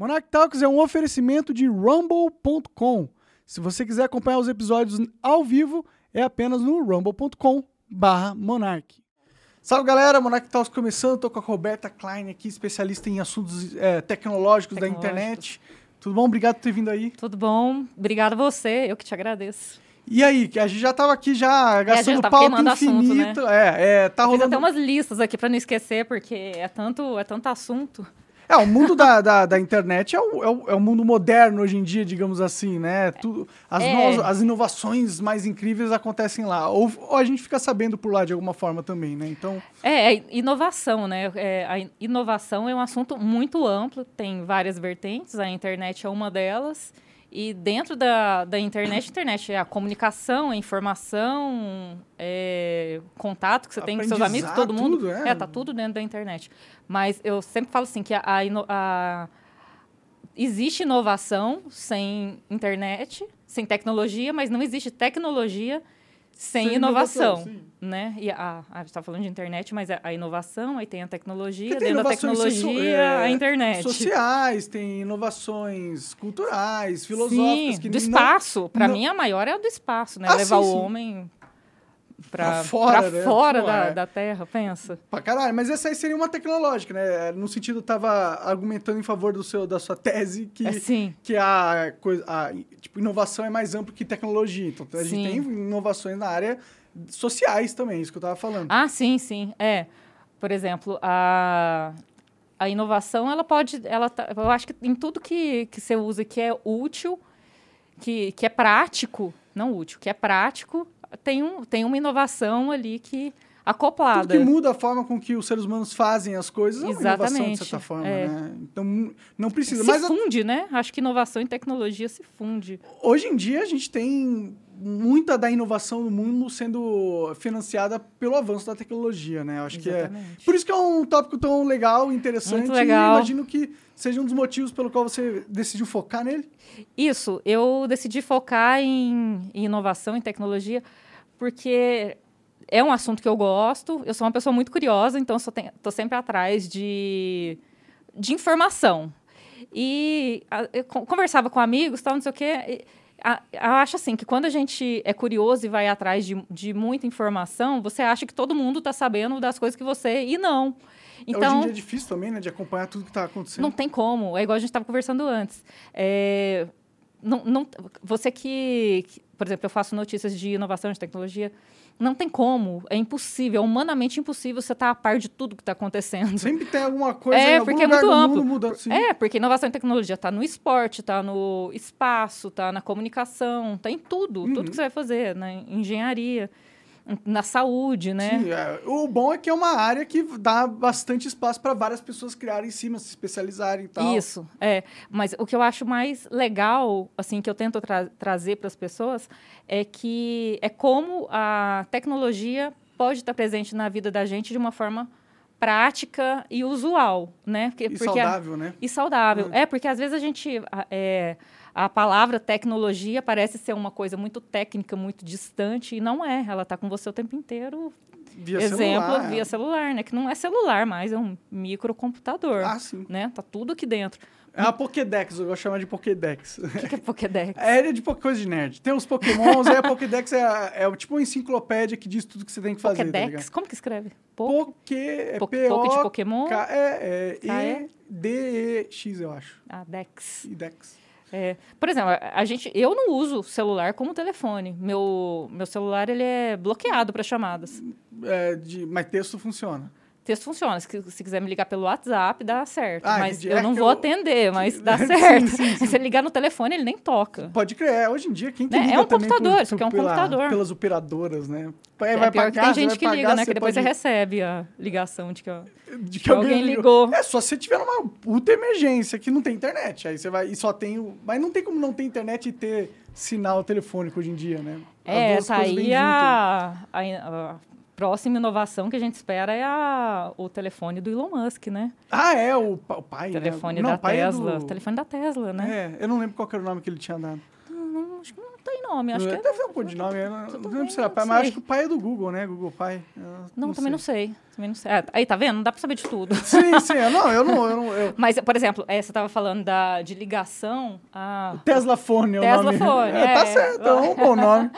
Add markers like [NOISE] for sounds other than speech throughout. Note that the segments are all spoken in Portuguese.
Monarch Talks é um oferecimento de rumble.com. Se você quiser acompanhar os episódios ao vivo, é apenas no rumble.com barra Monarch. Salve galera, Monarch Talks começando, tô com a Roberta Klein aqui, especialista em assuntos é, tecnológicos, da internet. Tudo bom? Obrigado por ter vindo aí. Tudo bom? Obrigada a você, eu que te agradeço. E aí, que a gente já tava aqui já gastando é, pauta infinito. Assunto, né? É, é, tá rolando... Fiz até umas listas aqui para não esquecer, porque é tanto, é tanto assunto. É, o mundo da, da, da internet é o, é, o, é o mundo moderno hoje em dia, digamos assim, né? Tudo, as, é. novas, as inovações mais incríveis acontecem lá. Ou, ou, a gente fica sabendo por lá de alguma forma também, né? Então... É, é inovação, né? É, a inovação é um assunto muito amplo, tem várias vertentes, a internet é uma delas. E dentro da, da internet, internet é a comunicação, a informação, é, contato que você tem com seus amigos, todo mundo. Tudo, é. é, tá tudo dentro da internet. Mas eu sempre falo assim que a, a, a existe inovação sem internet, sem tecnologia, mas não existe tecnologia sem, sem inovação, inovação né? E a, a gente está falando de internet, mas a, a, inovação, aí tem a tecnologia, tem dentro da tecnologia, é, a internet. Sociais, tem inovações culturais, filosóficas. Sim, do espaço. Para mim, a maior é a do espaço, né? Ah, Levar sim, o homem para fora, pra né? fora da, é. da Terra, pensa. Pra caralho, mas essa aí seria uma tecnológica, né? No sentido, tava argumentando em favor do seu, da sua tese que, é, sim. que a, coisa, a tipo, inovação é mais ampla que tecnologia. Então, a sim. gente tem inovações na área sociais também, isso que eu tava falando. Ah, sim, sim. É. Por exemplo, a, a inovação, ela pode... Ela tá, eu acho que em tudo que, que você usa que é útil, que, que é prático, não útil, que é prático, tem, um, tem uma inovação ali que acoplada. Tudo que muda a forma com que os seres humanos fazem as coisas Exatamente. é uma inovação, de certa forma, é. né? Então, não precisa... Se Mas funde, a... né? Acho que inovação e tecnologia se funde. Hoje em dia, a gente tem muita da inovação no mundo sendo financiada pelo avanço da tecnologia, né? Eu acho Exatamente. que é... Por isso que é um tópico tão legal, interessante. Muito legal. Imagino que seja um dos motivos pelo qual você decidiu focar nele. Isso. Eu decidi focar em, em inovação, em tecnologia, porque é um assunto que eu gosto. Eu sou uma pessoa muito curiosa, então estou sempre atrás de, de informação. E a, eu conversava com amigos, tal, não sei o quê. A, eu acho assim que quando a gente é curioso e vai atrás de, de muita informação, você acha que todo mundo está sabendo das coisas que você. E não. Então, Hoje em dia é difícil também, né? De acompanhar tudo que está acontecendo. Não tem como. É igual a gente estava conversando antes. É, não, não, você que, que, por exemplo, eu faço notícias de inovação, de tecnologia, não tem como, é impossível, é humanamente impossível você estar tá a par de tudo que está acontecendo. Sempre tem alguma coisa é, em porque é muito amplo. Muda, assim. É, porque inovação e tecnologia está no esporte, está no espaço, está na comunicação, está em tudo, uhum. tudo que você vai fazer, na engenharia na saúde, né? Sim, é. o bom é que é uma área que dá bastante espaço para várias pessoas criarem em cima, se especializarem e tal. Isso, é. Mas o que eu acho mais legal, assim, que eu tento tra trazer para as pessoas é que é como a tecnologia pode estar presente na vida da gente de uma forma prática e usual, né? Porque, e saudável, a, né? E saudável. É. é, porque às vezes a gente é, a palavra tecnologia parece ser uma coisa muito técnica, muito distante, e não é. Ela está com você o tempo inteiro. Via Exemplo, celular. via celular, né? Que não é celular mais, é um microcomputador. Ah, sim. Né? Tá tudo aqui dentro. É uma Pokédex, eu gosto de chamar de Pokédex. O que, que, é Pokédex? [LAUGHS] É de coisa de nerd. Tem os Pokémons, aí a Pokédex é, é tipo uma enciclopédia que diz tudo que você tem que fazer. Tá Pokédex? Tá Como que escreve? Poké. É po Poké de Pokémon? K é, é E-D-E-X, eu acho. Ah, Dex. E Dex. É, por exemplo, a gente, eu não uso celular como telefone. Meu, meu celular ele é bloqueado para chamadas. É, de, mas texto funciona texto funciona. Se, se, quiser me ligar pelo WhatsApp, dá certo. Ah, mas eu não vou eu... atender, mas [LAUGHS] dá certo. Sim, [LAUGHS] sim, sim. Se ligar no telefone, ele nem toca. Pode crer. É, hoje em dia, quem que né? É um computador, por, isso aqui é um pela, computador. Pelas operadoras, né? É, vai pior pagar, tem gente que pagar, liga, né? Que depois pode... você recebe a ligação de que, de que, que alguém ligou. ligou. É, só se tiver uma puta emergência que não tem internet. Aí você vai e só tem o... Mas não tem como não ter internet e ter sinal telefônico hoje em dia, né? As é, tá aí a, a, a próxima inovação que a gente espera é a, o telefone do Elon Musk, né? Ah, é, o, o pai, telefone né? da Tesla. É do... Telefone da Tesla, né? É, eu não lembro qual era o nome que ele tinha dado. Não, acho que não tem nome. Acho que é, Deve ter um codinome. Não, não não pai, mas sei. acho que o pai é do Google, né? Google Pai. Eu não, também não sei. Também não sei. Ah, aí, tá vendo? Não dá pra saber de tudo. Sim, sim. eu Não, eu não. Eu não eu... [LAUGHS] Mas, por exemplo, é, você tava falando da, de ligação a... Tesla Phone é o Tesla nome. Phone, É, Tá é. certo, é um bom nome.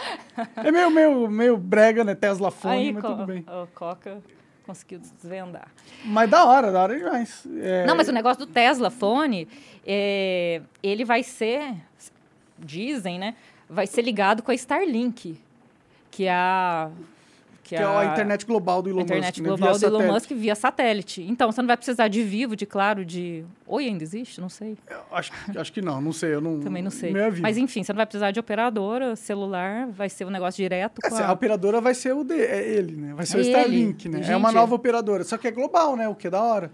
É meio, meio, meio brega, né? Tesla Phone, Aí, mas tudo bem. o Coca conseguiu desvendar. Mas da hora, da hora demais. É, Não, mas o negócio do Tesla Phone, é, ele vai ser, dizem, né? Vai ser ligado com a Starlink, que é a... Que é a internet global do Elon a internet Musk. né? global Via do Elon satélite. Musk via satélite. Então, você não vai precisar de vivo, de claro, de... Oi, ainda existe? Não sei. Eu Acho, acho que não, não sei. Eu não, [LAUGHS] Também não sei. Mas enfim, você não vai precisar de operadora, celular, vai ser um negócio direto É, a a... operadora vai ser o de, é ele, né? Vai ser o É ele. Starlink, né? é uma Gente. nova operadora. Só que é global, né? O que é da hora.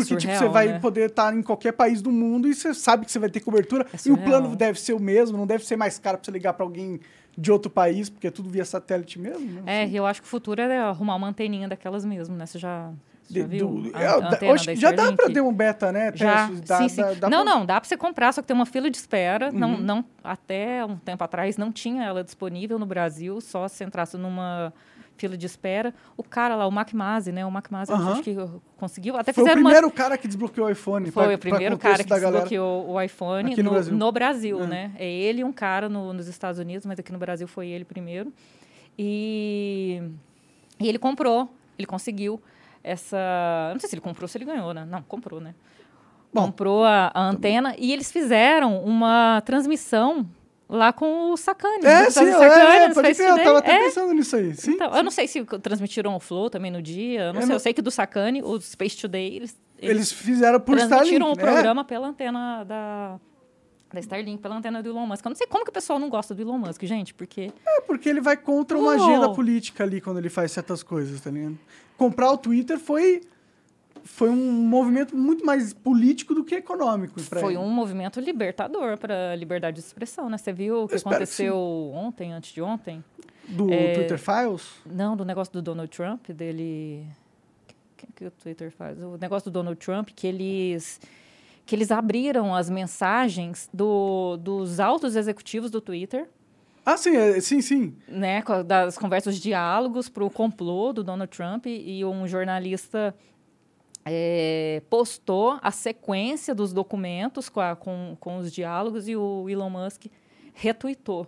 Porque, tipo, surreal, você vai né? poder estar em qualquer país do mundo e você sabe que você vai ter cobertura. É e o plano deve ser o mesmo, não deve ser mais caro pra você ligar pra alguém de outro país, porque é tudo via satélite mesmo. Né? É, eu acho que o futuro é arrumar uma anteninha daquelas mesmo, né? Você já, De- do- é, hoje da já dá pra ter um beta, né? Já, Testes, dá- sim, sim. dá- dá não, pra- não, dá pra você comprar, só que tem uma fila de espera. Não, Uhum. não, até um tempo atrás não tinha ela disponível no Brasil, só se entrasse numa fila de espera. O cara lá, o MacMazi, né? O MacMazi Aham. acho que conseguiu. Até Foi o fizeram uma primeiro cara que desbloqueou o iPhone. Foi pra- o primeiro cara que galera. desbloqueou o iPhone Aqui no no, Brasil. no Brasil, É. né? É ele e um cara no- nos Estados Unidos, mas aqui no Brasil foi ele primeiro. E, e ele comprou, ele conseguiu essa... Não sei se ele comprou ou se ele ganhou, né? Não, comprou, né? Bom. comprou a, a antena e eles fizeram uma transmissão lá com o Sacani. É, do sim, Sacani, é, no pode crer, eu tava até É, pensando nisso aí. Sim, então, sim. eu não sei se transmitiram o Flow também no dia, eu não Eu sei. não- Eu sei que do Sacani, o Space Today, eles, Eles fizeram por transmitiram Starlink, o né? programa pela antena da, da Starlink, pela antena do Elon Musk. Eu não sei como que o pessoal não gosta do Elon Musk, gente, porque... É, porque ele vai contra uma Oh. agenda política ali quando ele faz certas coisas, tá ligado? Comprar o Twitter foi, foi um movimento muito mais político do que econômico. Foi ele. um movimento libertador para a liberdade de expressão, né? Você viu o que Eu espero que aconteceu ontem, antes de ontem? Do É, Twitter Files? Não, do negócio do Donald Trump, dele... O que, que o Twitter faz? O negócio do Donald Trump, que eles... Que eles abriram as mensagens do, dos altos executivos do Twitter Ah, sim, é, sim, sim. né, das conversas, os diálogos para o complô do Donald Trump e um jornalista é, postou a sequência dos documentos com, a- com, com os diálogos e o Elon Musk retweetou.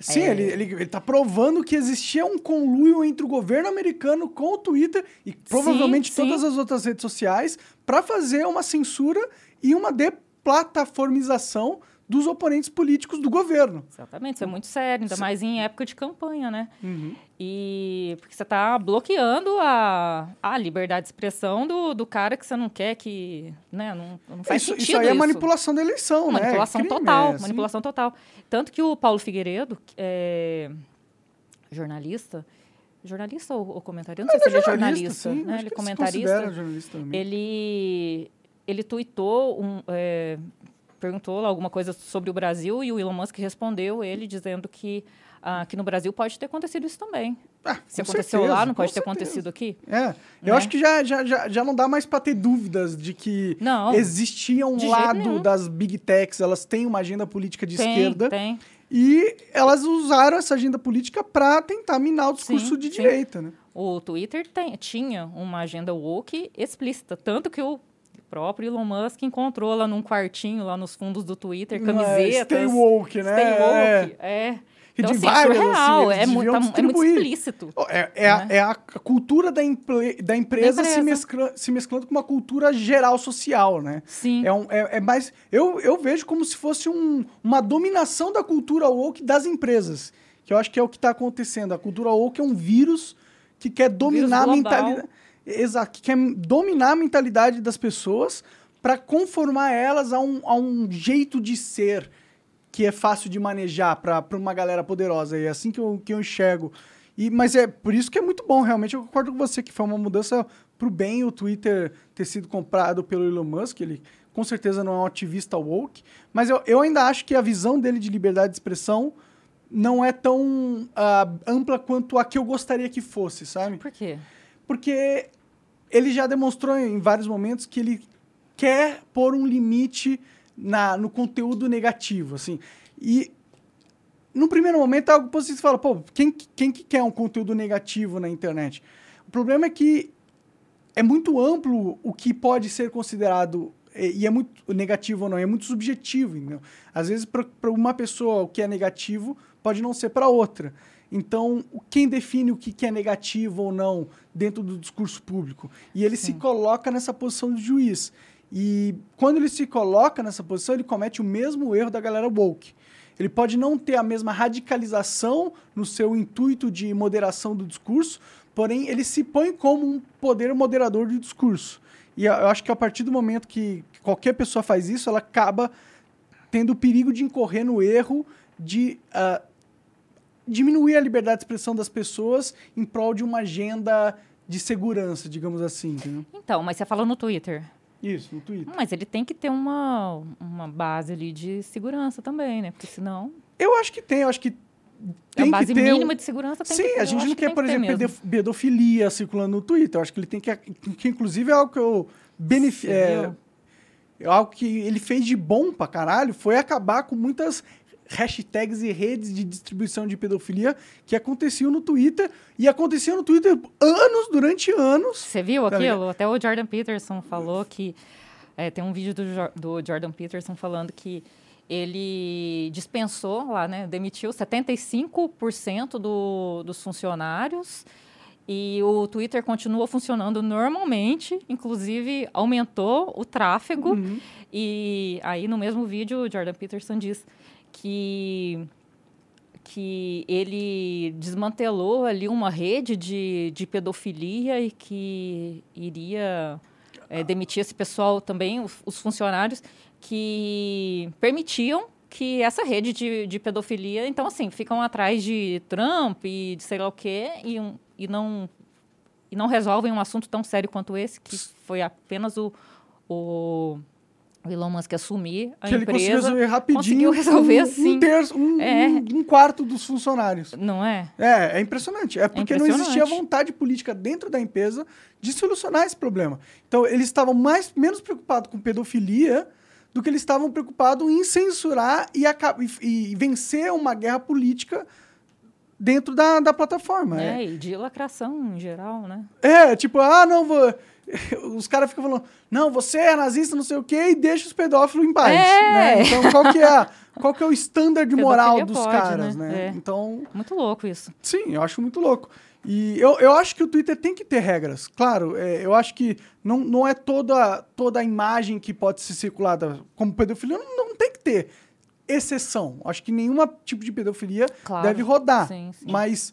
Sim, É. ele, ele, ele tá provando que existia um conluio entre o governo americano com o Twitter e provavelmente sim. todas as outras redes sociais para fazer uma censura e uma deplataformização dos oponentes políticos do governo. Exatamente, isso é muito sério, ainda mais em época de campanha, né? Uhum. E porque você está bloqueando a, a liberdade de expressão do, do cara que você não quer que. Né, não, não faz Isso, sentido. isso aí é isso. manipulação da eleição, né? Manipulação total, é assim. manipulação total. Tanto que o Paulo Figueiredo, é jornalista, jornalista ou, ou comentarista? Não sei se ele é jornalista, sim, né? Ele é comentarista. Ele, ele tweetou, um, é, perguntou alguma coisa sobre o Brasil e o Elon Musk respondeu ele dizendo que ah, que no Brasil pode ter acontecido isso também. Ah, Se aconteceu certeza, lá, não pode ter certeza. acontecido aqui? É, eu né? acho que já, já, já, já não dá mais para ter dúvidas de que Não. existia um lado das big techs, elas têm uma agenda política de tem, esquerda tem. e elas usaram essa agenda política para tentar minar o discurso Sim, de sim. direita, né? O Twitter tem- tinha uma agenda woke explícita, tanto que o próprio Elon Musk encontrou lá num quartinho, lá nos fundos do Twitter, Não é camisetas. Stay woke, né? Stay É. woke, é. E Então, assim, várias, assim, surreal, eles é, mu- deviam tá- é muito explícito. É, é, a, Né? é a cultura da, emple- da empresa, Da Se, empresa. mescla- se mesclando com uma cultura geral social, né? Sim. É, um, é, é mais. Eu, eu vejo como se fosse um- uma dominação da cultura woke das empresas. Que eu acho que é o que está acontecendo. A cultura woke é um vírus que quer dominar a mentalidade. Exato, que quer dominar a mentalidade das pessoas para conformar elas a um, a um jeito de ser que é fácil de manejar para uma galera poderosa. E é assim que eu, que eu enxergo. E, mas é por isso que é muito bom, realmente. Eu concordo com você que foi uma mudança pro bem o Twitter ter sido comprado pelo Elon Musk. Ele com certeza não é um ativista woke. Mas eu, eu ainda acho que a visão dele de liberdade de expressão não é tão ah, ampla quanto a que eu gostaria que fosse, sabe? Por quê? Porque ele já demonstrou em vários momentos que ele quer pôr um limite na, no conteúdo negativo, assim. E no primeiro momento é algo positivo. Você fala, pô, quem, quem que quer um conteúdo negativo na internet? O problema é que é muito amplo o que pode ser considerado e é muito negativo ou não, é muito subjetivo, entendeu? Às vezes para uma pessoa o que é negativo pode não ser para outra. Então, quem define o que é negativo ou não dentro do discurso público? E ele Sim. se coloca nessa posição de juiz. E quando ele se coloca nessa posição, ele comete o mesmo erro da galera woke. Ele pode não ter a mesma radicalização no seu intuito de moderação do discurso, porém ele se põe como um poder moderador do discurso. E eu acho que a partir do momento que qualquer pessoa faz isso, ela acaba tendo o perigo de incorrer no erro de uh, diminuir a liberdade de expressão das pessoas em prol de uma agenda de segurança, digamos assim. Entendeu? Então, mas você falou no Twitter. Isso, no Twitter. Mas ele tem que ter uma, uma base ali de segurança também, né? Porque senão. Eu acho que tem, eu acho que. Tem a base que ter mínima um... de segurança tem Sim, que ter. a gente não quer, por exemplo, pedofilia circulando no Twitter. Eu acho que ele tem que. Que inclusive é algo que eu. Benef... É, algo que ele fez de bom pra caralho foi acabar com muitas hashtags e redes de distribuição de pedofilia que aconteciam no Twitter e aconteciam no Twitter anos, durante anos. Você viu tá aquilo? Até o Jordan Peterson falou que. É, tem um vídeo do, do Jordan Peterson falando que ele dispensou lá, né? Demitiu 75% do, dos funcionários. E o Twitter continua funcionando normalmente, inclusive aumentou o tráfego. Uhum. E aí, no mesmo vídeo, o Jordan Peterson diz que que ele desmantelou ali uma rede de, de pedofilia e que iria é, demitir esse pessoal também, os, os, funcionários, que permitiam que essa rede de, de pedofilia, então assim, ficam atrás de Trump e de sei lá o quê e, e, não, e não resolvem um assunto tão sério quanto esse, que foi apenas o, o o Elon Musk assumir a que empresa. Ele conseguiu resolver rapidinho. Conseguiu resolver um, assim. Um, terço, um, é. um, quarto dos funcionários. Não é? É, é impressionante. É porque é impressionante. não existia vontade política dentro da empresa de solucionar esse problema. Então, eles estavam mais, menos preocupados com pedofilia do que eles estavam preocupados em censurar e, e, e vencer uma guerra política dentro da, da plataforma. É, é, e de lacração em geral, né? É, tipo, ah, não vou [LAUGHS] os caras ficam falando, não, você é nazista, não sei o quê, e deixa os pedófilos em paz. É. Né? Então, qual que é, qual que é o standard moral dos pode, caras, né? né? É. Então... Muito louco isso. Sim, eu acho muito louco. E eu, eu acho que o Twitter tem que ter regras. Claro, é, eu acho que não, não é toda, toda a imagem que pode ser circulada como pedofilia, não, não tem que ter exceção. Acho que nenhum tipo de pedofilia claro. deve rodar. Sim, sim. Mas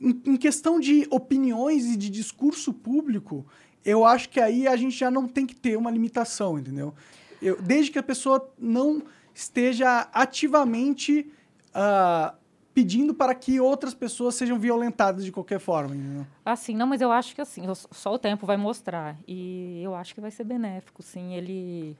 em, em questão de opiniões e de discurso público, eu acho que aí a gente já não tem que ter uma limitação, entendeu? Eu, desde que a pessoa não esteja ativamente uh, pedindo para que outras pessoas sejam violentadas de qualquer forma. Entendeu? Assim, não, mas eu acho que assim, só o tempo vai mostrar. E eu acho que vai ser benéfico, sim. Ele.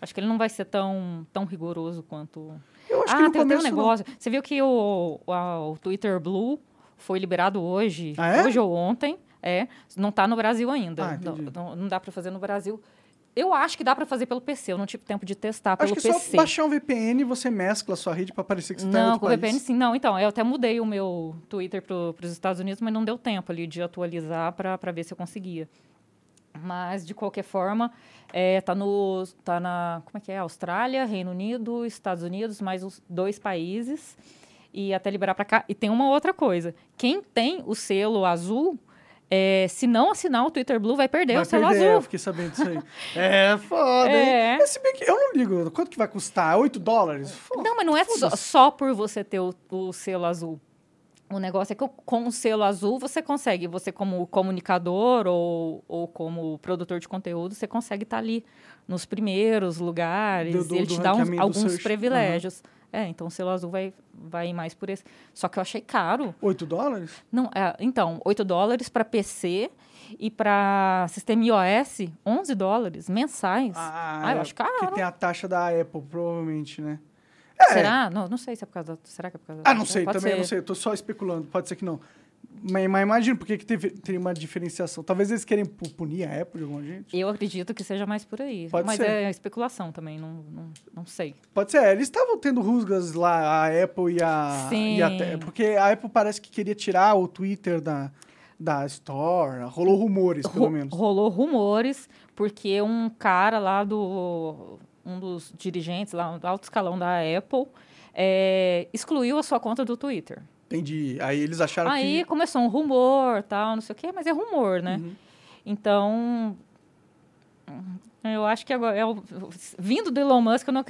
Acho que ele não vai ser tão, tão rigoroso quanto. Eu acho ah, que no tem, começo um negócio. Não... Você viu que o, o, o Twitter Blue foi liberado hoje, ah, é? hoje ou ontem. É, não está no Brasil ainda. Ah, não, não, não, dá para fazer no Brasil. Eu acho que dá para fazer pelo PC. Eu não tive tempo de testar acho pelo PC. Acho que só baixar um VPN e você mescla a sua rede para parecer que você está em outro com país. VPN sim. Não, então, eu até mudei o meu Twitter para os Estados Unidos, mas não deu tempo ali de atualizar para ver se eu conseguia. Mas, de qualquer forma, é, tá, no, tá na como é que é? Austrália, Reino Unido, Estados Unidos, mais os dois países. E até liberar para cá. E tem uma outra coisa. Quem tem o selo azul é, se não assinar o Twitter Blue, vai perder vai o selo perder, azul. Eu fiquei sabendo disso aí. é foda, [LAUGHS] é. hein? Se bem que eu não ligo. Quanto que vai custar? 8 dólares? Foda, não, mas não é só, só, por você ter o, o, selo azul. O negócio é que com o selo azul você consegue, você como comunicador ou, ou como produtor de conteúdo, você consegue estar tá ali nos primeiros lugares. Do, do, ele te dá uns, alguns privilégios. Uhum. É, então o selo azul vai, vai mais por esse. Só que eu achei caro. 8 dólares? Não, é, então, 8 dólares para PC e para sistema iOS, 11 dólares mensais. Ah, ah eu acho caro. Porque tem a taxa da Apple, provavelmente, né? É. Será? Não, não sei se é por causa da... Será que é por causa da Ah, não sei, Pode também ser. não sei. Eu tô só especulando. Pode ser que não. Mas, mas imagino por que que teve, teria uma diferenciação. Talvez eles querem pu- punir a Apple de alguma gente. Eu acredito que seja mais por aí. Pode Mas ser. é especulação também, não, não, não sei. Pode ser, é, eles estavam tendo rusgas lá, a Apple e a. Sim. e a porque a Apple parece que queria tirar o Twitter da, da Store. Rolou rumores, pelo Ro- menos. Rolou rumores, porque um cara lá do. Um dos dirigentes lá, do alto escalão da Apple, é, excluiu a sua conta do Twitter. Entendi. Aí eles acharam Aí que. começou um rumor, tal, não sei o quê, mas é rumor, né? Uhum. Então, eu acho que agora, é o- vindo do Elon Musk, eu não,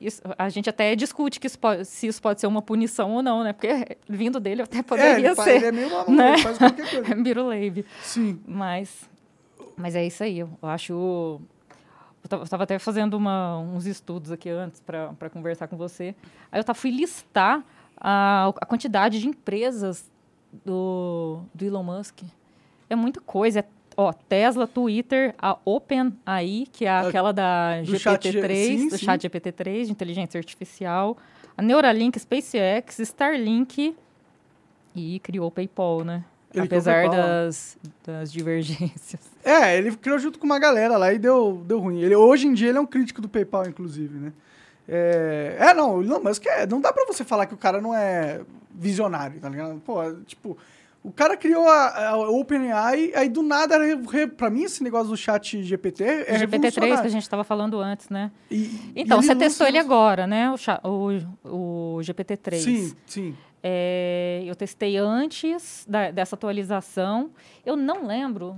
isso- a gente até discute que isso pode- se isso pode ser uma punição ou não, né? Porque vindo dele até É, poderia fa- ser. ele é meio maluco, né? ele faz qualquer coisa. [LAUGHS] Biruleibe. Sim. Mas, mas é isso aí. Eu acho. Eu estava até fazendo uma- uns estudos aqui antes para conversar com você. Aí eu tava, fui listar a, a quantidade de empresas do, do Elon Musk. É muita coisa. É, ó, Tesla, Twitter, a OpenAI, que é Ah, aquela da do chat GPT-3, sim, do chat GPT-3, de inteligência artificial. A Neuralink, SpaceX, Starlink e criou o PayPal, né? Ele Apesar das, das divergências. [LAUGHS] É, ele criou junto com uma galera lá e deu, deu ruim. Ele, hoje em dia ele é um crítico do PayPal, inclusive, né? É, é não, o Elon Musk é, não dá pra você falar que o cara não é visionário, tá ligado? Pô, tipo, o cara criou a, a OpenAI, aí do nada, re, re- pra mim esse negócio do chat GPT é o GPT-3 que a gente estava falando antes, né? E- Então, e você testou ele agora, né? O, o, o GPT-3. Sim, sim. É, eu testei antes da- dessa atualização. Eu não lembro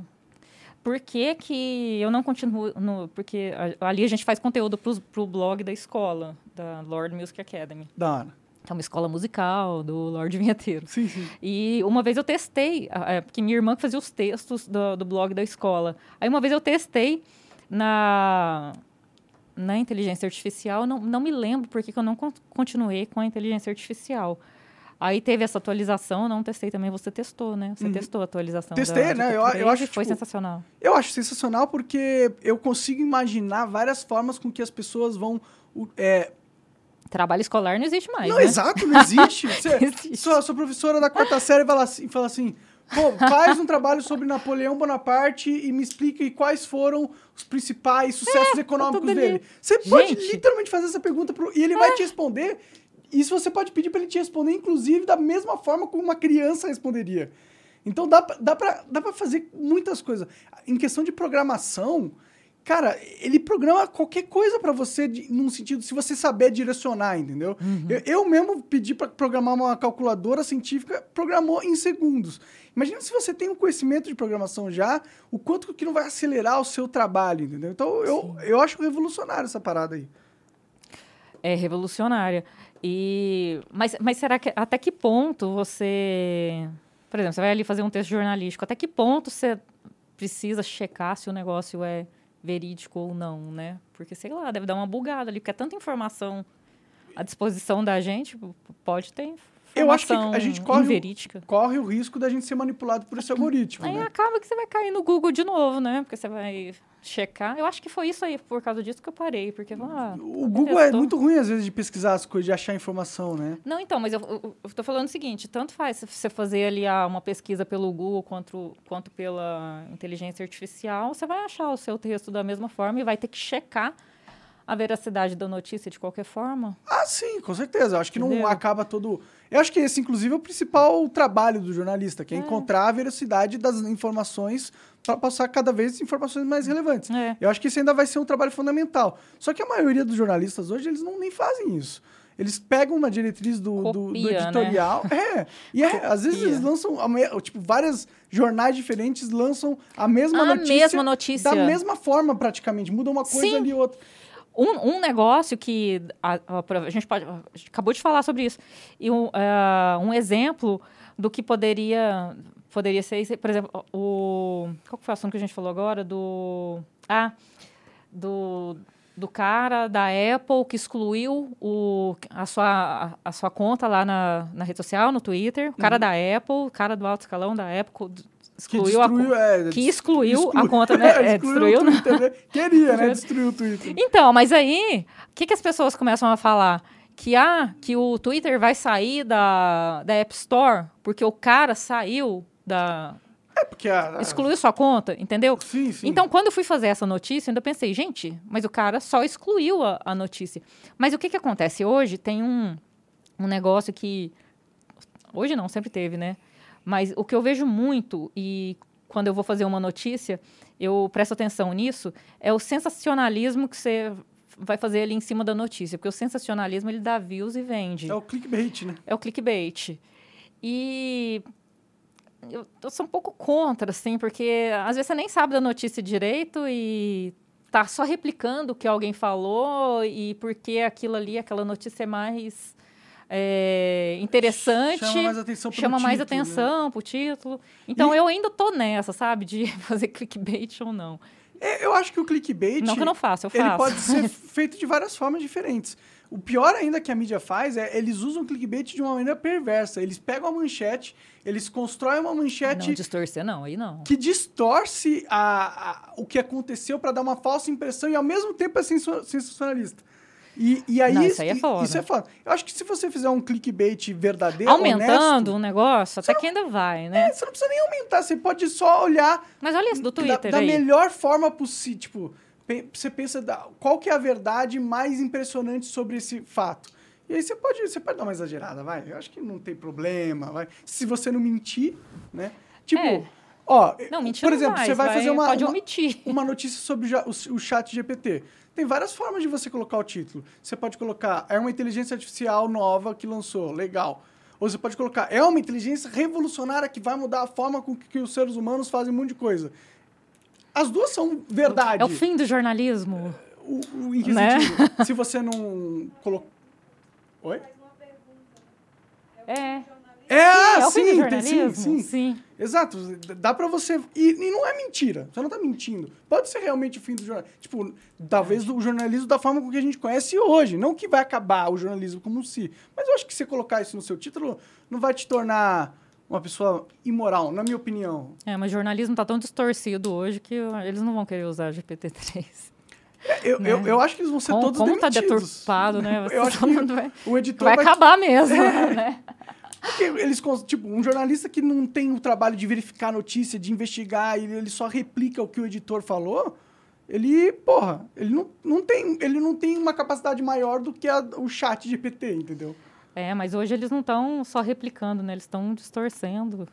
por que, que eu não continuo. No, porque a- ali a gente faz conteúdo para o blog da escola, da Lord Music Academy. Da hora. Que é uma escola musical do Lord Vinheteiro. Sim, sim. E uma vez eu testei, é, porque minha irmã que fazia os textos do, do blog da escola. Aí uma vez eu testei na, na inteligência artificial, não, não me lembro por que que eu não con- continuei com a inteligência artificial. Aí teve essa atualização, eu não testei também, você testou, né? Você Uhum. testou a atualização Testei, da né? Eu- GPT-3 eu acho, e foi tipo, sensacional. Eu acho sensacional porque eu consigo imaginar várias formas com que as pessoas vão. é, Trabalho escolar não existe mais, não, né? exato, não existe. [LAUGHS] Você, Existe. Sua, sua professora da quarta série fala assim, fala assim: Pô, faz um trabalho sobre Napoleão Bonaparte e me explica aí quais foram os principais sucessos econômicos tudo ali. dele. Você pode Gente. literalmente fazer essa pergunta pro, e ele vai te responder. Isso você pode pedir para ele te responder, inclusive, da mesma forma como uma criança responderia. Então dá, dá, pra, dá pra fazer muitas coisas. Em questão de programação, cara, ele programa qualquer coisa pra você, de, num sentido, se você saber direcionar, entendeu? Eu, eu mesmo pedi pra programar uma calculadora científica, programou em segundos. Imagina se você tem um conhecimento de programação já, o quanto que não vai acelerar o seu trabalho, entendeu? Então eu, eu acho revolucionário essa parada aí. é revolucionária. E mas, mas será que até que ponto você, por exemplo, você vai ali fazer um texto jornalístico, até que ponto você precisa checar se o negócio é verídico ou não, né? Porque sei lá, deve dar uma bugada ali, porque é tanta informação à disposição da gente, pode ter Eu acho que a gente corre o- inverídica. Corre o risco da gente ser manipulado por esse algoritmo, Aí né? acaba que você vai cair no Google de novo, né? Porque você vai checar. Eu acho que foi isso aí, por causa disso que eu parei, porque ah, O Google é testou. muito ruim, às vezes, de pesquisar as coisas, de achar informação, né? Não, então, mas eu, eu, eu tô falando o seguinte, tanto faz se você fazer ali ah, uma pesquisa pelo Google quanto, quanto pela inteligência artificial, você vai achar o seu texto da mesma forma e vai ter que checar a veracidade da notícia de qualquer forma. Ah, sim, com certeza. Eu acho que não Entendeu? acaba todo. Eu acho que esse, inclusive, é o principal trabalho do jornalista, que é, encontrar a veracidade das informações para passar cada vez informações mais relevantes. É. Eu acho que isso ainda vai ser um trabalho fundamental. Só que a maioria dos jornalistas hoje, eles não nem fazem isso. Eles pegam uma diretriz do, do- do Copia, né? editorial. É. E é, às vezes Copia. eles lançam, a tipo, vários jornais diferentes lançam a mesma A notícia. mesma notícia. Da mesma forma, praticamente. Muda uma coisa Sim. ali outra. Um, um negócio que a, a- gente pode. A gente acabou de falar sobre isso. E um, ah, um exemplo do que poderia, poderia ser, por exemplo, o. Qual foi o assunto que a gente falou agora? Do. Ah, do, do cara da Apple que excluiu o, a, sua, a, a sua conta lá na, na rede social, no Twitter. O cara da Apple, o cara do alto escalão da Apple, excluiu, a conta. é, que excluiu exclu- a conta, né? [LAUGHS] É, destruiu, né? Twitter, né? Queria, né? [LAUGHS] Destruir o Twitter. Então, mas aí, o que, que as pessoas começam a falar? Que, ah, que o Twitter vai sair da, da App Store porque o cara saiu da. É porque a, a- Excluiu sua conta, entendeu? Sim, sim. Então, quando eu fui fazer essa notícia, eu ainda pensei, gente, mas o cara só excluiu a, a notícia. Mas o que, que acontece? Hoje tem um, um negócio que. Hoje não, sempre teve, né? Mas o que eu vejo muito, e quando eu vou fazer uma notícia, eu presto atenção nisso, é o sensacionalismo que você vai fazer ali em cima da notícia. Porque o sensacionalismo, ele dá views e vende. É o clickbait, né? É o clickbait. E eu, eu sou um pouco contra, assim, porque às vezes você nem sabe da notícia direito e tá só replicando o que alguém falou e porque aquilo ali, aquela notícia é mais é, interessante. Chama mais atenção pro chama mais título, né? atenção pro título. Então E- eu ainda tô nessa, sabe? De [LAUGHS] fazer clickbait ou não. É, eu acho que o clickbait. Não que eu não faço, eu Ele faço. pode ser [LAUGHS] feito de várias formas diferentes. O pior ainda que a mídia faz é eles usam o clickbait de uma maneira perversa. Eles pegam a manchete, eles constroem uma manchete Não, distorcer não, aí não. que distorce a, a- o que aconteceu para dar uma falsa impressão e ao mesmo tempo é sensacionalista. E, e aí, Não, isso aí é foda. Isso é foda. Eu acho que se você fizer um clickbait verdadeiro, Aumentando o negócio, até que ainda vai, né? é, você não precisa nem aumentar, você pode só olhar Mas olha isso do da, Twitter da aí. melhor forma possível. Tipo, você pensa da- qual que é a verdade mais impressionante sobre esse fato. E aí você pode, você pode dar uma exagerada, vai. Eu acho que não tem problema, vai. Se você não mentir, né? Tipo, É. ó, Não, mentira por exemplo, vai, você vai, vai- fazer uma, pode uma, omitir. [LAUGHS] uma notícia sobre o, o, chat GPT. Tem várias formas de você colocar o título. Você pode colocar, é uma inteligência artificial nova que lançou, legal. Ou você pode colocar, é uma inteligência revolucionária que vai mudar a forma com que, que os seres humanos fazem um monte de coisa. As duas são verdade. É o fim do jornalismo. O, o, em que Né? sentido? Se você não colocou... Oi? É. É, é o fim sim, do tem- sim, jornalismo. sim. Exato, dá pra você. E, e não é mentira, você não tá mentindo. Pode ser realmente o fim do jornalismo. Tipo, talvez o jornalismo da forma com que a gente conhece hoje. Não que vai acabar o jornalismo como si. Mas eu acho que você colocar isso no seu título não vai te tornar uma pessoa imoral, na minha opinião. É, mas jornalismo tá tão distorcido hoje que uh, eles não vão querer usar GPT-3. Eu, eu, eu acho que eles vão ser Como, todos como tá demitidos. deturpado, né? Eu acho Todo que vai, o editor vai vai, acabar mesmo, [LAUGHS] né? Porque eles, tipo, um jornalista que não tem o trabalho de verificar a notícia, de investigar, ele, ele só replica o que o editor falou, ele, porra, ele não, não, tem, ele não tem uma capacidade maior do que a- o chat GPT, entendeu? É, mas hoje eles não estão só replicando, né? Eles estão distorcendo.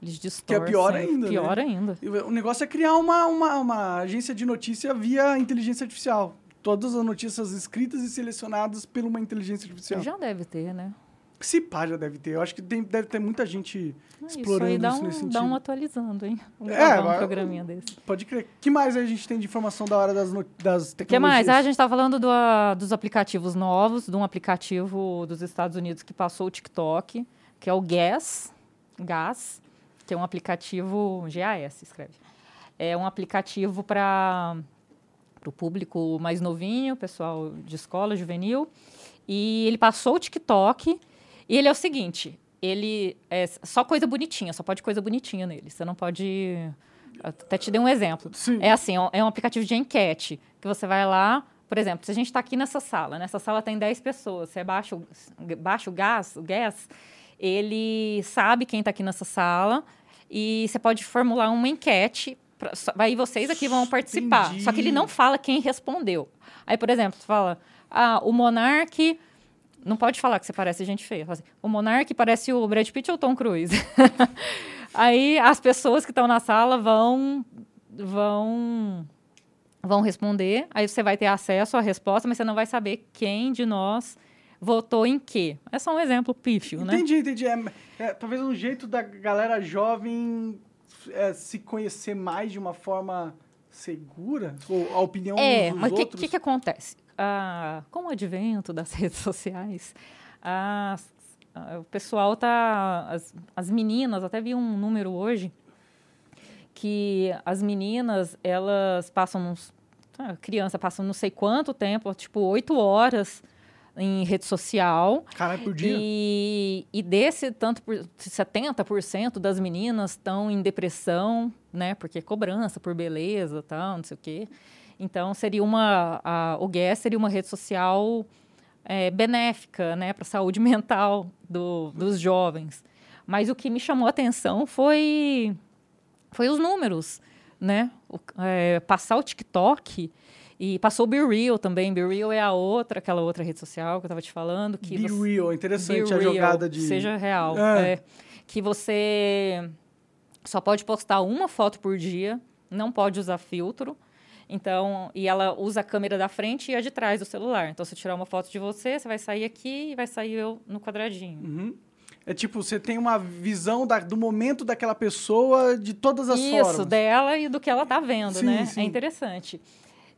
Eles Que é distorcem. pior ainda, Pior né? ainda. O negócio é criar uma, uma, uma agência de notícia via inteligência artificial. Todas as notícias escritas e selecionadas por uma inteligência artificial. Já deve ter, né? Se pá, já deve ter. Eu acho que tem- deve ter muita gente Isso explorando aí dá isso um, nesse sentido. dá um atualizando, hein? É, um mas- programinha desse. Pode crer. que mais a gente tem de informação da hora das, das O que tecnologias? mais? Ah, a gente está falando do, ah, dos aplicativos novos, de um aplicativo dos Estados Unidos que passou o TikTok, que é o Gas, Gas, que é um aplicativo, GAS, escreve. É um aplicativo para o público mais novinho, pessoal de escola, juvenil. E ele passou o TikTok. E ele é o seguinte: ele é só coisa bonitinha, só pode coisa bonitinha nele. Você não pode. Até te dei um exemplo. Sim. É assim, é um aplicativo de enquete, que você vai lá, por exemplo, se a gente está aqui nessa sala, nessa sala tem 10 pessoas, você baixa o, baixa o gás, o gas, ele sabe quem está aqui nessa sala e você pode formular uma enquete, pra, só- aí vocês aqui vão participar. Entendi. Só que ele não fala quem respondeu. Aí, por exemplo, você fala, ah, o Monark... Não pode falar que você parece gente feia. Assim, o Monark parece o Brad Pitt ou o Tom Cruise? [LAUGHS] Aí as pessoas que estão na sala vão vão vão responder. Aí você vai ter acesso à resposta, mas você não vai saber quem de nós votou em quê. É só um exemplo pífio, né? Entendi, entendi. É, é, talvez um jeito da galera jovem é, se conhecer mais de uma forma segura? Ou a opinião É, dos mas o que, outros? que, que acontece? Ah, com o advento das [LAUGHS] redes sociais, as- o pessoal tá. As, as meninas, até vi um número hoje, que as meninas, elas passam uns. A criança passa não sei quanto tempo, tipo oito horas em rede social. Caralho, por dia? E, e desse tanto por 70% das meninas estão em depressão, né? Porque é cobrança por beleza, tal, não sei o quê. Então seria uma a, o Guess seria uma rede social é, benéfica, né, para a saúde [LAUGHS] mental do, dos jovens. Mas o que me chamou a atenção foi, foi os números, né? O, é, passar o TikTok e passou o Be Real também. Be Real é a outra, aquela outra rede social que eu estava te falando. Que Be você, Real, interessante Be a Real, jogada de... Seja real. É. é. que você só pode postar uma foto por dia, não pode usar filtro. Então, e ela usa a câmera da frente e a de trás do celular. Então, se eu tirar uma foto de você, você vai sair aqui e vai sair eu no quadradinho. Uhum. É tipo, você tem uma visão da- do momento daquela pessoa de todas as Isso, formas. dela e do que ela tá vendo, Sim, né? sim. É interessante.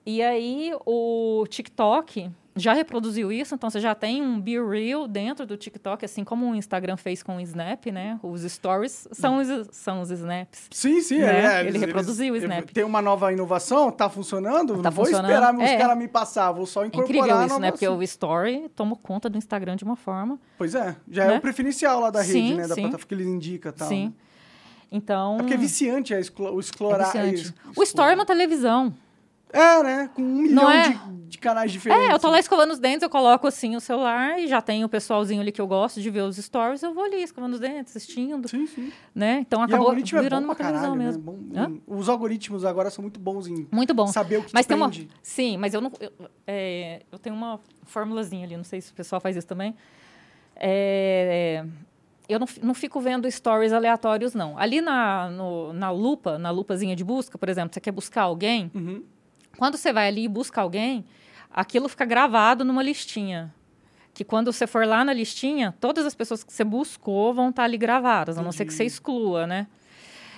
E aí, o TikTok já reproduziu isso, então você já tem um Be Real dentro do TikTok, assim como o Instagram fez com o Snap, né? Os stories são os, são os snaps. Sim, sim. Né? é, Ele eles- reproduziu o eles- Snap. Tem uma nova inovação, tá funcionando? Tá não vou funcionando, esperar os é. caras me passar, vou só É incorporar. incrível a isso, né? Porque o Story toma conta do Instagram de uma forma. Pois é, já é né? o preferencial lá da rede, Sim, né? Da sim. plataforma que ele indica e tal. Sim. né? Então. É porque é viciante é o é explorar. viciante. isso, O Story é uma televisão. É, né? Com um milhão é? de, de canais diferentes. É, eu tô lá escovando os dentes, eu coloco assim o celular e já tem o pessoalzinho ali que eu gosto de ver os stories, eu vou ali escovando os dentes, assistindo, Sim, sim. né? Então acabou é virando bom uma televisão caralho, mesmo. né? Bom- os algoritmos agora são muito bons em Muito bom. saber o que Mas te tem uma. prende. Sim, mas eu não. Eu, é, eu tenho uma formulazinha ali, não sei se o pessoal faz isso também. É, eu não, não fico vendo stories aleatórios, não. Ali na, no- na lupa, na lupazinha de busca, por exemplo, você quer buscar alguém, Uhum. Quando você vai ali e busca alguém, aquilo fica gravado numa listinha. Que quando você for lá na listinha, todas as pessoas que você buscou vão estar ali gravadas, a não ser que você exclua, né?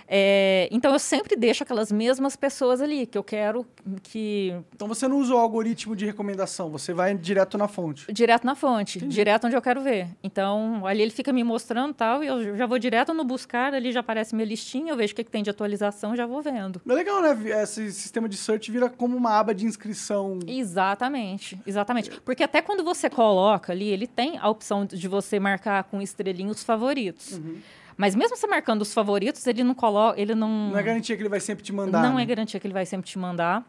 É, então eu sempre deixo aquelas mesmas pessoas ali, que eu quero que. Então você não usa o algoritmo de recomendação, você vai direto na fonte. Direto na fonte, Entendi. direto onde eu quero ver. Então, ali ele fica me mostrando tal, e eu já vou direto no buscar, ali já aparece minha listinha, eu vejo o que, que tem de atualização, já vou vendo. É legal, né? Esse sistema de search vira como uma aba de inscrição. Exatamente, exatamente. Porque até quando você coloca ali, ele tem a opção de você marcar com estrelinha os favoritos. Uhum. Mas mesmo você marcando os favoritos, ele não coloca, ele não Não é garantia que ele vai sempre te mandar. não né? é garantia que ele vai sempre te mandar.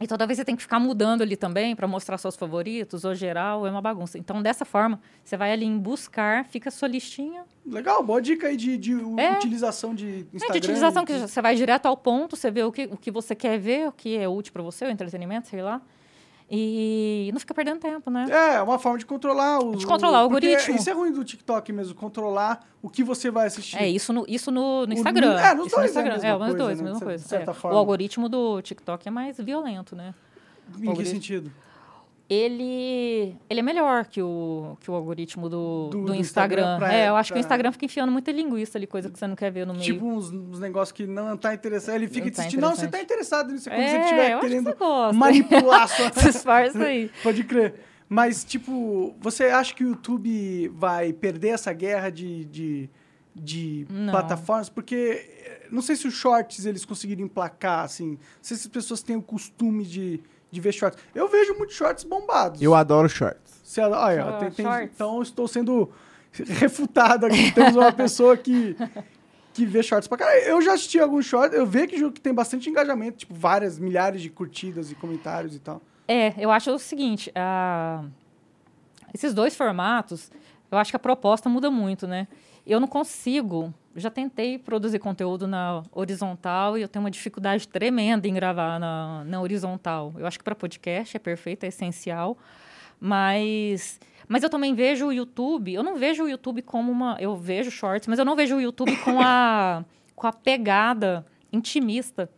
E toda vez você tem que ficar mudando ali também para mostrar seus favoritos ou geral, é uma bagunça. Então, dessa forma, você vai ali em buscar, fica a sua listinha. Legal, boa dica aí de, de É. utilização de Instagram. É, de utilização, que você vai direto ao ponto, você vê o que, o que você quer ver, o que é útil para você, o entretenimento, sei lá. E não fica perdendo tempo, né? É, uma forma de controlar o. De controlar o porque algoritmo. Isso é ruim do TikTok mesmo, controlar o que você vai assistir. É, isso no, isso no, no O- Instagram. é, nos isso no dois é a Instagram. mesma É, nos dois, né, mesma de coisa. certa é. forma. O algoritmo do TikTok é mais violento, né? Em que sentido? Ele, ele é melhor que o, que o algoritmo do, Do- do, Instagram Instagram. pra- é, eu acho que o Instagram fica enfiando muita linguiça ali, coisa que você não quer ver no meio. Tipo uns, uns negócios que não tá interessado. Ele fica Não tá insistindo, não, você tá interessado nisso. Quando é, você eu estiver querendo você manipular a sua. [LAUGHS] Se esforça [LAUGHS] aí. Pode crer. Mas, tipo, você acha que o YouTube vai perder essa guerra de, de, de plataformas? Porque eh, não sei se os shorts eles conseguiram emplacar, assim. Não sei se as pessoas têm o costume de, de ver shorts. Eu vejo muitos shorts bombados. Eu adoro shorts. Você, olha, Ah, tem- tem- então eu estou sendo refutado aqui. [LAUGHS] Temos uma pessoa que, que vê shorts pra caralho. Eu já assisti alguns shorts, eu vejo que que tem bastante engajamento, tipo, várias, milhares de curtidas e comentários e tal. É, eu acho o seguinte, ah, esses dois formatos, eu acho que a proposta muda muito, né? Eu não consigo, já tentei produzir conteúdo na horizontal e eu tenho uma dificuldade tremenda em gravar na, na horizontal. Eu acho que para podcast é perfeito, é essencial, mas mas eu também vejo o YouTube, eu não vejo o YouTube como uma, eu vejo shorts, mas eu não vejo o YouTube com a com a pegada intimista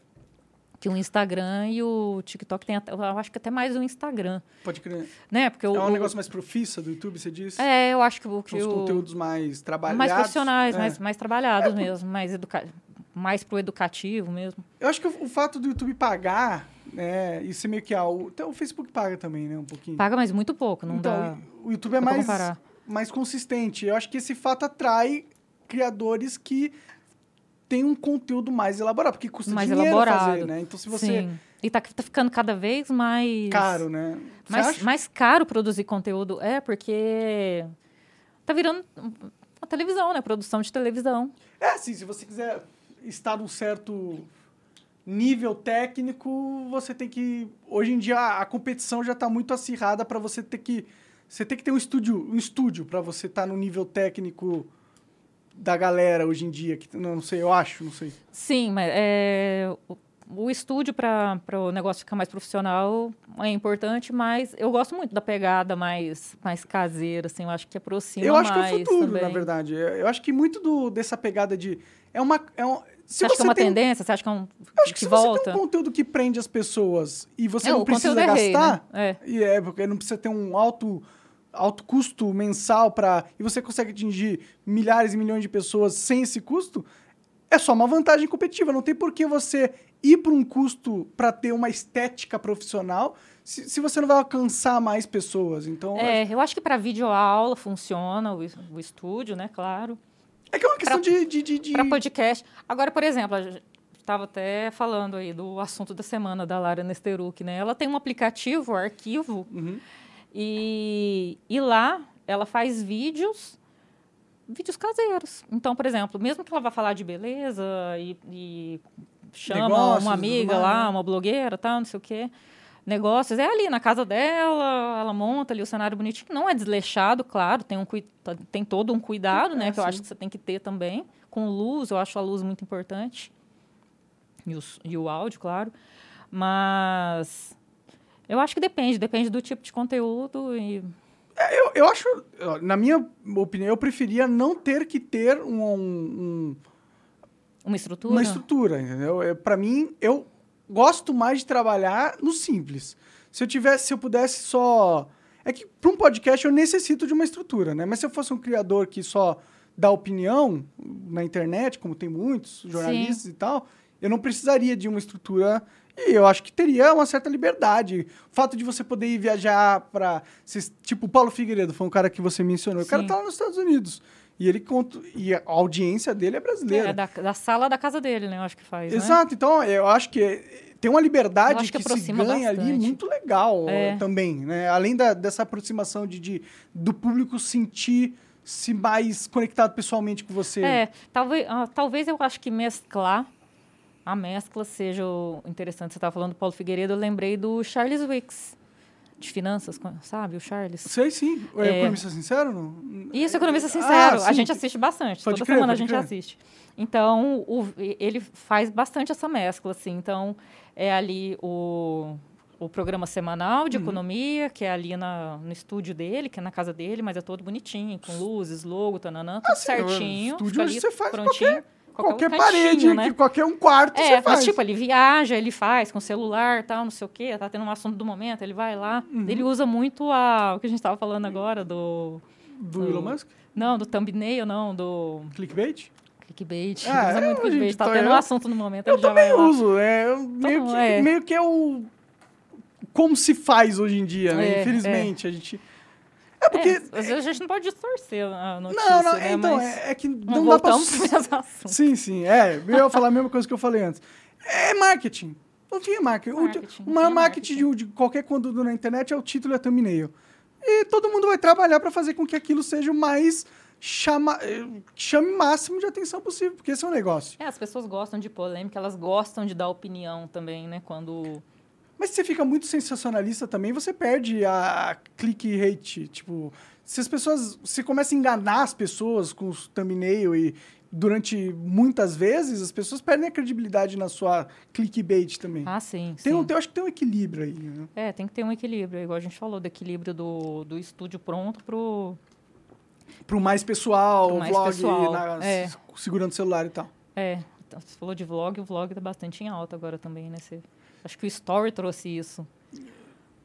que o Instagram e o TikTok tem, até- eu acho que até mais o Instagram, Pode crer. né? Porque o, É um o- negócio mais profissa do YouTube, você disse? é, eu acho que o que São os conteúdos mais trabalhados. mais profissionais, É. mais, mais trabalhados mesmo, mais educa mais pro educativo mesmo. Eu acho que o, o fato do YouTube pagar, né, isso é meio que... Ah, o, até o Facebook paga também, né, um pouquinho. Paga, mas muito pouco, não então, dá. o YouTube é mais, comparar. mais consistente. Eu acho que esse fato atrai criadores que têm um conteúdo mais elaborado, porque custa Mais dinheiro elaborado. fazer, né? Então, se você... Sim. E tá, tá ficando cada vez mais Caro, né? Você mais, acha? mais caro produzir conteúdo. É, porque tá virando uma televisão, né? Produção de televisão. É, assim, se você quiser estar num certo nível técnico, você tem que... Hoje em dia, a competição já está muito acirrada para você ter que... Você tem que ter um estúdio, um estúdio para você estar no nível técnico da galera hoje em dia, que não sei, eu acho, não sei. Sim, mas é, o, o estúdio para o negócio ficar mais profissional é importante, mas eu gosto muito da pegada mais, mais caseira, assim, eu acho que aproxima Eu acho que é o mais futuro, também. na verdade. Eu acho que muito do, dessa pegada de. É uma. É um, se Você acha que é uma tem, tendência? Você acha que é um Eu acho que, que se você volta? tem um conteúdo que prende as pessoas e você É, não precisa é rei, gastar, né? É. e é porque não precisa ter um alto alto custo mensal para e você consegue atingir milhares e milhões de pessoas sem esse custo, é só uma vantagem competitiva. Não tem por que você ir para um custo para ter uma estética profissional se, se você não vai alcançar mais pessoas. Então, É, eu acho que para videoaula funciona o, o estúdio, né? Claro. é que é uma questão de, de, de, de- Para podcast. Agora, por exemplo, estava até falando aí do assunto da semana da Lara Nesteruk, né? Ela tem um aplicativo, arquivo, Uhum. E, e lá ela faz vídeos, vídeos caseiros. Então, por exemplo, mesmo que ela vá falar de beleza e, e chama Negócios, uma amiga lá, né? uma blogueira, tal, não sei o quê. Negócios, é ali na casa dela, ela monta ali o cenário bonitinho. Não é desleixado, claro, tem, um, cui- tem todo um cuidado, né? É, que eu acho que você tem que ter também. Com luz, eu acho a luz muito importante. E, os- e o áudio, claro. Mas eu acho que depende, depende do tipo de conteúdo e Eu, eu acho, na minha opinião, eu preferia não ter que ter um- um- uma estrutura. uma estrutura, entendeu? É, para mim, eu gosto mais de trabalhar no simples. Se eu tivesse, se eu pudesse só é que para um podcast eu necessito de uma estrutura, né? Mas se eu fosse um criador que só dá opinião na internet, como tem muitos jornalistas e tal, eu não precisaria de uma estrutura e eu acho que teria uma certa liberdade. O fato de você poder ir viajar para tipo o Paulo Figueiredo foi um cara que você mencionou. O cara Sim. tá lá nos Estados Unidos. E ele conta e a audiência dele é brasileira. É, da, da sala da casa dele, né? Eu acho que faz. né? Exato, então eu acho que tem uma liberdade que que, se ganha ali bastante. muito legal É. eh, também, né? Além da, dessa aproximação de, de- do público sentir-se mais conectado pessoalmente com você. É, talvez, ah, talvez eu acho que mesclar, a mescla seja interessante. Você estava falando do Paulo Figueiredo, eu lembrei do Charles Wicks, de finanças, sabe? O Charles. Sei sim. É. É. Economista sincero? Não? Isso, Economista Ah, Sincero. sim. a gente assiste bastante. Pode Toda crer, semana a gente crer. assiste. Então, o- ele faz bastante essa mescla, assim. Então, é ali o, o programa semanal Uhum. de economia, que é ali na, no estúdio dele, que é na casa dele, mas é todo bonitinho, com luzes, logo, tananã, tudo Ah, sim, certinho. estúdio ali você faz prontinho. Qualquer cantinho, parede, né? que qualquer um quarto É, você faz. mas tipo, ele viaja, ele faz com celular, tal, não sei o quê, tá tendo um assunto do momento, ele vai lá. Uhum. Ele usa muito a, o que a gente estava falando agora, do... Do Elon Musk? Não, do thumbnail, não, do clickbait? clickbait. Ah, usa é, muito clickbait. gente, Tá então tendo um assunto no momento, Eu também uso. É, eu- meio, Então, que, é. meio que é o. Como se faz hoje em dia, né? É, Infelizmente. A gente. É porque. É, às vezes a gente não pode distorcer a notícia, não, não, né? então, Mas é, é que não não dá pra. pro. Sim, sim, é. Eu ia falar a mesma coisa que eu falei antes. É marketing. Não tinha marketing. O- Marketing, o maior tinha marketing, de, de qualquer conteúdo na internet é o título e a thumbnail. E todo mundo vai trabalhar para fazer com que aquilo seja o mais chama, eh, chame o máximo de atenção possível, porque esse é o negócio. É, as pessoas gostam de polêmica, elas gostam de dar opinião também, né? Quando... Mas se você fica muito sensacionalista também, você perde a click rate. Tipo, se as pessoas. Se começa a enganar as pessoas com os thumbnail e durante muitas vezes, as pessoas perdem a credibilidade na sua clickbait também. Ah, sim, tem um, sim. tem- eu acho que tem um equilíbrio aí. Né? É, tem que ter um equilíbrio, igual a gente falou, do equilíbrio do, do estúdio pronto pro... Pro mais pessoal, Pro mais vlog, pessoal, na- é. segurando o celular e tal. É, então, você falou de vlog, o vlog tá bastante em alta agora também, né? Você- acho que o Story trouxe isso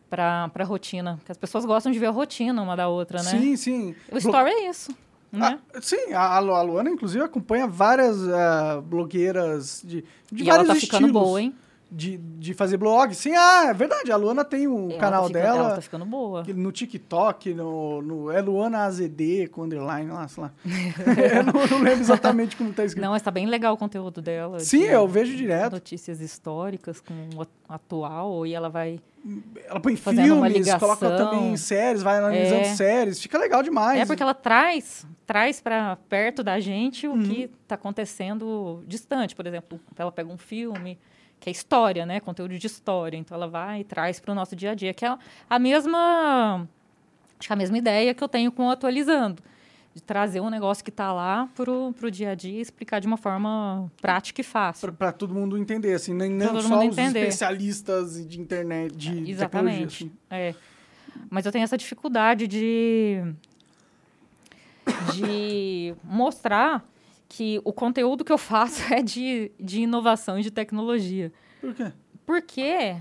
pra, pra rotina, porque as pessoas gostam de ver a rotina uma da outra, né? Sim, sim. O Story é isso, né? Ah, sim, a, a Lu- a Luana, inclusive, acompanha várias ah, blogueiras de, de e ela vários tá ficando estilos. boa, hein? De, de fazer blog. Sim, ah, é verdade. A Luana tem um Ela canal tá ficando- dela Ela tá ficando boa. no TikTok, no, no é Luana AZD com underline lá, sei lá. eu [LAUGHS] não, não lembro exatamente como tá escrito. Não, mas tá bem legal o conteúdo dela. Sim, de eu vejo direto. Notícias históricas com o atual, e ela vai... Ela põe filmes, coloca também séries, vai analisando É. séries. Fica legal demais. É porque ela traz, traz para perto da gente Uhum. o que está acontecendo distante. Por exemplo, ela pega um filme que é história, né? Conteúdo de história. Então ela vai e traz para o nosso dia a dia, que é a mesma, acho que é a mesma ideia que eu tenho com o atualizando, de trazer um negócio que está lá pro, pro dia a dia e explicar de uma forma prática e fácil. Para todo mundo entender, assim, nem, não só os entender. especialistas de internet, de tecnologia. Exatamente. Assim. É. Mas eu tenho essa dificuldade de, de mostrar que o conteúdo que eu faço [LAUGHS] é de, de inovação e de tecnologia. Por quê? Porque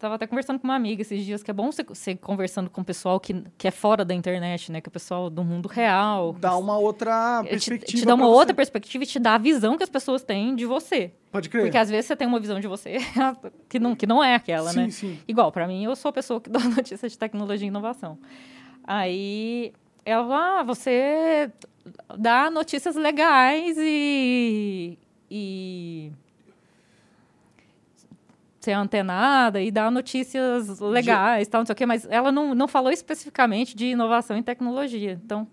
Tava até conversando com uma amiga esses dias que é bom você, você conversando com o pessoal que, que é fora da internet, né? Que é o pessoal do mundo real. Dá uma outra te, perspectiva. te dá uma outra você. perspectiva e te dá a visão que as pessoas têm de você. Pode crer. Porque às vezes você tem uma visão de você [LAUGHS] que não, que não é aquela, sim, né? sim. Igual, pra mim, eu sou a pessoa que dá [LAUGHS] notícia de tecnologia e inovação. Aí ela, ah, você dá notícias legais e. e ser antenada e dar notícias legais, tal, não sei o quê, mas ela não, não falou especificamente de inovação em tecnologia. Então,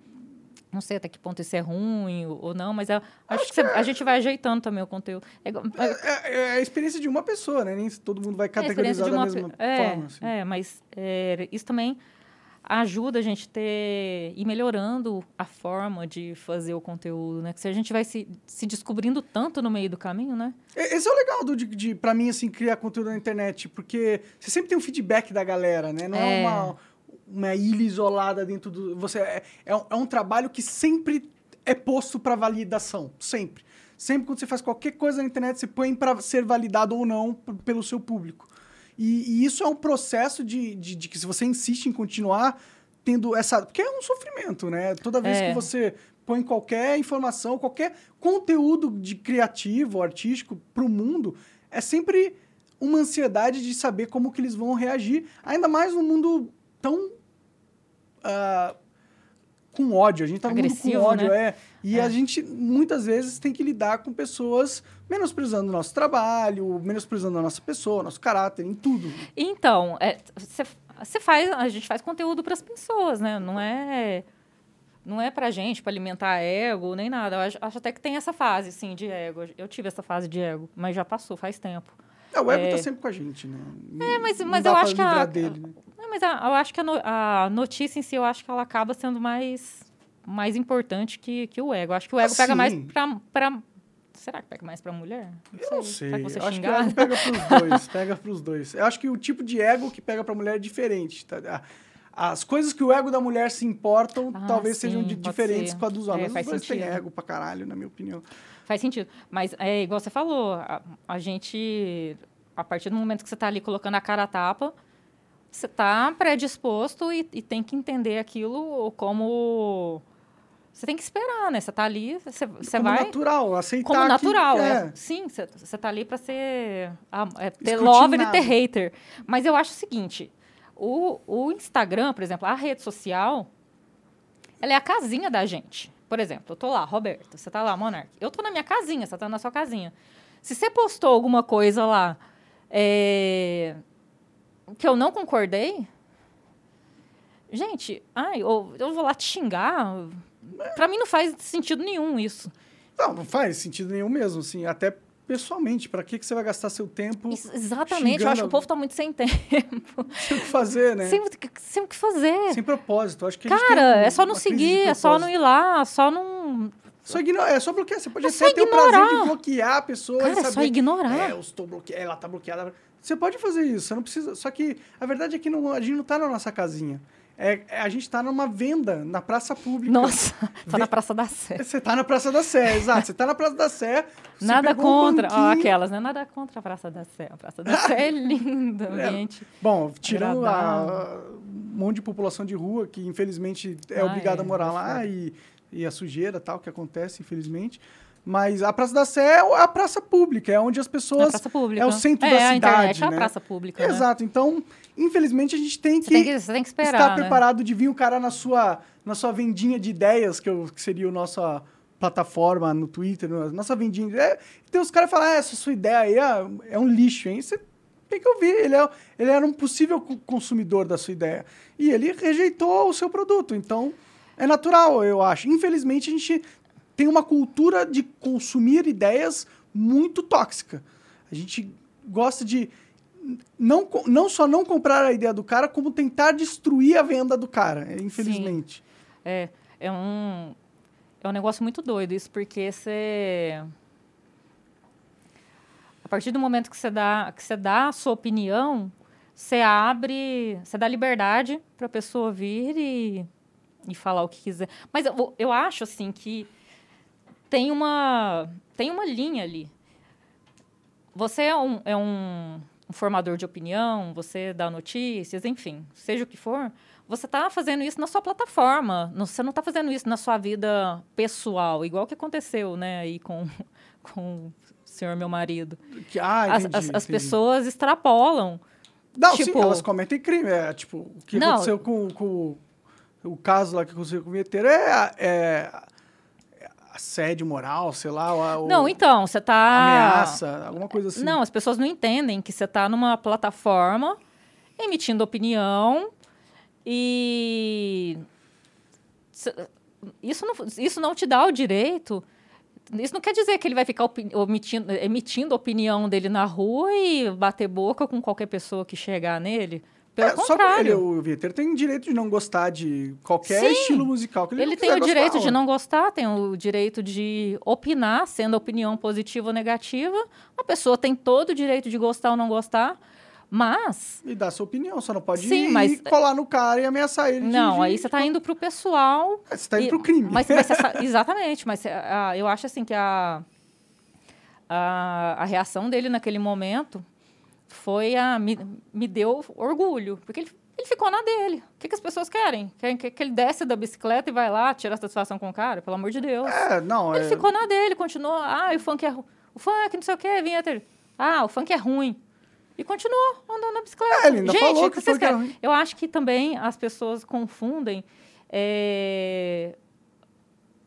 não sei até que ponto isso é ruim ou, não, mas eu acho, que, você- a gente vai ajeitando também o conteúdo. É É, é- é a experiência de uma pessoa, né? Nem todo mundo vai É categorizar de da mesma pe- é, forma. assim. É, mas é, isso também ajuda a gente ter ir melhorando a forma de fazer o conteúdo, né? Que se a gente vai se, se descobrindo tanto no meio do caminho, né? E- Esse é o legal do, de, de, pra mim, assim, criar conteúdo na internet, porque você sempre tem um feedback da galera, né? Não é, É. uma, uma ilha isolada dentro do. Você é, é, um, é um trabalho que sempre é posto para validação. Sempre. Sempre quando você faz qualquer coisa na internet, você põe para ser validado ou não pelo seu público. E, e isso é um processo de, de, de que se você insiste em continuar tendo essa. Porque é um sofrimento, né? Toda vez É. que você põe qualquer informação, qualquer conteúdo de criativo, artístico para o mundo, é sempre uma ansiedade de saber como que eles vão reagir, ainda mais num mundo tão ah, com ódio. A gente tá num mundo com ódio, né? é. E É. a gente muitas vezes tem que lidar com pessoas menosprezando o nosso trabalho, menosprezando a nossa pessoa, nosso caráter, em tudo. Então, você faz, a gente faz conteúdo para as pessoas, né? Não é não é pra gente, para alimentar ego, nem nada. Eu acho, acho até que tem essa fase, sim, de ego. Eu tive essa fase de ego, mas já passou, faz tempo. É, o ego É. tá sempre com a gente, né? É, mas, mas eu acho que a, dele, né? Não, mas a- eu acho que a, no- a notícia em si, eu acho que ela acaba sendo mais, mais importante que, que o ego. Eu acho que o ego Ah, pega mais sim. pra, pra... Será que pega mais pra mulher? Eu não sei. Será que Eu acho que pega pros [LAUGHS] dois. pega pros dois. Eu acho que o tipo de ego que pega pra mulher é diferente. Tá? As coisas que o ego da mulher se importam Ah, talvez sim, sejam de- diferentes ser. com a dos É, homens. Os dois têm sentido. ego pra caralho, na minha opinião. Faz sentido. Mas é igual você falou, a, a gente, a partir do momento que você está ali colocando a cara a tapa, você está predisposto e, e tem que entender aquilo como. Você tem que esperar, né? Você está ali, você, você como vai. natural, aceitar Como que- natural, é. é. Sim, você está ali para ser. é, ter lover e ter hater. Mas eu acho o seguinte: o, o Instagram, por exemplo, a rede social, ela é a casinha da gente. Por exemplo, eu tô lá, Roberto, você tá lá, Monark. Eu tô na minha casinha, você tá na sua casinha. Se você postou alguma coisa lá é, que eu não concordei, gente, ai, eu, eu vou lá te xingar. Pra mim não faz sentido nenhum isso. Não, não faz sentido nenhum mesmo, assim. Até pessoalmente, pra que, que você vai gastar seu tempo Isso- exatamente, eu acho que o povo tá muito sem [LAUGHS] tempo. sem o que fazer, né? Sem, o que- sem o que fazer. Sem propósito. Acho que a Cara, um- é só não seguir, é só não ir lá, só não. Só ignorar, é só bloquear. Você pode É até ter o prazer ignorar. de bloquear a pessoa Cara, e é saber. só ignorar. É, eu estou bloqueada, ela tá bloqueada. Você pode fazer isso, você não precisa. Só que a verdade é que não, a gente não tá na nossa casinha. É, é- a gente tá numa venda, na praça pública. Nossa, [LAUGHS] tá na Praça da Sé. Você tá na Praça da Sé, exato. Você tá na Praça da Sé. [LAUGHS] Nada pegou um contra. Ó, aquelas, né? Nada contra a Praça da Sé. A Praça da Sé é linda, [LAUGHS] ambiente. Bom, tirando um monte de população de rua que infelizmente é Ah, obrigada é, a morar é lá e, e a sujeira tal que acontece, infelizmente. Mas a Praça da Sé é a praça pública, é onde as É a pessoas. praça pública. é o centro é, da a cidade, internet é a né? praça pública. né? Exato. Então, infelizmente, a gente tem que, tem que, tem que esperar. estar né? preparado de vir o cara na sua, na sua vendinha de ideias, que, eu- que seria a nossa plataforma no Twitter, na nossa vendinha de ideias. E tem os caras que falam, ah, essa sua ideia aí é, é um lixo, hein? Você tem que ouvir. Ele, é, ele era um possível co- consumidor da sua ideia. E ele rejeitou o seu produto. Então, é natural, eu acho. Infelizmente, a gente tem uma cultura de consumir ideias muito tóxica. A gente gosta de não, não só não comprar a ideia do cara, como tentar destruir a venda do cara, é, infelizmente. É, é um. é um negócio muito doido isso, porque você. A partir do momento que você dá, que você dá a sua opinião, você abre, você dá liberdade para a pessoa vir e, e falar o que quiser. Mas eu, eu acho assim que tem uma tem uma linha ali. Você é um, é um, um formador de opinião, você dá notícias, enfim, seja o que for. Você está fazendo isso na sua plataforma. Você não está fazendo isso na sua vida pessoal, igual que aconteceu, né, aí com [LAUGHS] com senhor meu marido. Ah, as, entendi, as, as entendi. pessoas extrapolam. Não, tipo- sim, elas cometem crime. É, tipo, o que Não. aconteceu com, com o caso lá que aconteceu com o vinheteiro é, é assédio moral, sei lá. o- Não, então, você tá. Ameaça, alguma coisa assim. Não, as pessoas não entendem que você está numa plataforma emitindo opinião e. Isso não, isso não te dá o direito. Isso não quer dizer que ele vai ficar opi- omitindo- emitindo a opinião dele na rua e bater boca com qualquer pessoa que chegar nele. Pelo É, só porque ele, contrário. o vinheteiro tem direito de não gostar de qualquer Sim. estilo musical que ele, Ele tem o direito gostar, de não gostar, tem o direito de opinar, sendo a opinião positiva ou negativa. A pessoa tem todo o direito de gostar ou não gostar, mas. E dar sua opinião, só não pode Sim, ir mas- colar no cara e ameaçar ele. Não, de- aí você está indo pro pessoal. É, Você tá indo e- pro crime. Mas, mas essa- [LAUGHS] exatamente, mas ah, eu acho assim que a, a, a reação dele naquele momento foi a. Me, me deu orgulho, porque ele, ele ficou na dele. O que, que as pessoas querem? Querem que, que ele desce da bicicleta e vai lá tirar satisfação com o cara? Pelo amor de Deus. É, não, Ele é... ficou na dele, continuou. Ah, o funk é O funk, não sei o quê, vinha ter. Ah, o funk é ruim. E continuou andando na bicicleta. É, ele ainda Gente, falou que vocês querem? Eu acho que também as pessoas confundem. é,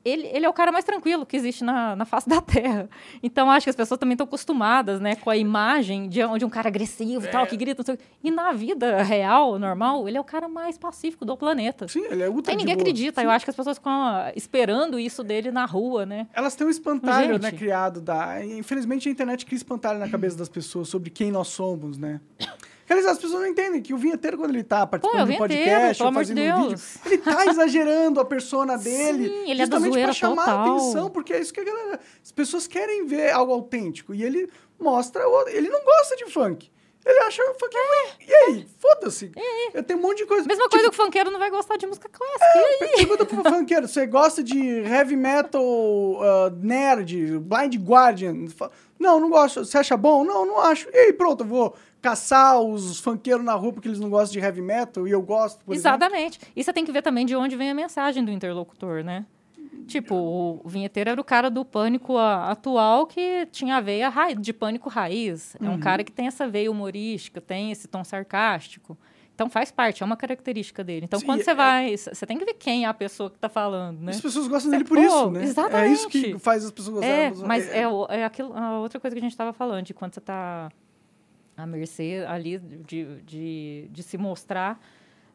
Ele, ele é o cara mais tranquilo que existe na, na face da Terra. Então, acho que as pessoas também estão acostumadas né, com a imagem de, de um cara agressivo e É. tal, que grita. Não sei o quê. E na vida real, normal, ele é o cara mais pacífico do planeta. Sim, ele é ultra Aí de ninguém boa. acredita. Eu acho que as pessoas ficam ah, esperando isso dele na rua, né? Elas têm um espantalho, Gente. né, criado da... Infelizmente, a internet cria espantalho na cabeça das pessoas sobre quem nós somos, né? As pessoas não entendem que o vinheteiro, quando ele tá participando é o de um podcast pelo ou de fazendo um vídeo, ele tá [LAUGHS] exagerando a persona dele. Sim, ele é justamente zoeira pra chamar a total. atenção, porque é isso que a galera... As pessoas querem ver algo autêntico. E ele mostra... o- Ele não gosta de funk. Ele acha o funk ruim. E aí? Foda-se. Eu tenho um monte de coisa... Mesma Tipo, coisa que o funkeiro não vai gostar de música clássica. E aí? Pergunta pro funkeiro, você gosta de heavy metal uh, nerd, Blind Guardian? Não, não gosto. Você acha bom? Não, não acho. E aí, pronto, eu vou caçar os funkeiros na rua porque eles não gostam de heavy metal e eu gosto, por exemplo. Exatamente. E você tem que ver também de onde vem a mensagem do interlocutor, né? Tipo, o vinheteiro era o cara do pânico atual que tinha a veia de pânico raiz. É um Uhum. cara que tem essa veia humorística, tem esse tom sarcástico. Então faz parte, é uma característica dele. Então Sim, quando é- você vai, c- você tem que ver quem é a pessoa que está falando, né? As pessoas gostam dele por pô, isso, né? É exatamente. isso que faz as pessoas gostarem. É, mas é, é aquilo, a outra coisa que a gente estava falando, de quando você está à mercê ali de, de, de se mostrar,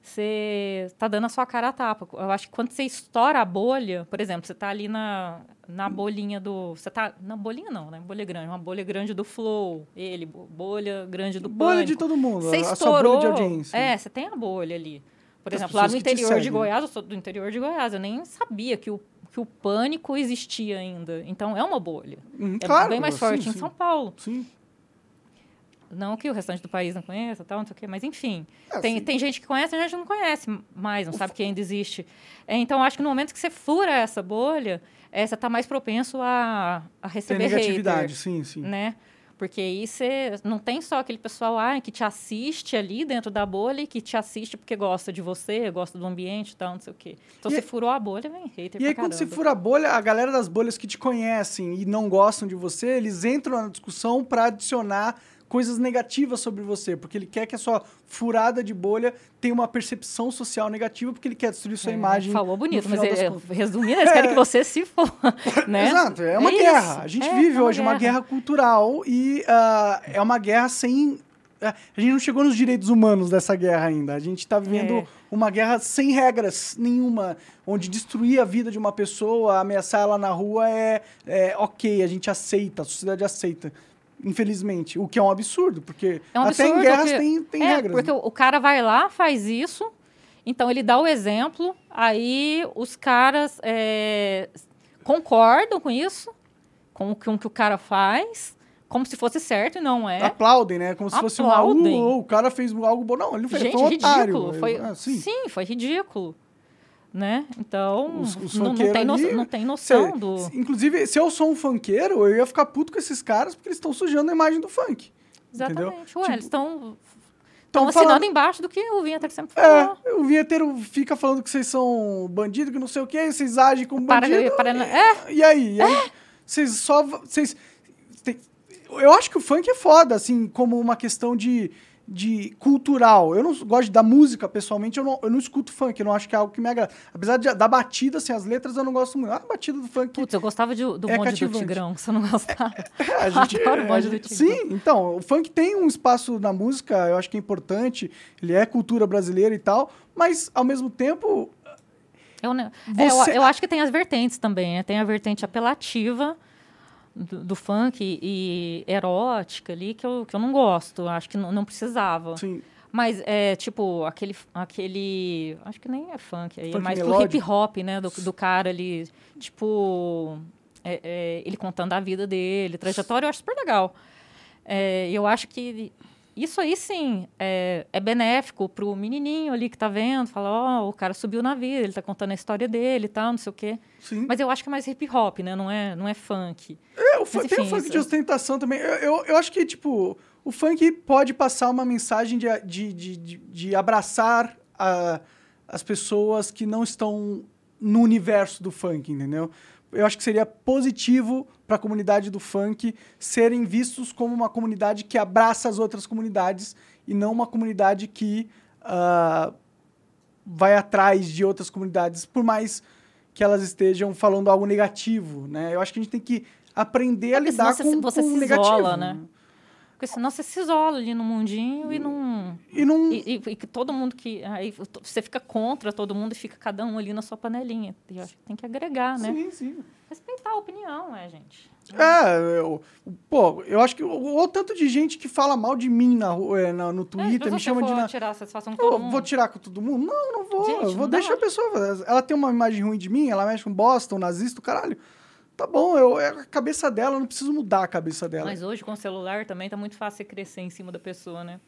você está dando a sua cara a tapa. Eu acho que quando você estoura a bolha, por exemplo, você está ali na, na bolinha do. Você tá. Na bolinha não, né? Bolha grande. Uma bolha grande do Flow. Ele, bo- bolha grande do bolha Pânico. de todo mundo, Você estourou. bolha de audiência. É, você tem a bolha ali. Por Das exemplo, lá no interior de. Goiás, eu sou do interior de Goiás, eu nem sabia que o, que o pânico existia ainda. Então é uma bolha. Uhum, É claro, bem mais sim, forte em sim. São Paulo. Sim. Não que o restante do país não conheça, tal, não sei o quê, mas enfim. É, tem, sim. tem gente que conhece e gente que não conhece mais, não sabe que ainda existe. É, então, acho que no momento que você fura essa bolha, é, você está mais propenso a, a Tem receber negatividade, hater, sim, sim. né? Porque aí você não tem só aquele pessoal ah, que te assiste ali dentro da bolha e que te assiste porque gosta de você, gosta do ambiente e tal, não sei o quê. Então, E você aí- furou a bolha, vem hater E aí, pra quando você caramba. fura a bolha, a galera das bolhas que te conhecem e não gostam de você, eles entram na discussão para adicionar coisas negativas sobre você, porque ele quer que a sua furada de bolha tenha uma percepção social negativa, porque ele quer destruir sua É, imagem. Falou bonito, mas ele, contas. resumindo, eles querem que você se for, [LAUGHS] né? Exato, é uma isso, guerra. A gente é, vive é hoje uma guerra cultural e ah, é uma guerra sem. A gente não chegou nos direitos humanos dessa guerra ainda. A gente está vivendo É. uma guerra sem regras nenhuma, onde destruir a vida de uma pessoa, ameaçar ela na rua é, é ok, a gente aceita, a sociedade aceita. Infelizmente. O que é um absurdo, porque É um até em absurdo guerras que- tem, tem é, regras. Porque né? o, cara vai lá, faz isso, então ele dá o exemplo, aí os caras. é, concordam com isso, com o que, com o que o cara faz, como se fosse certo e não é. Aplaudem, né? Como se fosse um algo. Aplaudem. "Oh, o cara fez algo bom. Não, ele não fez. Gente, foi um otário. ridículo. Foi, Ah, sim. sim. foi ridículo. Né? Então, Os- os não, não tem no- ali, não tem noção Cê- do. Inclusive, se eu sou um funkeiro, eu ia ficar puto com esses caras porque eles estão sujando a imagem do funk. Entendeu? Exatamente. Ué, Tipo, eles estão Tão assinando falando- embaixo do que o Vinheteiro sempre falou. É, o vinheteiro fica falando que vocês são bandido, que não sei o quê, vocês agem como Para- bandido. para- e, é. e aí? E aí Vocês só. Vocês. tem- eu acho que o funk é foda, assim, como uma questão de, de cultural. Eu não gosto da música, pessoalmente, eu não, eu não escuto funk, eu não acho que é algo que me agrada. Apesar de- da batida, assim, as letras eu não gosto muito. Ah, A batida do funk. Putz, eu gostava de- do É bonde do Tigrão, você não gostava. É, a [LAUGHS] gente, Adoro o bonde do gente- Tigrão. Sim, então, o funk tem um espaço na música, eu acho que é importante, ele é cultura brasileira e tal, mas ao mesmo tempo, Eu, ne- é, Você- eu, eu acho que tem as vertentes também, né? Tem a vertente apelativa do, do funk e, erótica ali, que eu, que eu não gosto. Acho que não, não precisava. assim, Mas é tipo aquele. aquele acho que nem é funk, aí é Funk mais pro melódico? hip hop, né? Do, do cara ali. Tipo. é- é, ele contando a vida dele, trajetória, eu acho super legal. É, eu acho que isso aí sim é, é benéfico pro menininho ali que tá vendo, fala, ó, o cara subiu na vida, ele tá contando a história dele e tal, não sei o quê. sim. Mas eu acho que é mais hip hop, né? Não é, não é funk. É, o Mas, tem o enfim, funk isso- de ostentação também. Eu, eu, eu acho que, tipo, o funk pode passar uma mensagem de, de, de, de, de abraçar a- as pessoas que não estão no universo do funk, entendeu? Eu acho que seria positivo para a comunidade do funk serem vistos como uma comunidade que abraça as outras comunidades e não uma comunidade que ah, vai atrás de outras comunidades, por mais que elas estejam falando algo negativo, né? Eu acho que a gente tem que aprender a Porque lidar com, você- com o se negativo. isola, né? Porque senão você se isola ali no mundinho e não. E não... E, e- e que todo mundo que. Aí você fica contra todo mundo e fica cada um ali na sua panelinha. E eu acho que tem que agregar, né? Sim, sim. Respeitar a opinião, é, gente. É, eu, pô, eu acho que o, tanto de gente que fala mal de mim na, é, na- no É, Twitter, depois me chama de... Na... tirar satisfação com todo mundo. vou tirar com todo mundo? Não, não vou. Gente, vou não deixar a pessoa. Ela tem uma imagem ruim de mim, ela mexe com Boston, nazista, o caralho. Tá bom, eu, é a cabeça dela, eu não preciso mudar a cabeça dela. Mas hoje, com o celular, também tá muito fácil você crescer em cima da pessoa, né?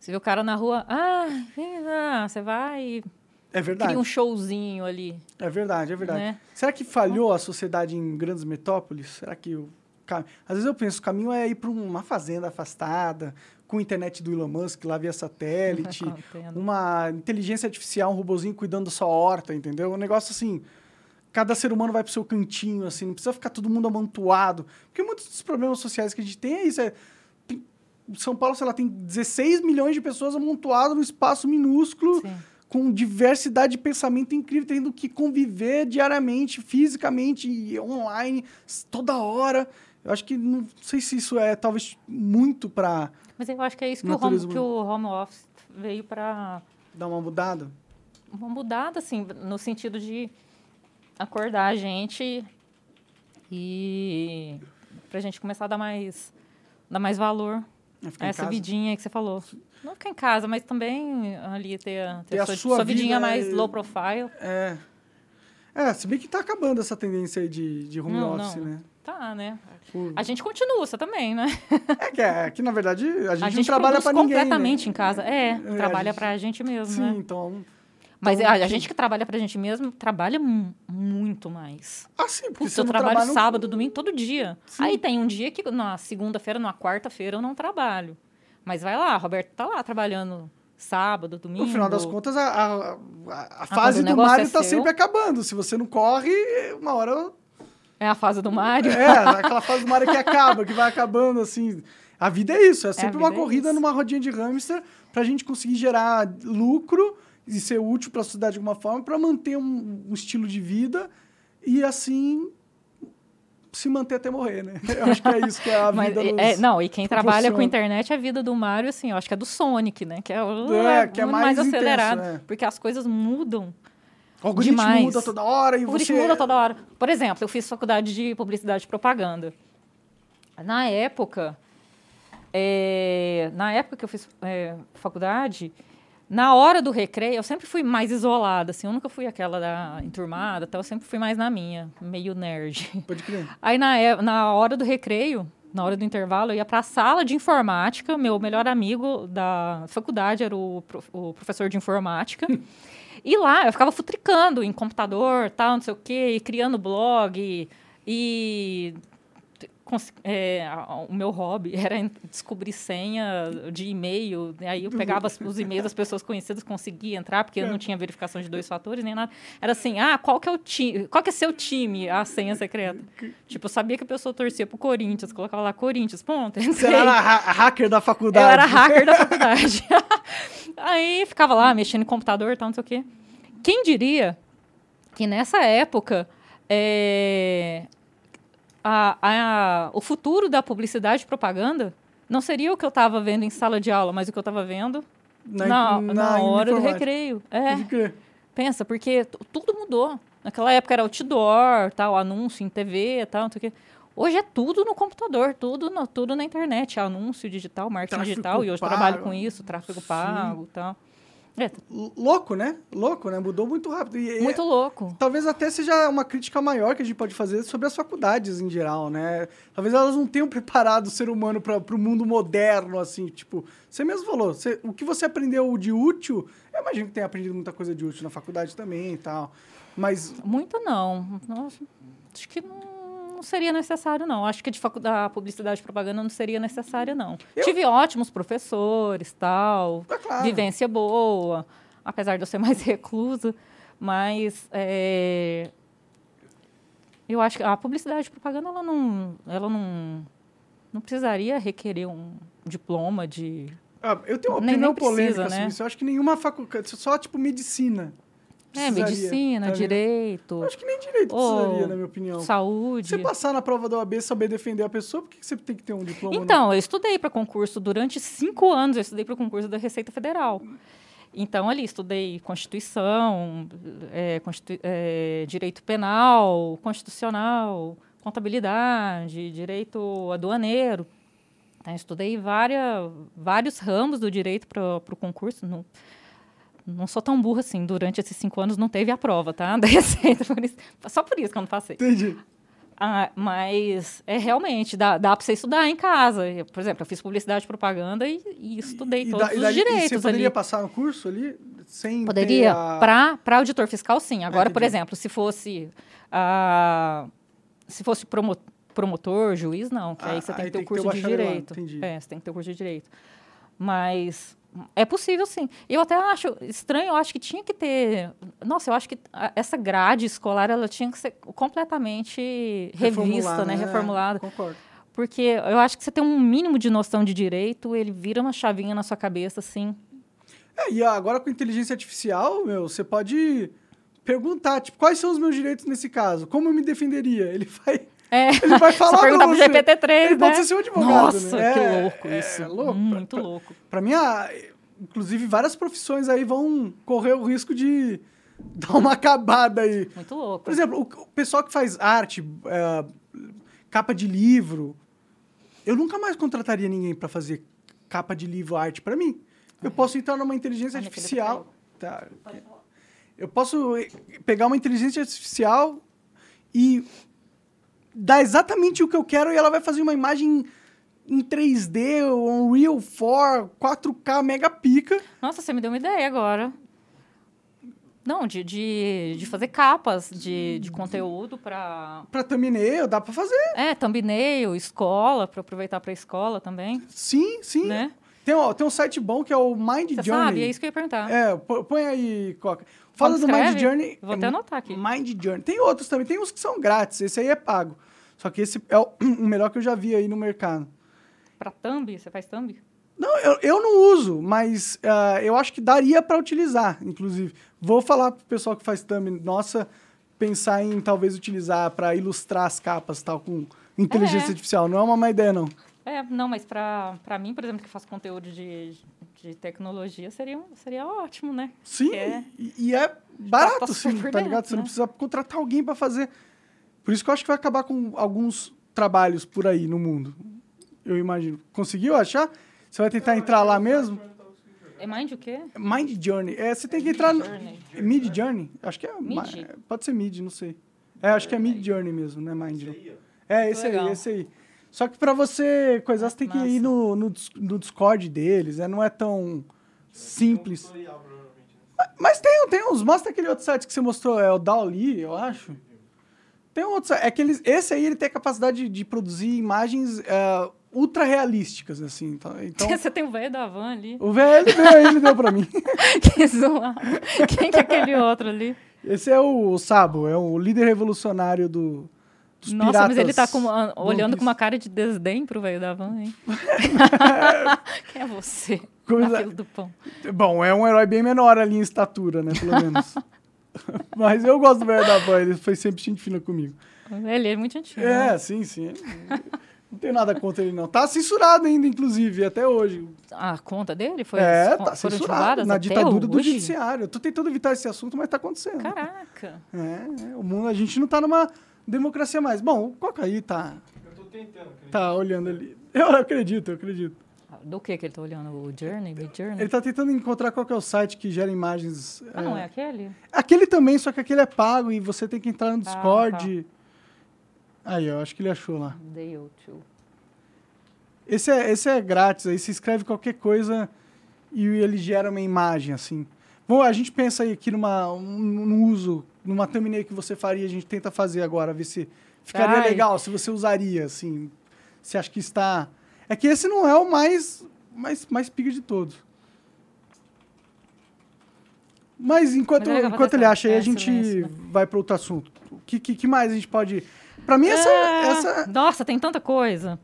Você vê o cara na rua, ah, vem lá", você vai e é verdade. cria um showzinho ali. É verdade, é verdade. Né? Será que falhou a sociedade em grandes metrópoles? Será que o cam- às vezes eu penso, o caminho é ir para uma fazenda afastada, com internet do Elon Musk lá via satélite, [LAUGHS] uma inteligência artificial, um robozinho cuidando da sua horta, entendeu? Um negócio assim, cada ser humano vai pro seu cantinho, assim, não precisa ficar todo mundo amontoado. Porque muitos dos problemas sociais que a gente tem é isso, é tem- São Paulo, sei lá, tem 16 milhões de pessoas amontoadas num espaço minúsculo Sim. com diversidade de pensamento incrível, tendo que conviver diariamente, fisicamente e online, toda hora. Eu acho que não sei se isso é talvez muito para Mas eu acho que é isso que, o home, que o home office veio para dar uma mudada. uma mudada, assim, no sentido de acordar a gente e pra gente começar a dar mais, dar mais valor É a essa casa. vidinha que você falou. Não ficar em casa, mas também ali ter, a- ter Ter a a sua, sua sua vidinha mais low profile. É. É, se bem que tá acabando essa tendência aí de, de home Não, office, não. né? Tá, né? O- A gente continua, você também, né? [LAUGHS] É que, é que, na verdade, a gente, A não gente trabalha produz para ninguém. completamente né? em casa. É, a trabalha gente- pra gente mesmo, Sim, né? então. Mas então, a, gente que trabalha pra gente mesmo trabalha mu- muito mais. Ah, sim, porque Putz, você eu trabalho trabalha. sábado, domingo, todo dia. Sim. Aí tem um dia que na segunda-feira, na quarta-feira eu não trabalho. Mas vai lá, Roberto tá lá trabalhando sábado, domingo. No final das contas, a, a, a- a fase do Mario é tá seu. sempre acabando. Se você não corre, uma hora É a fase do Mário. É, aquela fase do Mario que acaba, que vai acabando, assim. A vida é isso, é sempre uma vida é corrida isso. numa rodinha de hamster pra gente conseguir gerar lucro e ser útil pra sociedade de alguma forma, pra manter um, um estilo de vida e assim se manter até morrer, né? [LAUGHS] Eu acho que é isso que é a [LAUGHS] Mas, vida é, nos... é, não, e quem trabalha com internet, a vida do Mário, assim, eu acho que é do Sonic, né? Que é, o- É, que é muito mais intenso, acelerado. é. Porque as coisas mudam. O algoritmo demais. muda toda hora e O você... muda toda hora. Por exemplo, eu fiz faculdade de publicidade e propaganda. Na época, é, na época que eu fiz é, faculdade, Na hora do recreio, eu sempre fui mais isolada, assim, eu nunca fui aquela da enturmada, então eu sempre fui mais na minha, meio nerd. Pode crer. [LAUGHS] Aí na, é- na hora do recreio, na hora do intervalo, eu ia para a sala de informática. Meu melhor amigo da faculdade era o, o professor de informática. [LAUGHS] e lá eu ficava futricando em computador, tal, não sei o quê, e criando blog. E, e é, o meu hobby [LAUGHS] era descobrir senha de e-mail. e Aí eu pegava as- os e-mails das pessoas conhecidas, conseguia entrar, porque eu não tinha verificação de dois fatores nem nada. Era assim, ah, qual que é o time? Qual que é seu time? A senha secreta. Tipo, eu sabia que a pessoa torcia pro Corinthians, colocava lá Corinthians, ponto. [LAUGHS] Você era ha- hacker da faculdade. Eu era hacker da faculdade. [LAUGHS] Aí ficava lá mexendo em computador e tal, não sei o quê. Quem diria que nessa época é, a- a- o futuro da publicidade e propaganda não seria o que eu estava vendo em sala de aula, mas o que eu estava vendo na, na hora do recreio. É. Pensa, porque tudo mudou. Naquela época era outdoor, tal, anúncio em TV, tal, não sei o quê. Hoje é tudo no computador, tudo, no, tudo na internet, anúncio digital, marketing Tráfego digital, e hoje pago. trabalho com isso, tráfego Sim. pago, tal. É, Louco, né? Louco, né? Mudou muito rápido. E- muito louco. Talvez até seja uma crítica maior que a gente pode fazer sobre as faculdades em geral, né? Talvez elas não tenham [LAUGHS] preparado o ser humano para o mundo moderno, assim. Tipo, você mesmo falou, você- o que você aprendeu de útil, eu imagino que tenha aprendido muita coisa de útil na faculdade também e tal. Mas Muito não. Nossa, acho que não, não seria necessário, não. Acho que de faculdade, a publicidade e propaganda não seria necessária, não. Eu- Tive ótimos professores, tal. É claro. Vivência boa, apesar de eu ser mais [LAUGHS] reclusa. Mas é, eu acho que a publicidade e propaganda, ela não, ela não, não precisaria requerer um diploma de... ah, eu tenho uma Nem- opinião nem precisa, polêmica né? sobre isso. Eu acho que nenhuma faculdade, só tipo medicina. É, precisaria, medicina, tá direito, acho que nem direito precisaria, na minha opinião. saúde. Você passar na prova da OAB e saber defender a pessoa, por que você tem que ter um diploma? Então, eu estudei para concurso durante cinco anos, eu estudei para o concurso da Receita Federal. Então, ali, estudei Constituição, é, Constitu- é, Direito Penal, Constitucional, Contabilidade, Direito Aduaneiro. Então, estudei várias, vários ramos do direito para o concurso. Não, não sou tão burra assim. Durante esses cinco anos não teve a prova, tá? [LAUGHS] Da Receita. por isso- só por isso que eu não passei. Entendi. Ah, mas é realmente, dá, dá para você estudar em casa. Eu, por exemplo, eu fiz publicidade e propaganda e, e estudei E todos da- e os daí- e direitos você poderia ali. passar no curso ali sem Poderia. a... Para auditor fiscal, sim. Agora, por entendi. exemplo, se fosse ah, se fosse promo- promotor, juiz, não. Que Ah, aí você tem aí que ter o que ter curso de direito. É, você tem que ter o curso de direito. Mas é possível, sim. Eu até acho estranho, eu acho que tinha que ter... Nossa, eu acho que essa grade escolar, ela tinha que ser completamente revista, né? Reformulada. Concordo. Porque eu acho que você tem um mínimo de noção de direito, ele vira uma chavinha na sua cabeça, assim. É, e agora com inteligência artificial, meu, você pode perguntar, tipo, quais são os meus direitos nesse caso? Como eu me defenderia? Ele [LAUGHS] vai, É. ele vai falar Você perguntar pro você. GPT-3, Ele né? pode ser seu advogado, Nossa, né? que É, louco é isso. louco. Muito Pra- louco. Pra mim, a- inclusive, várias profissões aí vão correr o risco de [LAUGHS] dar uma acabada aí. Muito louco. Por exemplo, o, o pessoal que faz arte, é, capa de livro, eu nunca mais contrataria ninguém para fazer capa de livro, arte para mim. Eu posso entrar numa inteligência artificial. Tá. Eu posso eh, pegar uma inteligência artificial e dar exatamente o que eu quero e ela vai fazer uma imagem em 3D, Unreal 4, 4K mega pica. Nossa, você me deu uma ideia agora. Não, de, de, de fazer capas de, de conteúdo para. Pra thumbnail, dá pra fazer. É, thumbnail, escola, para aproveitar para escola também, Sim, sim. né? Tem, ó, tem um site bom que é o Mind Você Journey. sabe, é isso que eu ia perguntar. É, põe aí, Coca. Fala Como do Mind escreve? Journey. Vou até anotar aqui. Mind Journey. Tem outros também, tem uns que são grátis, esse aí é pago. Só que esse é o, [CLEARS THROAT] o melhor que eu já vi aí no mercado. Para thumb, você faz thumb? Não, eu, eu não uso, mas ah, eu acho que daria para utilizar, inclusive. Vou falar pro pessoal que faz thumb, nossa, pensar em talvez utilizar para ilustrar as capas tal com inteligência É. artificial. Não é uma má ideia, não. É, não, mas para mim, por exemplo, que faço conteúdo de, de tecnologia, seria, seria ótimo, né? Sim, é- e, e é barato, tá sim, tá ligado? dentro, Você não né? precisa contratar alguém para fazer. Por isso que eu acho que vai acabar com alguns trabalhos por aí no mundo. Eu imagino. Conseguiu achar? Você vai tentar entrar lá mesmo? É Mind o quê? Mind Journey. É, você tem que entrar no... Journey. Mid Journey? Acho que é... Mid? Pode ser Mid, não sei. É, acho que é Mid Journey mesmo, não é Mind. É, esse aí, esse aí. Só que pra você coisar, você tem que ir Massa. no, no, dis- no Discord deles, né? Não é tão simples. Né? Mas- Mas tem, tem uns. Mostra aquele outro site que você mostrou, é o Dali, eu acho. Tem outro site. É que eles, esse aí ele tem a capacidade de, de produzir imagens é, ultra realísticas, assim. Então, então [LAUGHS] Você tem o velho da van ali. o velho deu aí, ele deu pra mim. [LAUGHS] que zoado. Quem que é aquele outro ali? Esse é o Sabo, é o líder revolucionário do, dos Nossa, piratas. mas ele tá com uma- olhando com uma cara de desdém pro velho da van, hein? [LAUGHS] Quem é você? Coisa- do pão. Bom, é um herói bem menor ali em estatura, né? Pelo menos. [LAUGHS] mas eu gosto do velho da van, ele foi sempre gente fina comigo. Ele é muito antigo. né? É, sim, sim. Não tenho nada contra ele, não. Tá censurado ainda, inclusive, até hoje. A conta dele foi é, tá censurado na ditadura do hoje? judiciário. Eu tô tentando evitar esse assunto, mas tá acontecendo. Caraca. É, é, o mundo, a gente não tá numa democracia mais. Bom, o Coca aí tá, Eu tô tentando. acredito. tá olhando ali. Eu acredito, eu acredito. Do que que ele tá olhando? O Journey? Mid Journey? Ele tá tentando encontrar qual é o site que gera imagens. Ah, não é aquele? Aquele também, só que aquele é pago e você tem que entrar no Ah, Discord. Aí, eu acho que ele achou lá. 2. Esse é, esse é grátis, aí você escreve qualquer coisa e ele gera uma imagem, assim. Bom, a gente pensa aí aqui numa, um, num uso, numa thumbnail que você faria, a gente tenta fazer agora, ver se ficaria Ai. legal, se você usaria, assim. Você acha que está... É que esse não é o mais, mais, mais pica de todos. Mas enquanto, Mas é enquanto ele acha aí, a gente né? vai para outro assunto. O que, que, que mais a gente pode... Pra mim, essa... Ah, essa... Nossa, tem tanta coisa.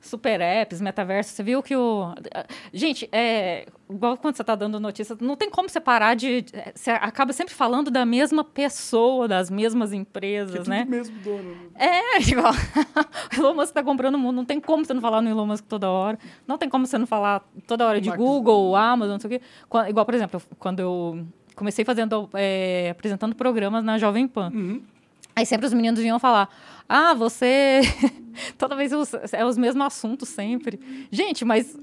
Super apps, metaverso. Você viu que o. Gente, é. Igual quando você tá dando notícia, não tem como separar de. Você acaba sempre falando da mesma pessoa, das mesmas que é empresas, tudo né? mesmo dono. né? É, [LAUGHS] igual. o Elon Musk tá comprando o mundo. Não tem como você não falar no Elon Musk toda hora. Não tem como você não falar toda hora de Mark Google, Amazon, não sei o quê. Igual, por exemplo, quando eu comecei fazendo, é, apresentando programas na Jovem Pan. Uhum. Aí sempre os meninos vinham falar: Ah, você. [LAUGHS] Toda vez é os mesmos assuntos sempre. Gente, mas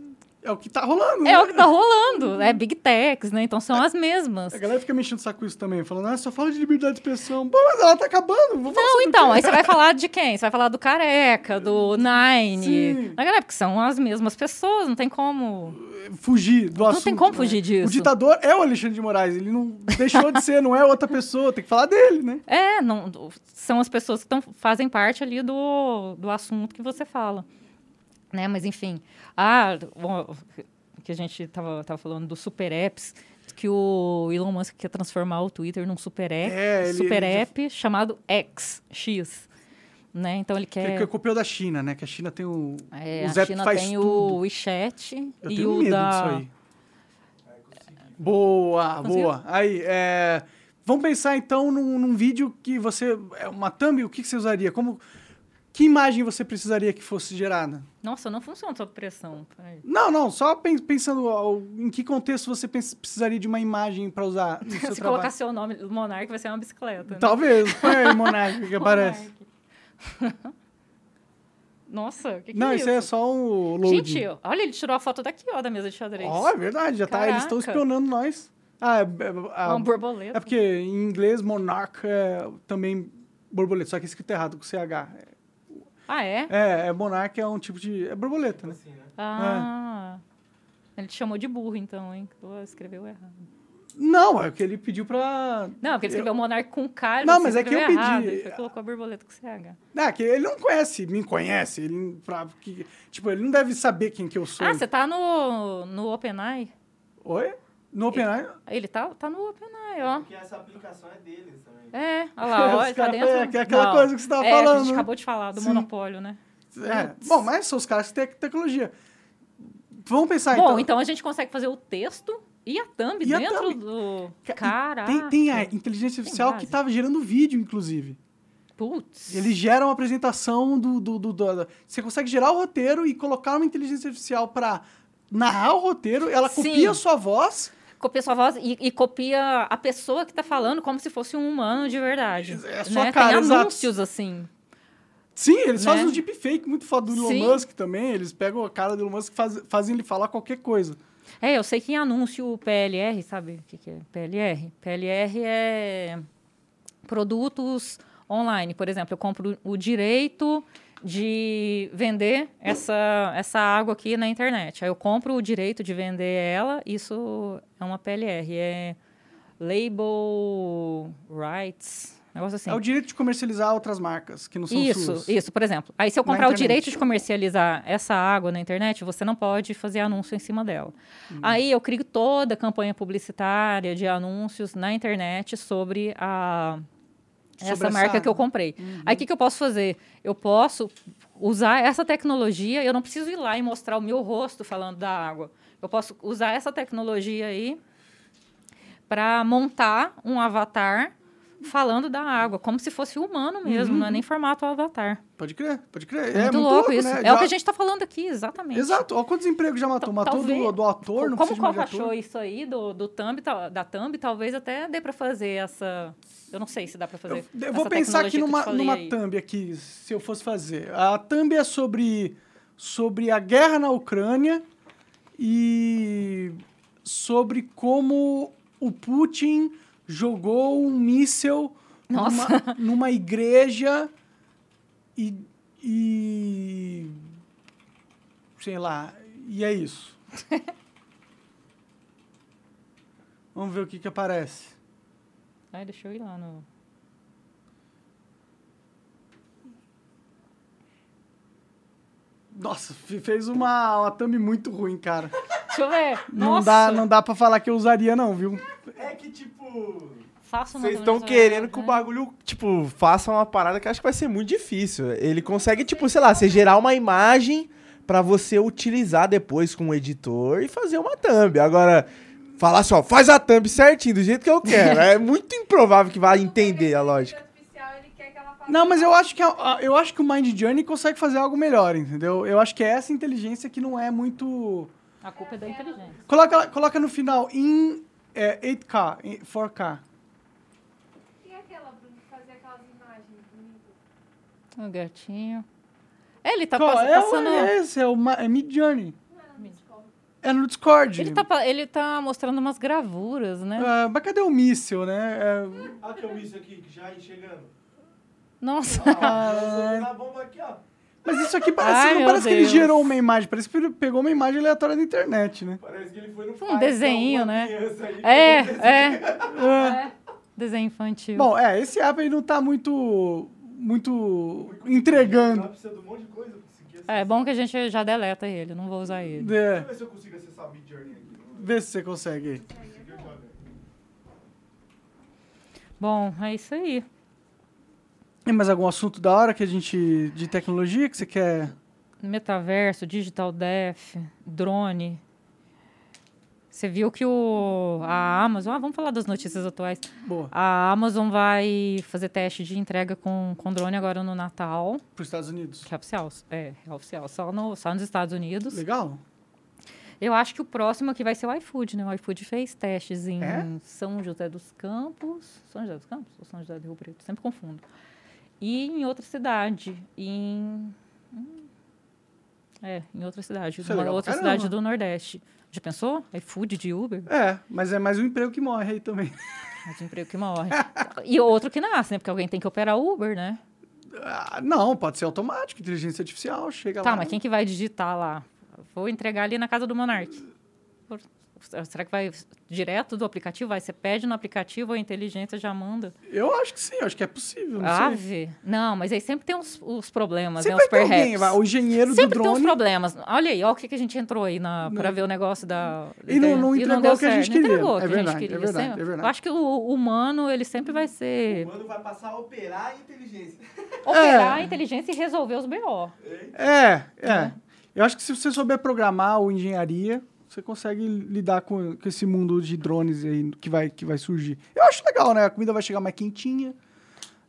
É o que tá rolando, é né? o que tá rolando. É Big Techs, né? Então são as mesmas. A galera fica mexendo o saco com isso também, falando, ah, só fala de liberdade de expressão. Pô, mas ela tá acabando. Vou Não, então, aí você vai [LAUGHS] falar de quem? Você vai falar do Careca, do Nine. Sim. Da galera, porque são as mesmas pessoas, não tem como. Fugir do assunto. tem como né? fugir disso. O ditador é o Alexandre de Moraes, ele não deixou de ser, não é outra pessoa, tem que falar dele, né? É, não, são as pessoas que tão, fazem parte ali do, do assunto que você fala. Né? Mas, enfim. Ah, bom, que a gente tava, tava falando dos super apps, que o Elon Musk quer transformar o Twitter num super app, É, ele- super ele já- app chamado X, X. Né? Então ele Que, quer... que copiou da China, né? Que a China tem o. É, o a China faz tem tudo. o WeChat Eu e o da... Boa, Conseguiu? boa. Aí, é, vamos pensar então num, num vídeo que você. É uma thumb, o que, que você usaria? Como, que imagem você precisaria que fosse gerada? Nossa, não funciona sob pressão. Peraí. Não, não, só pen- pensando em que contexto você precisaria de uma imagem para usar no seu [LAUGHS] Se trabalho. colocar seu nome, o Monark vai ser uma bicicleta. né? Talvez, põe aí, Monark, que aparece. [LAUGHS] Nossa, o que, que Não, é isso isso? é só um load. Gente, olha, ele tirou a foto daqui, ó, da mesa de xadrez. Ó, é verdade, já tá, eles estão Caraca. espionando nós. Ah, é, é, ah, Uma borboleta. é porque em inglês monarch é também borboleta, só que é escrito errado com CH. Ah, é? É, é monarch é um tipo de. É borboleta, né? Assim, né? Ah. Ele te chamou de burro, então, hein? Escreveu errado. Não, é que ele pediu pra. Não, porque ele escreveu Monark com K, Não, mas é que eu pedi. errado, e Você colocou a borboleta com CH. É, que ele não conhece, me conhece. Ele, pra, que, tipo, ele não deve saber quem que eu sou. Ah, você tá no, no OpenAI? Oi? No OpenAI? Ele tá, tá no OpenAI, ó. Porque essa aplicação é deles também. É, olha lá, ele tá cara- dentro. é, que é aquela Não, coisa que você tava é, que a falando, gente né? acabou de falar, do Sim. monopólio, né? É. Bom, mas são os caras que têm tecnologia. Vamos pensar Bom, então. então a gente consegue fazer o texto e a thumb E a dentro thumb. do... Ca- Caraca. Tem, tem a inteligência artificial que estava gerando vídeo, inclusive. Putz. Ele gera uma apresentação do, do, do- do- Você consegue gerar o roteiro e colocar uma inteligência artificial para narrar o roteiro. Ela Sim. copia a sua voz. Copia sua voz e, e copia a pessoa que tá falando como se fosse um humano de verdade. É a sua né? cara, Tem exato. anúncios assim. Sim, eles Né? fazem uns deepfake muito foda do Elon Sim. Musk também. Eles pegam a cara do Elon Musk e faz- fazem ele falar qualquer coisa. É, eu sei que em anúncio PLR, sabe o que, que é PLR? PLR é produtos online. Por exemplo, eu compro o direito de vender essa, essa água aqui na internet. Aí eu compro o direito de vender ela, isso é uma PLR, é Label Rights, negócio assim. É o direito de comercializar outras marcas que não são Isso, suas. isso, por exemplo. Aí se eu comprar o direito de comercializar essa água na internet, você não pode fazer anúncio em cima dela. Uhum. Aí eu crio toda a campanha publicitária de anúncios na internet sobre a essa marca que eu água. comprei. Aí o que, que eu posso fazer? Eu posso usar essa tecnologia, eu não preciso ir lá e mostrar o meu rosto falando da água. Eu posso usar essa tecnologia aí para montar um avatar falando da água, como se fosse humano mesmo, Uhum. não é nem formato avatar. Pode crer, pode crer. É É muito, louco, isso. né? É o Já- que a gente está falando aqui, exatamente. Exato. Olha quantos empregos já matou. Matou do, do ator, não Como ator. achou isso aí do, do thumb, da thumb, talvez até dê para fazer essa... Eu não sei se dá para fazer Eu, eu vou pensar aqui numa, numa aí. thumb aqui, se eu fosse fazer. A thumb é sobre, sobre a guerra na Ucrânia e sobre como o Putin jogou um míssel numa, numa igreja e, e... Sei lá, e é isso. [LAUGHS] Vamos ver o que que aparece. Ai, deixa eu ir lá no... Nossa, fe- fez uma, uma thumb muito ruim, cara. Deixa eu ver. Não Nossa. dá, não dá pra falar que eu usaria, não, viu? É que, tipo. Vocês estão querendo que o né? bagulho, tipo, faça uma parada que eu acho que vai ser muito difícil. Ele consegue, tipo, sei lá, você gerar uma imagem pra você utilizar depois com o editor e fazer uma thumb. Agora, falar assim, ó, faz a thumb certinho, do jeito que eu quero. é muito improvável que vá entender a lógica. artificial, ele quer que ela faça Não, mas eu acho que a- a- eu acho que o Mind Journey consegue fazer algo melhor, entendeu? Eu acho que é essa inteligência que não é muito. A culpa é da inteligência. Coloca, coloca no final em é, 8K, em 4K. E aquela, Bruno, que fazia aquelas imagens bonitas? O gatinho. Ele tá Qual? pass- é, o- passando... é esse, é o Ma- é Mid Journey. Não era no Discord. É no Discord. Ele tá, ele tá mostrando umas gravuras, né? Ah, mas cadê o míssil, né? É, Olha que eu vi isso aqui, que já ia chegando. Nossa. Ah, [LAUGHS] Na bomba aqui, ó. Mas isso aqui parece, Ai, não parece que ele Deus. gerou uma imagem, parece que ele pegou uma imagem aleatória da internet, né? Parece que ele foi no Um pai desenho, né? É, é. [LAUGHS] É. é. Desenho infantil. Bom, é, esse app aí não tá muito. muito. entregando. Ela precisa de um monte de coisa pra conseguir É bom que a gente já deleta ele, não vou usar ele. Deixa eu É, ver se eu consigo acessar o Mid Journey aqui. vê se você consegue. Bom, é isso aí. Tem mais algum assunto da hora que a gente. de tecnologia que você quer. Metaverso, Digital Death, drone. Você viu que o, a Amazon... Ah, vamos falar das notícias atuais. Boa. A Amazon vai fazer teste de entrega com, com drone agora no Natal. Para os Estados Unidos. Que é oficial. É, é oficial. Só, no, só nos Estados Unidos. Legal? Eu acho que o próximo aqui vai ser o iFood, né? O iFood fez testes em É? São José dos Campos. São José dos Campos ou São José do Rio Preto? Sempre confundo. E em outra cidade. Em. É, em outra cidade. Isso é outra caramba. cidade do Nordeste. Já pensou? iFood de Uber? É, mas é mais um emprego que morre aí também. [LAUGHS] Mas o emprego que morre. e outro que nasce, né? Porque alguém tem que operar Uber, né? Ah, não, pode ser automático, inteligência artificial, chega Tá, lá. mas quem que vai digitar lá? Vou entregar ali na casa do Monark. Será que vai direto do aplicativo? Vai, você pede no aplicativo, a inteligência já manda. Eu acho que sim, acho que é possível. Não sei. Ave. Não, mas aí sempre tem os, os problemas, Sempre né? Os alguém, perhaps. vai, o engenheiro Sempre do tem uns drone. problemas. Olha aí, olha o que, que a gente entrou aí pra ver o negócio da. E não- não e entregou o que a gente queria. entregou o É que a gente verdade, é queria. verdade, Sempre- é verdade. Eu acho que o humano, ele sempre vai O ser. mano vai passar a operar a inteligência. [LAUGHS] Operar a inteligência e resolver os BO. É, é. Né? Eu acho que se você souber programar ou engenharia, você consegue lidar com, com esse mundo de drones aí que vai, que vai surgir. Eu acho legal, né? A comida vai chegar mais quentinha,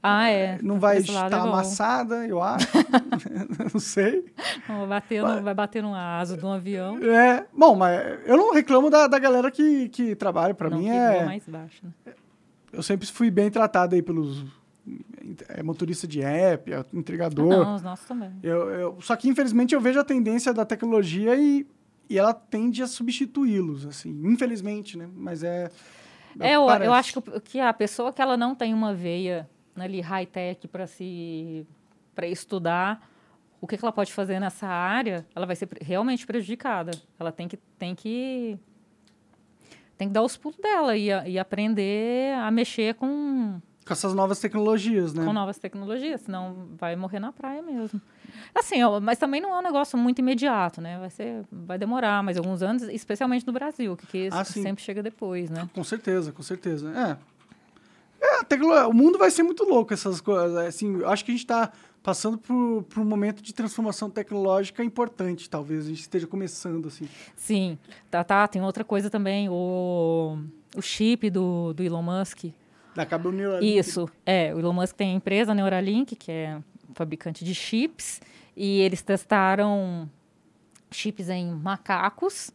Ah, é. não vai estar é bom. amassada, eu acho. [LAUGHS] [LAUGHS] não sei. Vai bater, no, vai bater no asa de um avião. É, bom, mas eu não reclamo da, da galera que, que trabalha. Pra não, mim é. voa mais baixo. Né? Eu sempre fui bem tratado aí pelos é, motorista de app, é, Ah, entregador. não, os nossos também. Eu, eu- só que, infelizmente, eu vejo a tendência da tecnologia e, e ela tende a substituí-los, assim, infelizmente, né? Mas é. É, eu, parece. eu acho que, que a pessoa que ela não tem uma veia né, ali high-tech para se para estudar o que, que ela pode fazer nessa área, ela vai ser realmente prejudicada. Ela tem que tem que tem que dar os pulos dela e, e aprender a mexer com, Com essas novas tecnologias, né? com novas tecnologias, senão vai morrer na praia mesmo. Assim, ó, mas também não é um negócio muito imediato, né? Vai ser, vai demorar mais alguns anos, especialmente no Brasil, que, que Ah, sempre chega depois, né? Com certeza, com certeza. É. É, a tecno- o mundo vai ser muito louco essas coisas. Assim, acho que a gente está passando por, por um momento de transformação tecnológica importante, talvez. A gente esteja começando, assim. Sim, tá, tá. Tem outra coisa também, o, o chip do, do Elon Musk. Neuralink. Isso, é. O Elon Musk tem a empresa Neuralink, que é fabricante de chips, e eles testaram chips em macacos.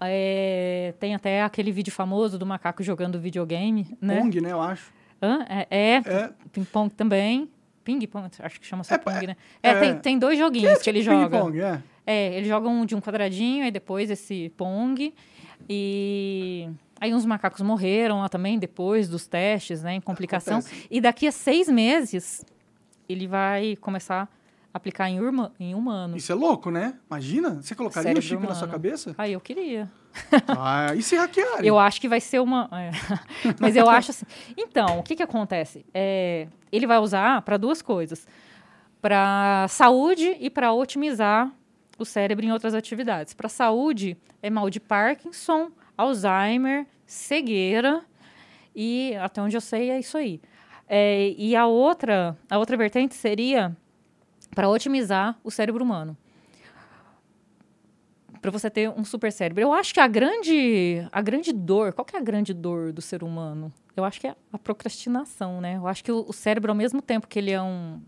É, tem até aquele vídeo famoso do macaco jogando videogame, né? Pong, né, eu acho. Hã? É, é, É. ping-pong também. Ping-pong, acho que chama só É, pong, né? é. É, tem, tem dois joguinhos que ele joga. Ping-pong, é. É, ele joga um de um quadradinho, aí depois esse Pong. E aí uns macacos morreram lá também, depois dos testes, né, em complicação. Acontece. E daqui a seis meses, ele vai começar a aplicar em, urma, em humano. Isso é louco, né? Imagina, você colocaria o Cérebro chip na sua humano. cabeça? Aí eu queria. Ah, e se hackearem? Eu acho que vai ser uma. é. [LAUGHS] Mas eu acho assim. Então, o que, que acontece? É, ele vai usar para duas coisas: para saúde e para otimizar o cérebro em outras atividades. Para saúde, é mal de Parkinson, Alzheimer, cegueira e até onde eu sei é isso aí. É, e a outra, a outra vertente seria para otimizar o cérebro humano para você ter um super cérebro. Eu acho que a grande, a grande dor, qual que é a grande dor do ser humano? Eu acho que é a procrastinação, né? Eu acho que o, o cérebro, ao mesmo tempo que ele é um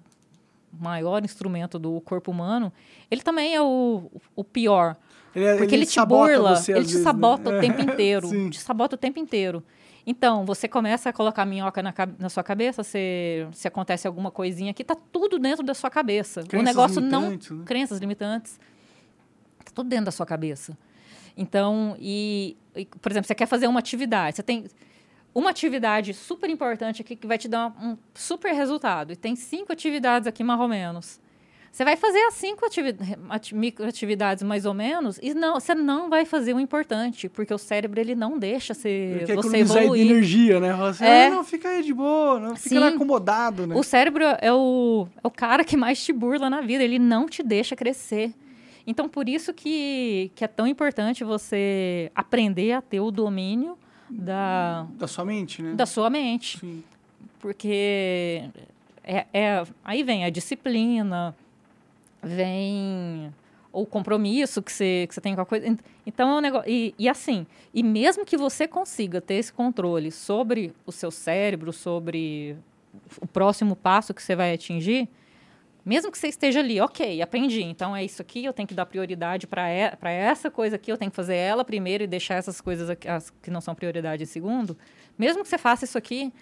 maior instrumento do corpo humano, ele também é o, o pior. Ele, é- Porque ele, te sabota burla, você, ele te vezes, sabota né? o tempo inteiro. [LAUGHS] Sim. te sabota o tempo inteiro. Então, você começa a colocar minhoca na, na sua cabeça, se, se acontece alguma coisinha aqui, tá tudo dentro da sua cabeça. o Crenças negócio não. né? Crenças limitantes. Tá tudo dentro da sua cabeça. Então, e, e, por exemplo, você quer fazer uma atividade, você tem uma atividade super importante aqui que vai te dar um super resultado. E tem cinco atividades aqui, mais ou menos. Você vai fazer as cinco ativi ati- microatividades mais ou menos e não, você não vai fazer o importante, porque o cérebro ele não deixa você, Ele quer você evoluir. energia, né? Fala assim, É. ah, não, fica aí de boa, não fica Sim. acomodado, né? O cérebro é o, é o cara que mais te burla na vida, ele não te deixa crescer. Então, por isso que, que é tão importante você aprender a ter o domínio da, Da sua mente, né? da sua mente. Sim. Porque é, é- aí vem a disciplina, vem o compromisso que você, que você tem com a coisa. Ent- Então, é um negócio. E, e assim, e mesmo que você consiga ter esse controle sobre o seu cérebro, sobre o próximo passo que você vai atingir, mesmo que você esteja ali, ok, aprendi, então é isso aqui, eu tenho que dar prioridade para essa coisa aqui, eu tenho que fazer ela primeiro e deixar essas coisas aqui, as que não são prioridade em segundo. Mesmo que você faça isso aqui,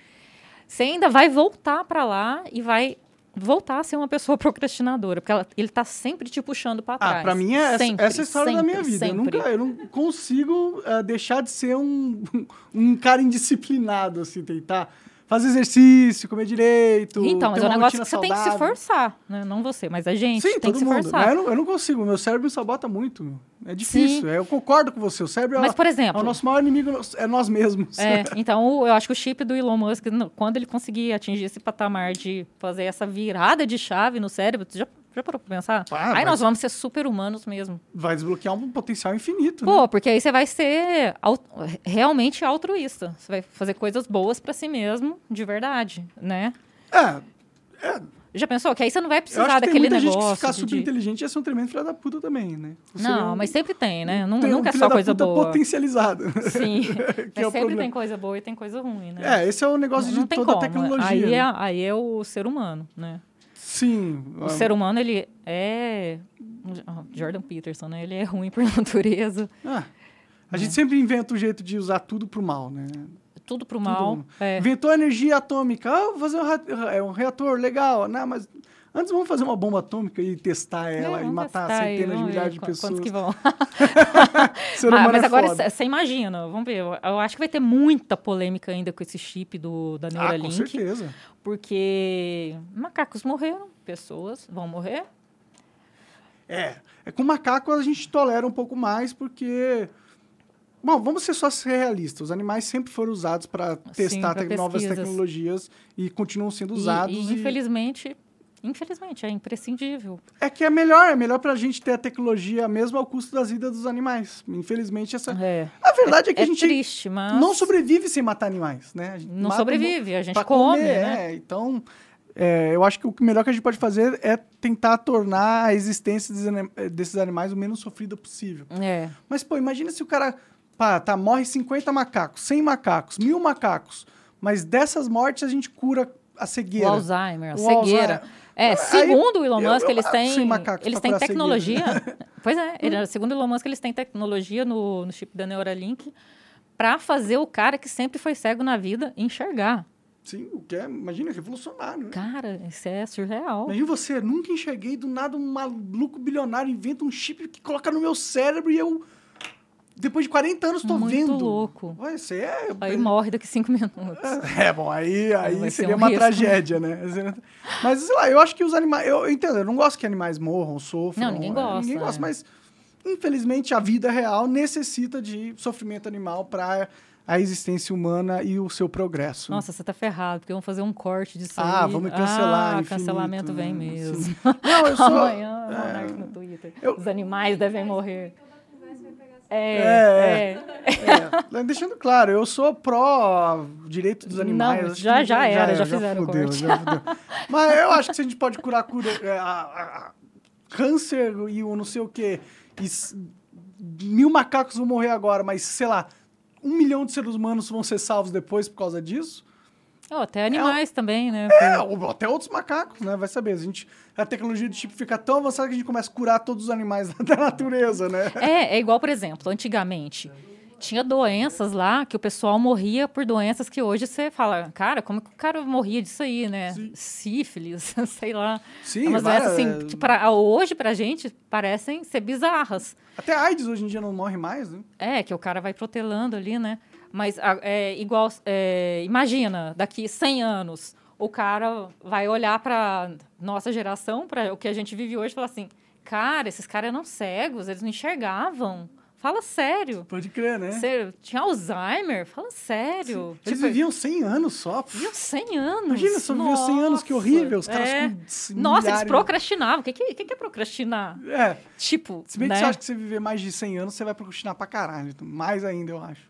você ainda vai voltar para lá e vai voltar a ser uma pessoa [LAUGHS] procrastinadora, porque ela- ele está sempre te puxando para trás. Ah, pra mim é essa, Sempre, essa é a história da minha sempre, vida. Eu, sempre. nunca, eu não consigo eh, deixar de ser um, [LAUGHS] um cara indisciplinado, assim, tentar fazer exercício, comer direito. Então, mas é um negócio que você tem que se saudável. forçar, né? não você, mas a gente Sim, tem todo que se mundo. forçar. Eu, não, eu não consigo, meu cérebro sabota muito. É difícil. Sim. é, eu concordo com você. O cérebro Mas, é, por é exemplo, o nosso maior inimigo, é nós mesmos. É, então eu acho que o chip do Elon Musk, quando ele conseguir atingir esse patamar de fazer essa virada de chave no cérebro, já, já parou pra pensar? Ah, aí mas- nós vamos ser super humanos mesmo. Vai desbloquear um potencial infinito. né? Pô, porque aí você vai ser realmente altruísta. Você vai fazer coisas boas pra si mesmo, de verdade, né? É, Já pensou? Que aí você não vai precisar acho que tem daquele muita gente negócio. que ficar de- super inteligente ia ser um tremendo filho da puta também, né? Seria Não, um- mas sempre tem, né? Nun- tem um Nunca é filho só coisa boa. potencializado. Sim. [LAUGHS] que mas é sempre tem coisa boa e tem coisa ruim, né? É, esse é o negócio não de tem toda como. a tecnologia. Aí né? é, aí é o ser humano, né? Sim. O ah, ser humano, ele é... Jordan Peterson, né? Ele é ruim por [LAUGHS] natureza. ah, a É. gente sempre inventa um jeito de usar tudo pro mal, né? Tudo pro mal. É. Inventou a energia atômica. Ah, vou fazer um, é um reator legal. Não, mas Antes vamos fazer uma bomba atômica e testar ela É, e matar testar aí, centenas de milhares de pessoas. Quantos que vão? [LAUGHS] Ah, humano mas é agora você imagina, vamos ver. Eu, eu acho que vai ter muita polêmica ainda com esse chip do, da Ah, com Neuralink. certeza. porque macacos morreram, pessoas vão morrer. É. É com macaco a gente tolera um pouco mais, porque. Bom, vamos ser só ser realistas. Os animais sempre foram usados para testar tec- novas tecnologias e continuam sendo E- usados. E, e- infelizmente, infelizmente, é imprescindível. É que é melhor, é melhor pra gente ter a tecnologia mesmo ao custo das vidas dos animais. Infelizmente, essa. É, A verdade é que é a gente triste, mas não sobrevive sem matar animais, né? A não sobrevive, a gente come, comer, né? é. Então, é, eu acho que o melhor que a gente pode fazer é tentar tornar a existência desses desses animais o menos sofrida possível. É. Mas, pô, imagina se o cara. Pá, tá, morre 50 macacos, 100 macacos, mil macacos. Mas dessas mortes a gente cura a O cegueira. Alzheimer, a O cegueira. Alzheimer. É, Aí, segundo o Elon eu- Musk, eu eles mato têm, eles têm curar tecnologia. [LAUGHS] pois é, ele- segundo o Elon Musk, eles têm tecnologia no, no chip da Neuralink para fazer o cara que sempre foi cego na vida enxergar. Sim, o que é, imagina, revolucionário. Né? Cara, isso é surreal. Imagina você, nunca enxerguei, do nada um maluco bilionário inventa um chip que coloca no meu cérebro e eu, depois de 40 anos, tô Muito vendo. louco. Ué, Isso aí é... Aí morre daqui cinco minutos. É, bom, aí, aí Vai ser seria um uma risco. tragédia, né? Mas, sei lá, eu acho que os animais... Eu, eu entendo, eu não gosto que animais morram, sofram. Não, ninguém é, gosta, Ninguém é. gosta, mas, infelizmente, a vida real necessita de sofrimento animal para a existência humana e o seu progresso. Nossa, você tá ferrado, porque vão fazer um corte disso Ah, aí. vamos cancelar Ah, infinito, cancelamento vem né? mesmo. Sim. Não, eu sou... [LAUGHS] Amanhã, Monark no Twitter. eu- Os animais devem morrer. Toda conversa vai pegar É, É, é. É, deixando claro, eu sou pró direito dos animais. Não, já- que já era, já fizeram o fudeu, corte. já fudeu. Mas eu acho que se a gente pode curar cura, é, a- a- a- câncer e o não sei o quê, e mil macacos vão morrer agora, mas sei lá, um milhão de seres humanos vão ser salvos depois por causa disso. Oh, até animais também, né? É, ou até outros macacos, né? Vai saber. A, gente, a tecnologia do chip fica tão avançada que a gente começa a curar todos os animais [LAUGHS] da natureza, né? É, é igual, por exemplo, antigamente. Tinha doenças lá que o pessoal morria por doenças que hoje você fala, cara, como que o cara morria disso aí, né? Sim. Sífilis, [LAUGHS] sei lá. Sim, Umas doenças assim, que pra, hoje pra gente parecem ser bizarras. Até AIDS hoje em dia não morre mais, né? É, que o cara vai protelando ali, né? Mas é igual, é, imagina, daqui 100 anos, o cara vai olhar para nossa geração, para o que a gente vive hoje, e falar assim, cara, esses caras eram cegos, eles não enxergavam. Fala sério. Pode crer, né? Você tinha Alzheimer? Fala sério. Eles Tipo, viviam 100 anos só. viviam 100 anos. Imagina, só viveu 100 anos, que horrível. Os caras é. com Nossa, eles milhares- procrastinavam. O que, que, que é procrastinar? É, Tipo, se bem né? que você acha que você viver mais de 100 anos, você vai procrastinar pra caralho. Mais ainda, eu acho.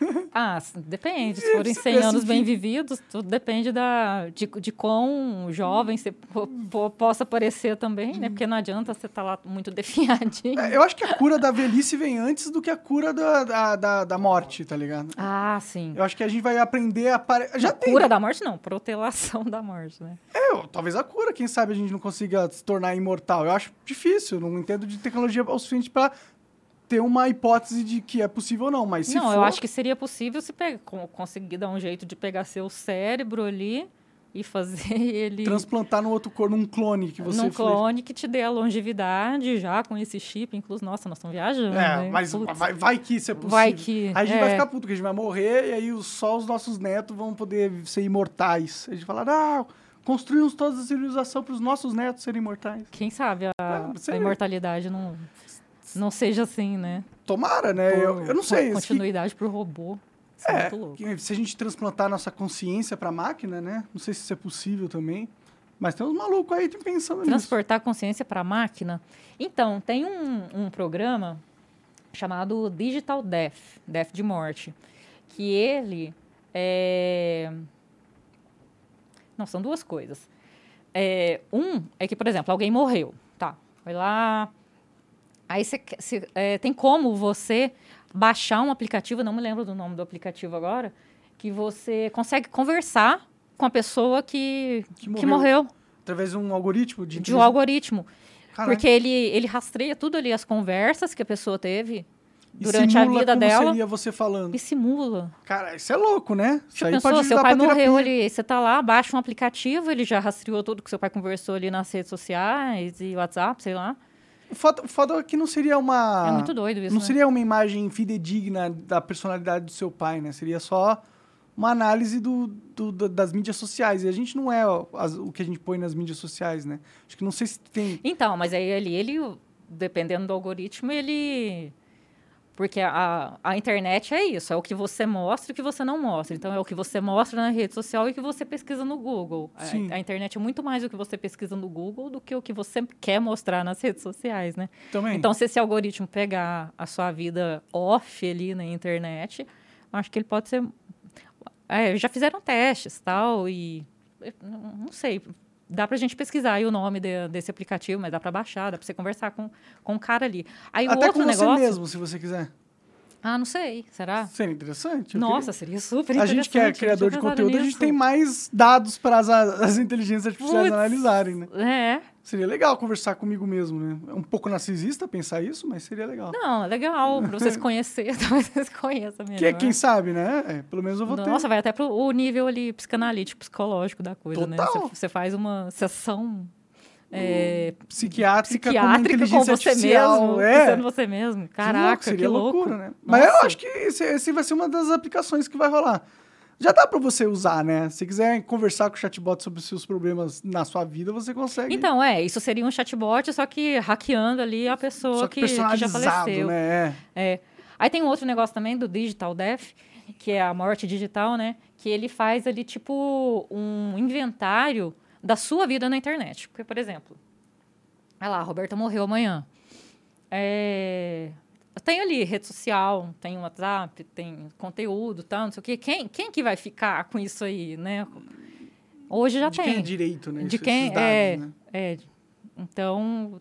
[LAUGHS] Ah, depende. Se forem você 100 vê, anos bem vividos, tudo depende da, de, de quão jovem você po- po- possa parecer também, né? Porque não adianta você estar lá muito [LAUGHS] definhadinho. É, eu acho que a cura da velhice vem antes do que a cura da, da, da, da morte, tá ligado? Ah, sim. Eu acho que a gente vai aprender a... Pare... Já tem, Cura da morte, não. Protelação [LAUGHS] da morte, né? É, eu- talvez a cura, quem sabe a gente não consiga se tornar imortal. Eu acho difícil, não entendo de tecnologia o suficiente pra ter uma hipótese de que é possível ou não, mas se não, for... eu acho que seria possível se conseguir dar um jeito de pegar seu cérebro ali e fazer [LAUGHS] ele Transplantar no outro corpo, num clone que você... num fez. clone que te dê a longevidade já com esse chip. Inclusive, nossa, nós estamos viajando. É, hein? mas vai, vai que isso é possível. Vai que, Aí a gente é. vai ficar puto, que a gente vai morrer e aí só os nossos netos vão poder ser imortais. A gente fala, não, construímos toda a civilização para os nossos netos serem imortais. Quem sabe a, Ah, a imortalidade não, não seja assim, né? Tomara, né? Eu, Por eu não sei. con- isso que- Continuidade pro robô. Isso é, É, muito louco. que se a gente transplantar nossa consciência para máquina, né? Não sei se isso é possível também. Mas tem uns malucos aí pensando nisso. Transportar a consciência para a máquina. Então, tem um, um programa chamado Digital Death, Death de Morte, que ele é... Não, são duas coisas. É, um é que, por exemplo, alguém morreu, tá? Foi lá... Aí quer- você, é, tem como você baixar um aplicativo, não me lembro do nome do aplicativo agora, que você consegue conversar com a pessoa que, Que que morreu. morreu Através de um algoritmo de... de um algoritmo. Porque ele, ele rastreia tudo ali, as conversas que a pessoa teve durante a vida como dela seria você falando. e simula. Cara, isso é louco, né? Isso aí pensou, pode seu pai morreu ali, você tá lá, baixa um aplicativo, ele já rastreou tudo que seu pai conversou ali nas redes sociais e WhatsApp, sei lá. O foda, o foda é que não seria uma... É muito doido isso, Não né? seria uma imagem fidedigna da personalidade do seu pai, né? Seria só uma análise do, do- do- das mídias sociais. E a gente não é as- o que a gente põe nas mídias sociais, né? Acho que não sei se tem... Então, mas aí ele, ele, dependendo do algoritmo, ele. Porque a, a internet é isso, é o que você mostra e o que você não mostra. Então, é o que você mostra na rede social e o que você pesquisa no Google. A-. A, internet é muito mais o que você pesquisa no Google do que o que você quer mostrar nas redes sociais, né? Também. Então, se esse algoritmo pegar a sua vida off ali na internet, eu acho que ele pode ser. É, já fizeram testes tal, e. não sei. Dá pra gente pesquisar aí o nome de- desse aplicativo, mas dá pra baixar, dá pra você conversar com, com o cara ali. Aí o Até outro com você negócio. mesmo, se você quiser. Ah, não sei. Será? Seria interessante. Nossa, seria super A interessante. gente que é criador de conteúdo, a gente nisso. tem mais dados para as, as inteligências artificiais Putz. analisarem, né? É. Seria legal conversar comigo mesmo, né? É um pouco narcisista pensar isso, mas seria legal. Não, é legal pra você se conhecer, [LAUGHS] talvez você se conheça mesmo. Que, né? quem sabe, né? É, pelo menos eu vou ter. Nossa, vai até pro o nível ali psicanalítico, psicológico da coisa, né? Total. Você, você faz uma sessão é, Psiquiátrica, psiquiátrica com inteligência você artificial. mesmo, é. sendo você mesmo. Que Caraca, louco, seria que louco. loucura, né? Mas eu Nossa. acho que esse, esse vai ser uma das aplicações que vai rolar. Já dá pra você usar, né? Se quiser conversar com o chatbot sobre os seus problemas na sua vida, você consegue. Então, é, isso seria um chatbot, só que hackeando ali a pessoa que que, que já faleceu. né? É. É. Aí tem um outro negócio também do Digital Death, que é a morte digital, né? Que ele faz ali, tipo, um inventário da sua vida na internet. Porque, por exemplo, olha lá, a Roberta morreu amanhã. É... Eu tenho ali rede social, tem WhatsApp, tem conteúdo, tal, não sei o quê. Quem, quem que vai ficar com isso aí, né? Hoje já de tem. quem é direito, né? De Esses quem dados, é, né? é. Então,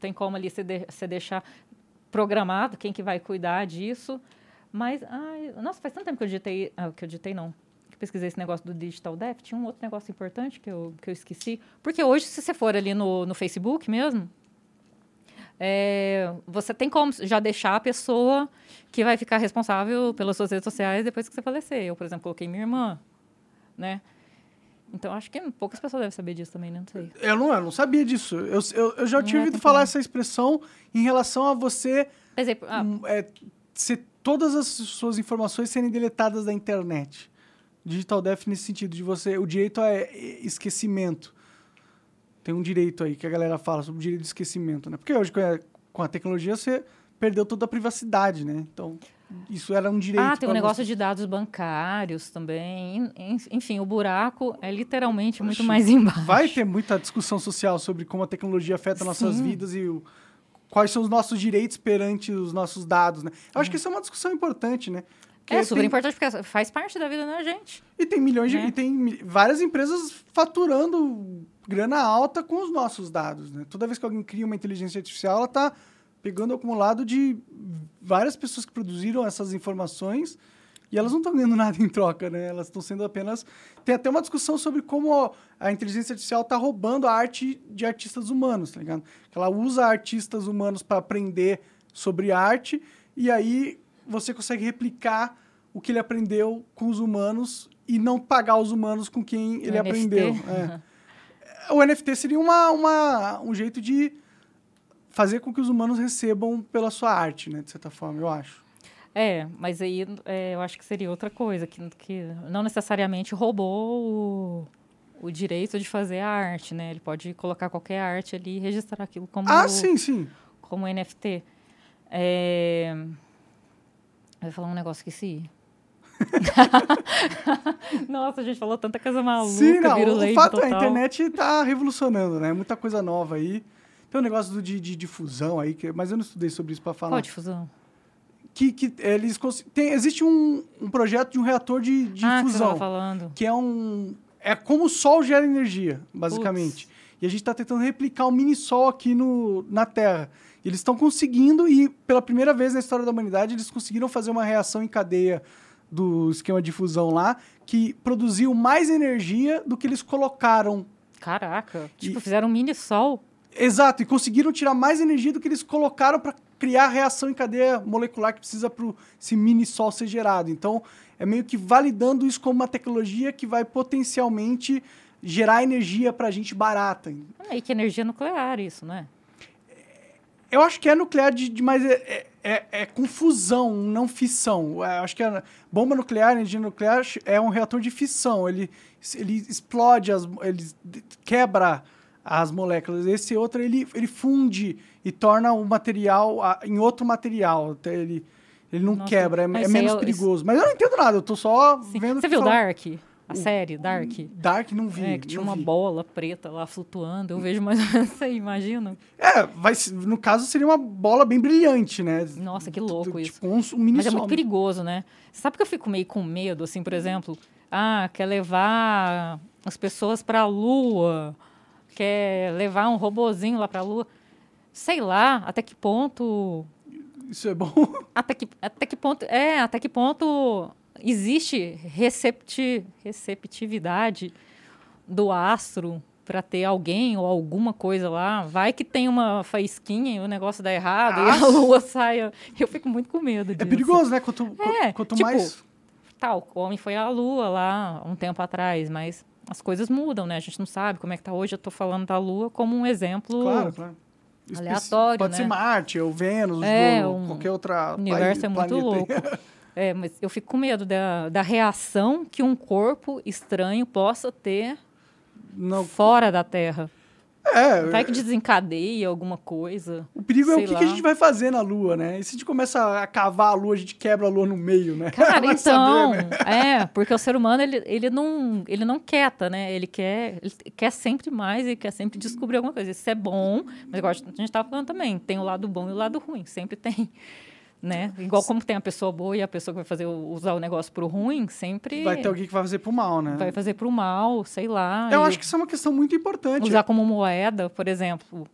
tem como ali você, de- você deixar programado quem que vai cuidar disso. Mas, ai, nossa, faz tanto tempo que eu digitei, ah, que eu digitei não, que pesquisei esse negócio do Digital Death. Tinha um outro negócio importante que eu, que eu esqueci. Porque hoje, se você for ali no, no Facebook mesmo, é, você tem como já deixar a pessoa que vai ficar responsável pelas suas redes sociais depois que você falecer. Eu, por exemplo, coloquei minha irmã, né? Então, acho que poucas pessoas devem saber disso também, né? Não sei. Eu não, eu não sabia disso. Eu, eu, eu já tinha É, ouvido falar essa expressão em relação a você Por exemplo, ah, hum, é, ser todas as suas informações serem deletadas da internet. Digital Death nesse sentido, de você. O direito é esquecimento. Tem um direito aí que a galera fala sobre o direito de esquecimento, né? Porque hoje, com a, tecnologia, você perdeu toda a privacidade, né? Então, isso era um direito. Ah, tem um negócio você. de dados bancários também. En- en- Enfim, o buraco é literalmente muito Oxi, mais [LAUGHS] embaixo. Vai ter muita discussão social sobre como a tecnologia afeta nossas Sim. vidas e o- quais são os nossos direitos perante os nossos dados, né? Eu acho que isso é uma discussão importante, né? Porque É super tem- importante porque faz parte da vida da gente. E tem milhões de. Né? E tem várias empresas faturando grana alta com os nossos dados, né? Toda vez que alguém cria uma inteligência artificial, ela está pegando o acumulado de várias pessoas que produziram essas informações e elas não estão ganhando nada em troca, né? Elas estão sendo apenas. Tem até uma discussão sobre como a inteligência artificial está roubando a arte de artistas humanos, tá ligado? Ela usa artistas humanos para aprender sobre arte e aí você consegue replicar o que ele aprendeu com os humanos e não pagar os humanos com quem ele NFT. aprendeu. É. O NFT seria uma, uma, um jeito de fazer com que os humanos recebam pela sua arte, né? De certa forma, eu acho. É, mas aí é, eu acho que seria outra coisa, que, que não necessariamente roubou o, o direito de fazer a arte, né? Ele pode colocar qualquer arte ali e registrar aquilo como, Ah, sim, sim. como NFT. É... Eu ia falar um negócio que esqueci. [LAUGHS] Nossa, a gente falou tanta coisa maluca, sim, não. O fato é, a total. internet está revolucionando, né? Muita coisa nova aí. Tem um negócio do, de, de difusão aí, que, mas eu não estudei sobre isso para falar. Qual difusão? Que, que eles tem, existe um, um projeto de um reator de, de ah, que fusão. falando. que é um. É como o Sol gera energia, basicamente. E a gente está tentando replicar um mini Sol aqui no, na Terra. E eles estão conseguindo, e pela primeira vez na história da humanidade, eles conseguiram fazer uma reação em cadeia do esquema de fusão lá, que produziu mais energia do que eles colocaram. Caraca. Tipo, E- fizeram um mini sol. Exato, e conseguiram tirar mais energia do que eles colocaram para criar a reação em cadeia molecular que precisa para esse mini sol ser gerado. Então, é meio que validando isso como uma tecnologia que vai potencialmente gerar energia para a gente barata. É meio que energia nuclear isso, né? Eu acho que é nuclear de, de mas é, é, é, é com fusão, não fissão. Eu acho que a bomba nuclear, energia nuclear, é um reator de fissão. Ele, ele explode, as, ele quebra as moléculas. Esse outro, ele, ele funde e torna o material a- em outro material. Até Ele, ele não Nossa, quebra, é, é isso menos é o- perigoso. Mas eu não entendo nada, eu tô só Sim. vendo... Você viu fala- Dark? A série Dark? Dark não vi. É, que tinha uma vi. bola preta lá flutuando. Eu vejo mais ou menos [LAUGHS] isso aí, imagina. É, vai, no caso seria uma bola bem brilhante, né? Nossa, que louco Do- isso. Tipo, um, um mini Mas é muito perigoso, né? Sabe que eu fico meio com medo, assim, por exemplo? Ah, quer levar as pessoas para a Lua, quer levar um robozinho lá para a Lua. Sei lá, até que ponto Isso é bom. até que, até que ponto é até que ponto existe recepti, receptividade do astro para ter alguém ou alguma coisa lá vai que tem uma faísquinha e o negócio dá errado e a Ah. lua saia eu fico muito com medo É disso perigoso, né? Quanto, É, quanto tipo, mais. tal o homem foi à lua lá um tempo atrás mas as coisas mudam né a gente não sabe como é que tá hoje eu tô falando da lua como um exemplo Claro, claro. Aleatório, Pode né? ser Marte, ou Vênus, É, ou um- qualquer outra. O universo é muito louco. [LAUGHS] É, mas eu fico com medo da, da reação que um corpo estranho possa ter Não, fora da Terra. é, Vai que desencadeia alguma coisa. o perigo é o que, que a gente vai fazer na Lua, né? E se a gente começa a cavar a Lua, a gente quebra a Lua no meio, né? Cara, [LAUGHS] então, saber, né? é, porque o ser humano, ele, ele, não, ele não quieta, né? Ele quer, ele quer sempre mais e quer sempre descobrir alguma coisa. Isso é bom, mas igual a gente estava falando também, tem o lado bom e o lado ruim, sempre tem. Né? Igual como tem a pessoa boa e a pessoa que vai fazer usar o negócio pro ruim, sempre Vai ter alguém que vai fazer pro mal, né? vai fazer pro mal, sei lá. Eu acho que isso é uma questão muito importante. usar como moeda, por exemplo.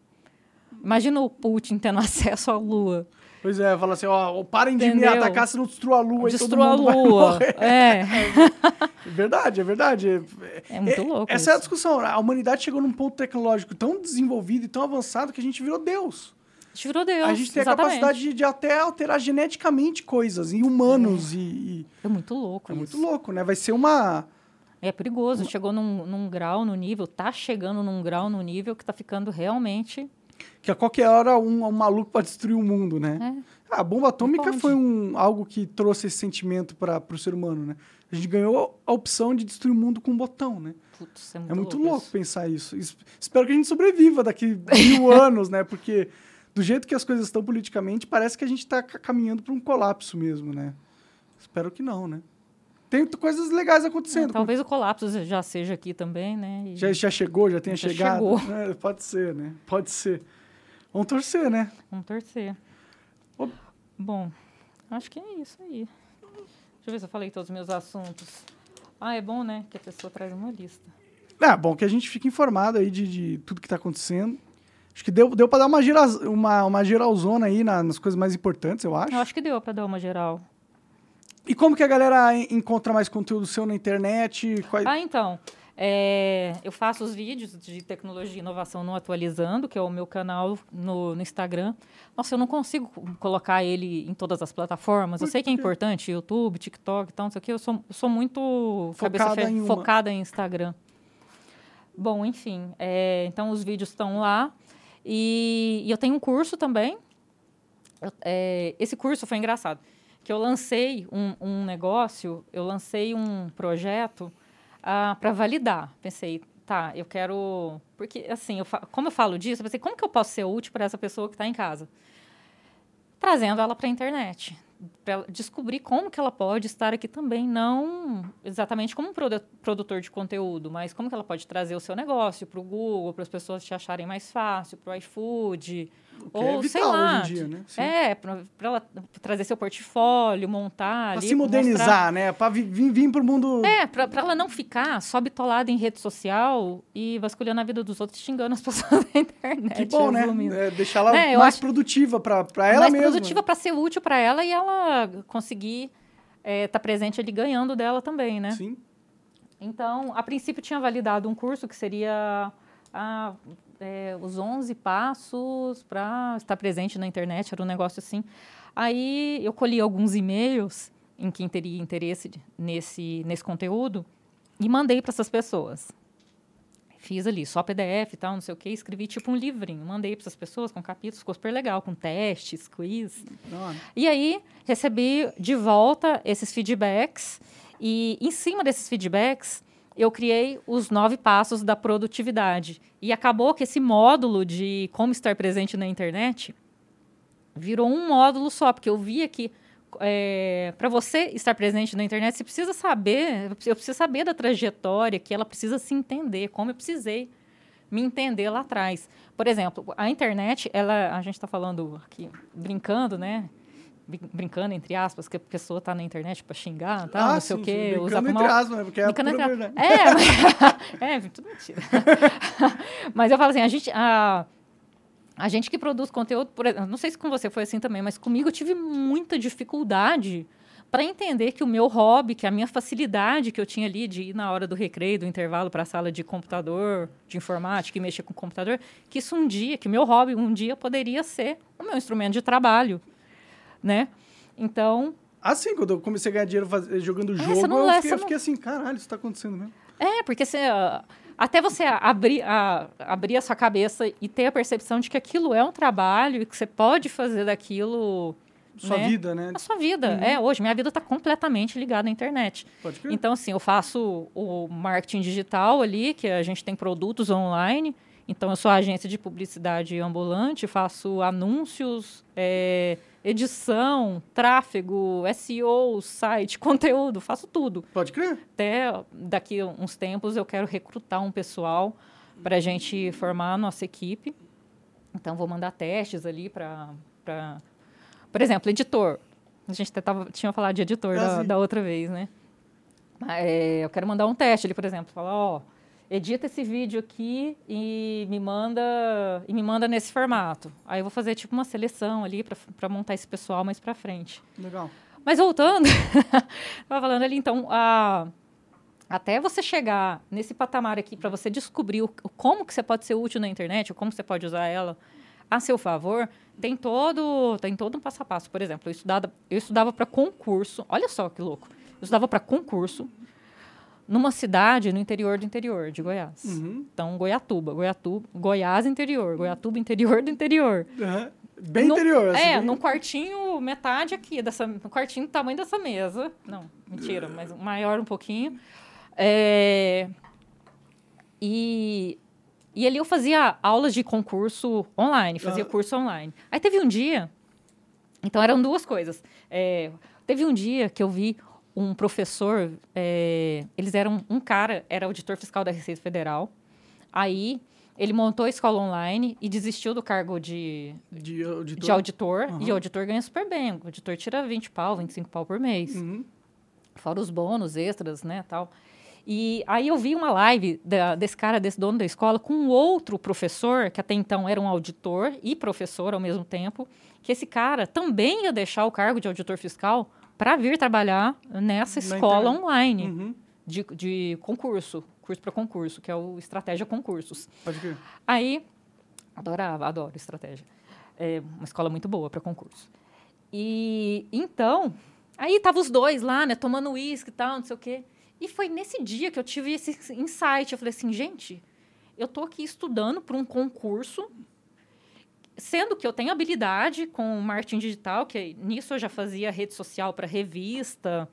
Imagina o Putin tendo [LAUGHS] acesso à Lua. Pois é, fala assim, ó, parem de me Entendeu? atacar se não destrua a Lua Destrua a Lua. [LAUGHS] É, É [LAUGHS] verdade, é verdade. é muito É- louco. Essa é a isso. discussão. A humanidade chegou num ponto tecnológico tão desenvolvido e tão avançado que a gente virou Deus. A gente virou Deus. a gente tem exatamente. a capacidade de, de até alterar geneticamente coisas em humanos e, e É muito louco. é muito isso. louco, né? Vai ser uma É perigoso. Chegou num, num grau, no nível, tá chegando num grau, no nível que tá ficando realmente. que a qualquer hora um, um maluco pode destruir o mundo, né? É. A bomba atômica foi um, algo que trouxe esse sentimento para o ser humano, né? A gente ganhou a opção de destruir o mundo com um botão, né? Putz, é muito, É muito louco. louco isso. pensar isso. Es- Espero que a gente sobreviva daqui mil [LAUGHS] anos, né? Porque do jeito que as coisas estão politicamente, parece que a gente está caminhando para um colapso mesmo, né? Espero que não, né? Tem coisas legais acontecendo. É, talvez o colapso já seja aqui também, né? E Já, já chegou, já tenha Já chegado. chegou. [LAUGHS] É, pode ser, né? Pode ser. Vamos torcer, né? Vamos torcer. Ô- Bom, acho que é isso aí. Deixa eu ver se eu falei todos os meus assuntos. Ah, é bom, né? Que a pessoa traz uma lista. É bom que a gente fique informado aí de, de tudo que está acontecendo. Acho que deu, deu para dar uma, gera, uma, uma geralzona aí na- nas coisas mais importantes, eu acho. Eu acho que deu pra dar uma geral. E como que a galera en- encontra mais conteúdo seu na internet? Quais- Ah, então. é, eu faço os vídeos de tecnologia e inovação no Atualizando, que é o meu canal no, no Instagram. Nossa, eu não consigo co- colocar ele em todas as plataformas. Eu Por sei que é importante, YouTube, TikTok e tal, não sei o quê. Eu sou, eu sou muito Focada em focada em Instagram. Bom, enfim. é, então, os vídeos estão lá. E, e eu tenho um curso também. É, esse curso foi engraçado. Que eu lancei um, um negócio, eu lancei um projeto para validar. Pensei, tá, eu quero. Porque, assim, eu como eu falo disso, eu pensei, como que eu posso ser útil para essa pessoa que está em casa? Trazendo ela para a internet. Para descobrir como que ela pode estar aqui também, não exatamente como um produ- produtor de conteúdo, mas como que ela pode trazer o seu negócio para o Google, para as pessoas te acharem mais fácil, para o iFood, O é ou sei vital lá. hoje em dia, né? Sim. É, para ela trazer seu portfólio, montar Pra ali, se modernizar, mostrar- né? Vi- vir, vir pro mundo. É, pra ela não ficar só bitolada em rede social e vasculhando a vida dos outros, xingando as [LAUGHS] pessoas na internet. que bom, né? É, deixar ela Né, eu mais acho- produtiva pra ela mais mesma. produtiva para ser útil para ela e ela conseguir estar presente ali ganhando dela também, né? Sim. Então, a princípio tinha validado um curso que seria ah, é, os 11 passos para estar presente na internet, era um negócio assim. Aí eu colhi alguns e-mails em quem teria interesse nesse, nesse conteúdo e mandei para essas pessoas. Fiz ali só PDF e tal, não sei o quê, escrevi tipo um livrinho, mandei para essas pessoas com capítulos, ficou super legal, com testes, quiz. E aí, recebi de volta esses feedbacks. E em cima desses feedbacks, eu criei os nove passos da produtividade. E acabou que esse módulo de como estar presente na internet virou um módulo só, porque eu via que para você estar presente na internet, você precisa saber, eu preciso saber da trajetória, que ela precisa se entender, como eu precisei me entender lá atrás. Por exemplo, a internet, ela, a gente está falando aqui, brincando, né? Brin- Brincando, entre aspas, que a pessoa está na internet para xingar, tal, não sei Ah, sim, o quê. sim, usar entre aspas, né? Porque é a pura entre verdade. É, mas, [LAUGHS] é, tudo mentira. [LAUGHS] mas eu falo assim, a gente, a, a gente que produz conteúdo, por exemplo, não sei se com você foi assim também, mas comigo eu tive muita dificuldade para entender que o meu hobby, que a minha facilidade que eu tinha ali de ir na hora do recreio, do intervalo para a sala de computador, de informática e mexer com o computador, que isso um dia, que meu hobby um dia poderia ser o meu instrumento de trabalho, né? Então, Assim, quando eu comecei a ganhar dinheiro jogando você jogo, não eu fiquei, eu não- fiquei assim, caralho, isso tá acontecendo mesmo. É, porque você, ah, até você abrir a, abrir a sua cabeça e ter a percepção de que aquilo é um trabalho e que você pode fazer daquilo Sua né, vida, né? a sua vida. É, hoje minha vida está completamente ligada à internet. Pode crer. Então, assim, eu faço o marketing digital ali, que a gente tem produtos online. Então, eu sou agência de publicidade ambulante, faço anúncios, é, edição, tráfego, SEO, site, [LAUGHS] conteúdo, faço tudo Pode crer. até daqui a uns tempos eu quero recrutar um pessoal para a gente formar a nossa equipe. Então, vou mandar testes ali para. Por exemplo, editor. A gente tava, tinha falado de editor Ah, da, da outra vez, né? É, eu quero mandar um teste ali, por exemplo. Falar, ó, edita esse vídeo aqui e me manda e me manda nesse formato. Aí eu vou fazer tipo uma seleção ali para montar esse pessoal mais para frente. Legal. Mas voltando, [LAUGHS] estava falando ali, então, a, até você chegar nesse patamar aqui para você descobrir o, como que você pode ser útil na internet, ou como você pode usar ela a seu favor, tem todo, tem todo um passo a passo. Por exemplo, eu estudava, eu estudava para concurso. Olha só que louco. Eu estudava para concurso numa cidade no interior do interior de Goiás. Uhum. Então, Goiatuba, Goiatuba, Goiás interior, Goiatuba interior do interior. Aham. Bem Num- interior. assim, É, bem- num quartinho, metade aqui, dessa, um quartinho do tamanho dessa mesa. Não, mentira, mas maior um pouquinho. É, e, e ali eu fazia aulas de concurso online, fazia Ah. curso online. Aí teve um dia, então eram duas coisas. É, teve um dia que eu vi um professor, é, eles eram, um cara era auditor fiscal da Receita Federal, aí ele montou a escola online e desistiu do cargo de, De auditor. de auditor, Aham. e o auditor ganha super bem. O auditor tira 20 pau, 25 pau por mês. Uhum. Fora os bônus extras, né, tal. E aí eu vi uma live da- desse cara, desse dono da escola, com um outro professor, que até então era um auditor e professor ao mesmo tempo, que esse cara também ia deixar o cargo de auditor fiscal para vir trabalhar nessa Na escola internet. online Uhum. de, de concurso, curso para concurso, que é o Estratégia Concursos. Pode crer. Aí, adorava, adoro estratégia. É uma escola muito boa para concurso. E então, aí tava os dois lá, né, tomando uísque e tal, não sei o quê. E foi nesse dia que eu tive esse insight. Eu falei assim, gente, eu tô aqui estudando para um concurso, sendo que eu tenho habilidade com marketing digital, que nisso eu já fazia rede social para revista,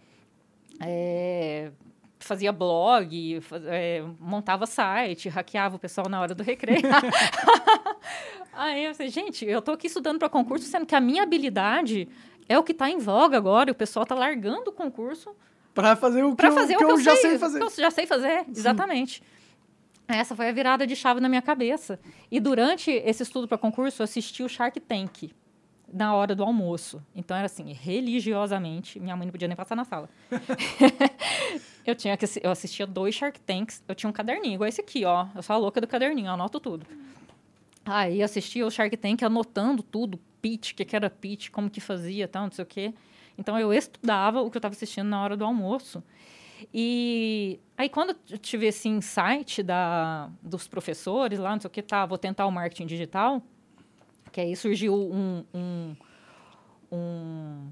é, fazia blog, fa- é, montava site, hackeava o pessoal na hora do recreio. [LAUGHS] Aí eu falei, gente, eu tô aqui estudando para concurso, sendo que a minha habilidade é o que está em voga agora, e o pessoal está largando o concurso Pra fazer o que, para eu, fazer que o que eu, já sei, sei fazer. eu já sei fazer, exatamente. Essa foi a virada de chave na minha cabeça. E durante esse estudo para concurso, eu assisti o Shark Tank na hora do almoço. Então era assim, religiosamente, minha mãe não podia nem passar na sala. [LAUGHS] eu tinha que eu assistia dois Shark Tanks, eu tinha um caderninho igual esse aqui, ó. Eu sou a louca do caderninho, eu anoto tudo. Aí assistia o Shark Tank anotando tudo, pitch, o que, que era pitch, como que fazia, tal, não sei o quê. Então eu estudava o que eu estava assistindo na hora do almoço. E aí, quando eu tive esse insight da, dos professores lá, não sei o que, tá, vou tentar o marketing digital, que aí surgiu um. um, um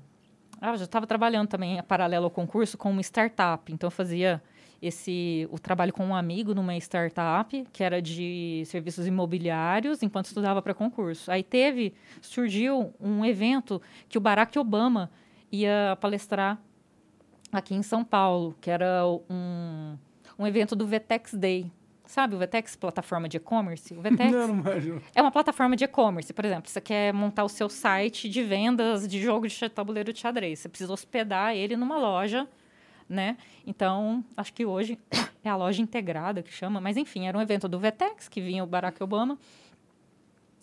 ah, eu já estava trabalhando também, paralelo ao concurso, com uma startup. Então, eu fazia esse o trabalho com um amigo numa startup que era de serviços imobiliários enquanto estudava para concurso. Aí teve surgiu um evento que o Barack Obama ia palestrar aqui em São Paulo, que era um, um evento do Vetex Day. Sabe o Vetex, plataforma de e-commerce? O Vetex [LAUGHS] Não, não é uma plataforma de e-commerce. Por exemplo, você quer montar o seu site de vendas de jogo de tabuleiro de xadrez. Você precisa hospedar ele numa loja, né? Então, acho que hoje [COUGHS] é a loja integrada que chama. Mas, enfim, era um evento do Vetex, que vinha o Barack Obama.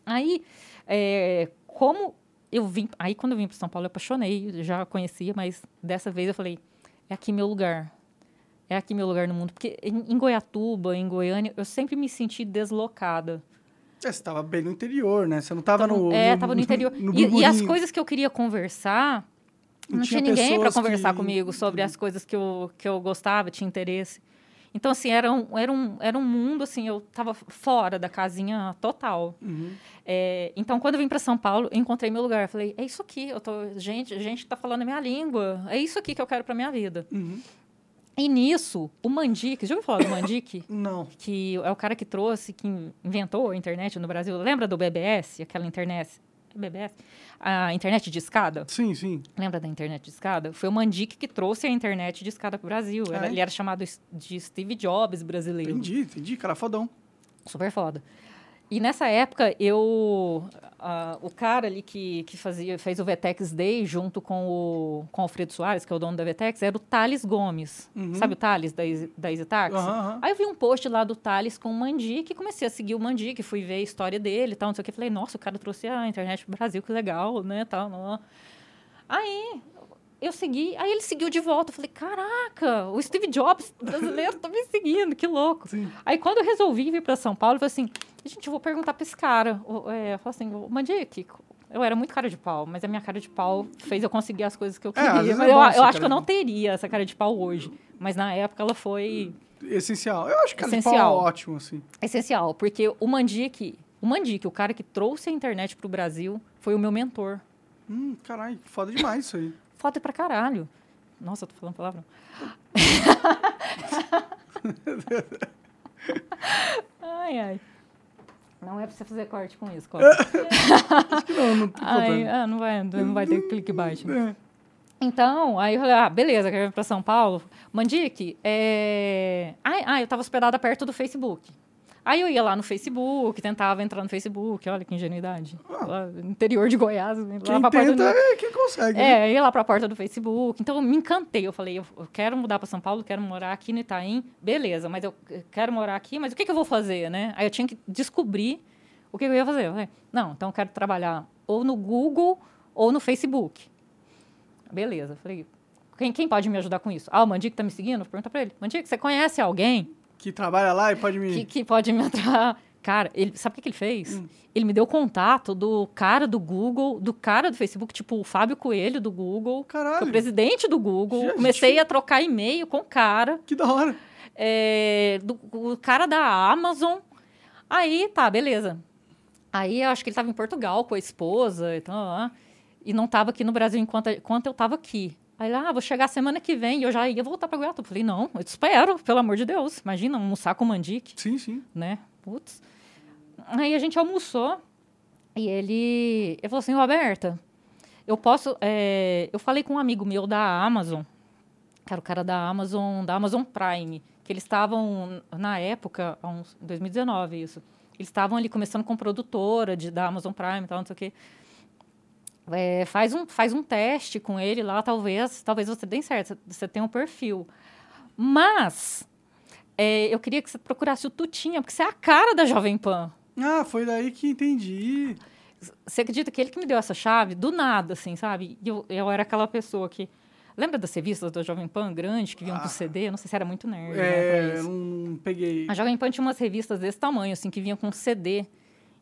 Aí, é, como eu vim... Aí, quando eu vim para São Paulo, eu apaixonei. Já conhecia, mas dessa vez eu falei, é aqui meu lugar. É aqui meu lugar no mundo. Porque em, Goiatuba, em Goiânia, eu sempre me senti deslocada. É, você tava bem no interior, né? Você não tava Tava- no. é, tava no interior. no e, e as coisas que eu queria conversar, Não não, tinha tinha, ninguém para conversar que- comigo sobre as coisas que eu, que eu gostava, tinha interesse. Então, assim, era um, era um, era um mundo, assim, eu tava fora da casinha total. Uhum. É, então, quando eu vim para São Paulo, eu encontrei meu lugar. Eu falei, é isso aqui, eu tô, gente, gente tá falando a minha língua, é isso aqui que eu quero para minha vida. Uhum. E nisso, o Mandique, já ouviu falar do Mandique? [LAUGHS] Não. que é o cara que trouxe, que inventou a internet no Brasil. Lembra do BBS, aquela internet? BBS? A internet de escada? Sim, sim. Lembra da internet de escada? Foi o Mandic que trouxe a internet de escada para o Brasil. Ah, Era- é? Ele era chamado de Steve Jobs brasileiro. Entendi, entendi. Cara, fodão. Super foda. E nessa época, eu... ah, o cara ali que, que fazia, fez o Vetex Day junto com o, com o Alfredo Soares, que é o dono da Vetex, era o Thales Gomes. Uhum. Sabe o Thales da, da Easy Taxi? Aham. Aí eu vi um post lá do Thales com o Mandic, comecei a seguir o Mandic, fui ver a história dele e tal, não sei o que. Falei, nossa, o cara trouxe a internet pro Brasil, que legal, né, tal. Não, não. Aí eu segui, aí ele seguiu de volta. Eu falei, caraca, o Steve Jobs brasileiro tá me seguindo, que louco. Sim. Aí quando eu resolvi vir para São Paulo, eu falei assim, gente, eu vou perguntar pra esse cara. O- É, eu falei assim, "Ô, Mandic, eu era muito cara de pau, mas a minha cara de pau fez eu conseguir as coisas que eu É, queria. é mas eu, eu acho cara que eu não teria essa cara de pau hoje. Mas na época ela foi Essencial. Eu acho que cara de pau é Essencial. ótimo, assim. essencial, porque o Mandic, o Mandic, o cara que trouxe a internet pro Brasil, foi o meu mentor. Hum, caralho, foda demais isso aí. Foda pra caralho. Nossa, eu tô falando palavrão. ai, ai. Não é pra você fazer corte com isso, Costa. Acho que não, não tem Ai, ah, não vai, não vai ter clickbait. né? É. Então, aí eu falei, ah, beleza, quero ir pra São Paulo. Mandique, é... Ah, eu tava hospedada perto do Facebook. Aí eu ia lá no Facebook, tentava entrar no Facebook, olha que ingenuidade. Lá no interior de Goiás, lá Quem pra porta do- tenta é quem consegue. né? É, ia lá pra porta do Facebook. Então, eu me encantei. Eu falei, eu quero mudar para São Paulo, quero morar aqui no Itaim. Beleza, mas eu quero morar aqui, mas o que, que eu vou fazer, né? Aí eu tinha que descobrir o que eu ia fazer. Eu falei, não, então eu quero trabalhar ou no Google ou no Facebook. Beleza. Falei, quem, quem pode me ajudar com isso? Ah, o Mandico tá me seguindo? Pergunta pra ele. Mandico, você conhece alguém Que trabalha lá e pode me... que, que pode me entrar. Cara, ele, sabe o que, que ele fez? Hum. Ele me deu contato do cara do Google, do cara do Facebook, tipo o Fábio Coelho do Google, que é Caralho, o presidente do Google. Gente. Comecei a trocar e-mail com o cara, que da hora. é, do, o cara da Amazon. Aí, tá, beleza. Aí eu acho que ele estava em Portugal com a esposa e tal, lá, e não estava aqui no Brasil enquanto, enquanto eu estava aqui. Aí ele, ah, vou chegar semana que vem e eu já ia voltar para Goiatuba. Falei, não, eu te espero, pelo amor de Deus. Imagina, almoçar com Mandique Sim, sim. né? Putz. Aí a gente almoçou e ele, ele falou assim, Roberta, eu posso, é, eu falei com um amigo meu da Amazon, que era o cara da Amazon, da Amazon Prime, que eles estavam na época, uns 2019 isso, eles estavam ali começando com produtora de, da Amazon Prime e tal, não sei o quê. É, faz, um, faz um teste com ele lá, talvez, talvez você dê certo, você, tem um perfil. Mas é, eu queria que você procurasse o Tutinha, porque você é a cara da Jovem Pan. Ah, foi daí que entendi. Você acredita que ele que me deu essa chave? Do nada, assim, sabe? Eu, eu era aquela pessoa que... Lembra das revistas da Jovem Pan grande, que vinham com CD? Eu não sei se era muito nerd, né, É, isso. não peguei. A Jovem Pan tinha umas revistas desse tamanho, assim, que vinham com CD.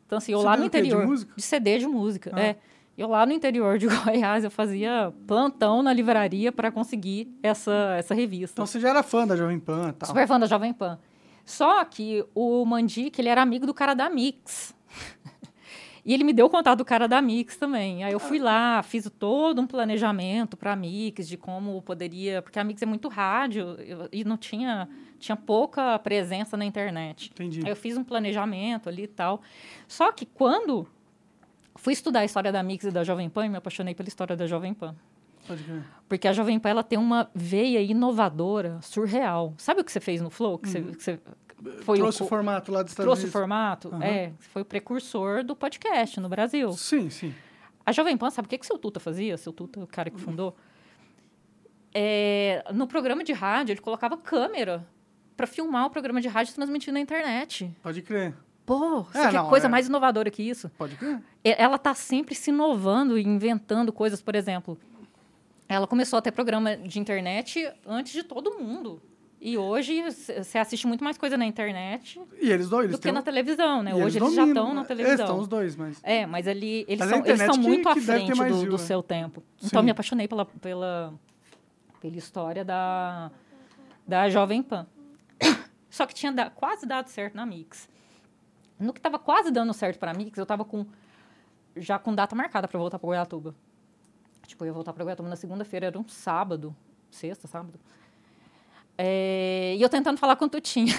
Então, assim, eu CD lá no quê? De interior... música? De CD de música, Ah. é. Eu lá no interior de [LAUGHS] Goiás, eu fazia plantão na livraria para conseguir essa, essa revista. Então você já era fã da Jovem Pan e tal. Super fã da Jovem Pan. Só que o Mandic, ele era amigo do cara da Mix. [LAUGHS] e ele me deu o contato do cara da Mix também. Aí eu fui lá, fiz todo um planejamento para a Mix, de como poderia... Porque a Mix é muito rádio eu- e não tinha... Tinha pouca presença na internet. Entendi. Aí eu fiz um planejamento ali e tal. Só que quando fui estudar a história da Mix e da Jovem Pan, eu me apaixonei pela história da Jovem Pan. Pode crer. Porque a Jovem Pan ela tem uma veia inovadora, surreal. Sabe o que você fez no Flow? Que você, que você foi Trouxe o o, formato lá dos Estados trouxe o Unidos. formato? Aham. É, foi o precursor do podcast no Brasil. Sim, sim. A Jovem Pan, sabe o que, que o seu Tuta fazia? Seu Tuta, o cara que fundou. É, no programa de rádio, ele colocava câmera para filmar o programa de rádio e transmitir na internet. Pode crer. Pô, É, quer não, coisa é. mais inovadora que isso? Pode crer. Ela está sempre se inovando e inventando coisas, por exemplo. Ela começou a ter programa de internet antes de todo mundo. E hoje você assiste muito mais coisa na internet E eles dois, eles do que na televisão, né? e Hoje eles já dominam. estão na É, televisão. estão os dois, mas... É, mas ali eles Mas a são, eles são que- muito à que ter frente do, view, do né? seu tempo. Então Sim. eu me apaixonei pela, pela, pela história da, da Jovem Pan. [COUGHS] Só que tinha da- quase dado certo na Mix. No que estava quase dando certo para Mix, eu estava com já com data marcada para voltar para Goiatuba. Tipo, eu ia voltar para Goiatuba na segunda-feira, era um sábado, sexta, sábado. É, e eu tentando falar com o Tutinha.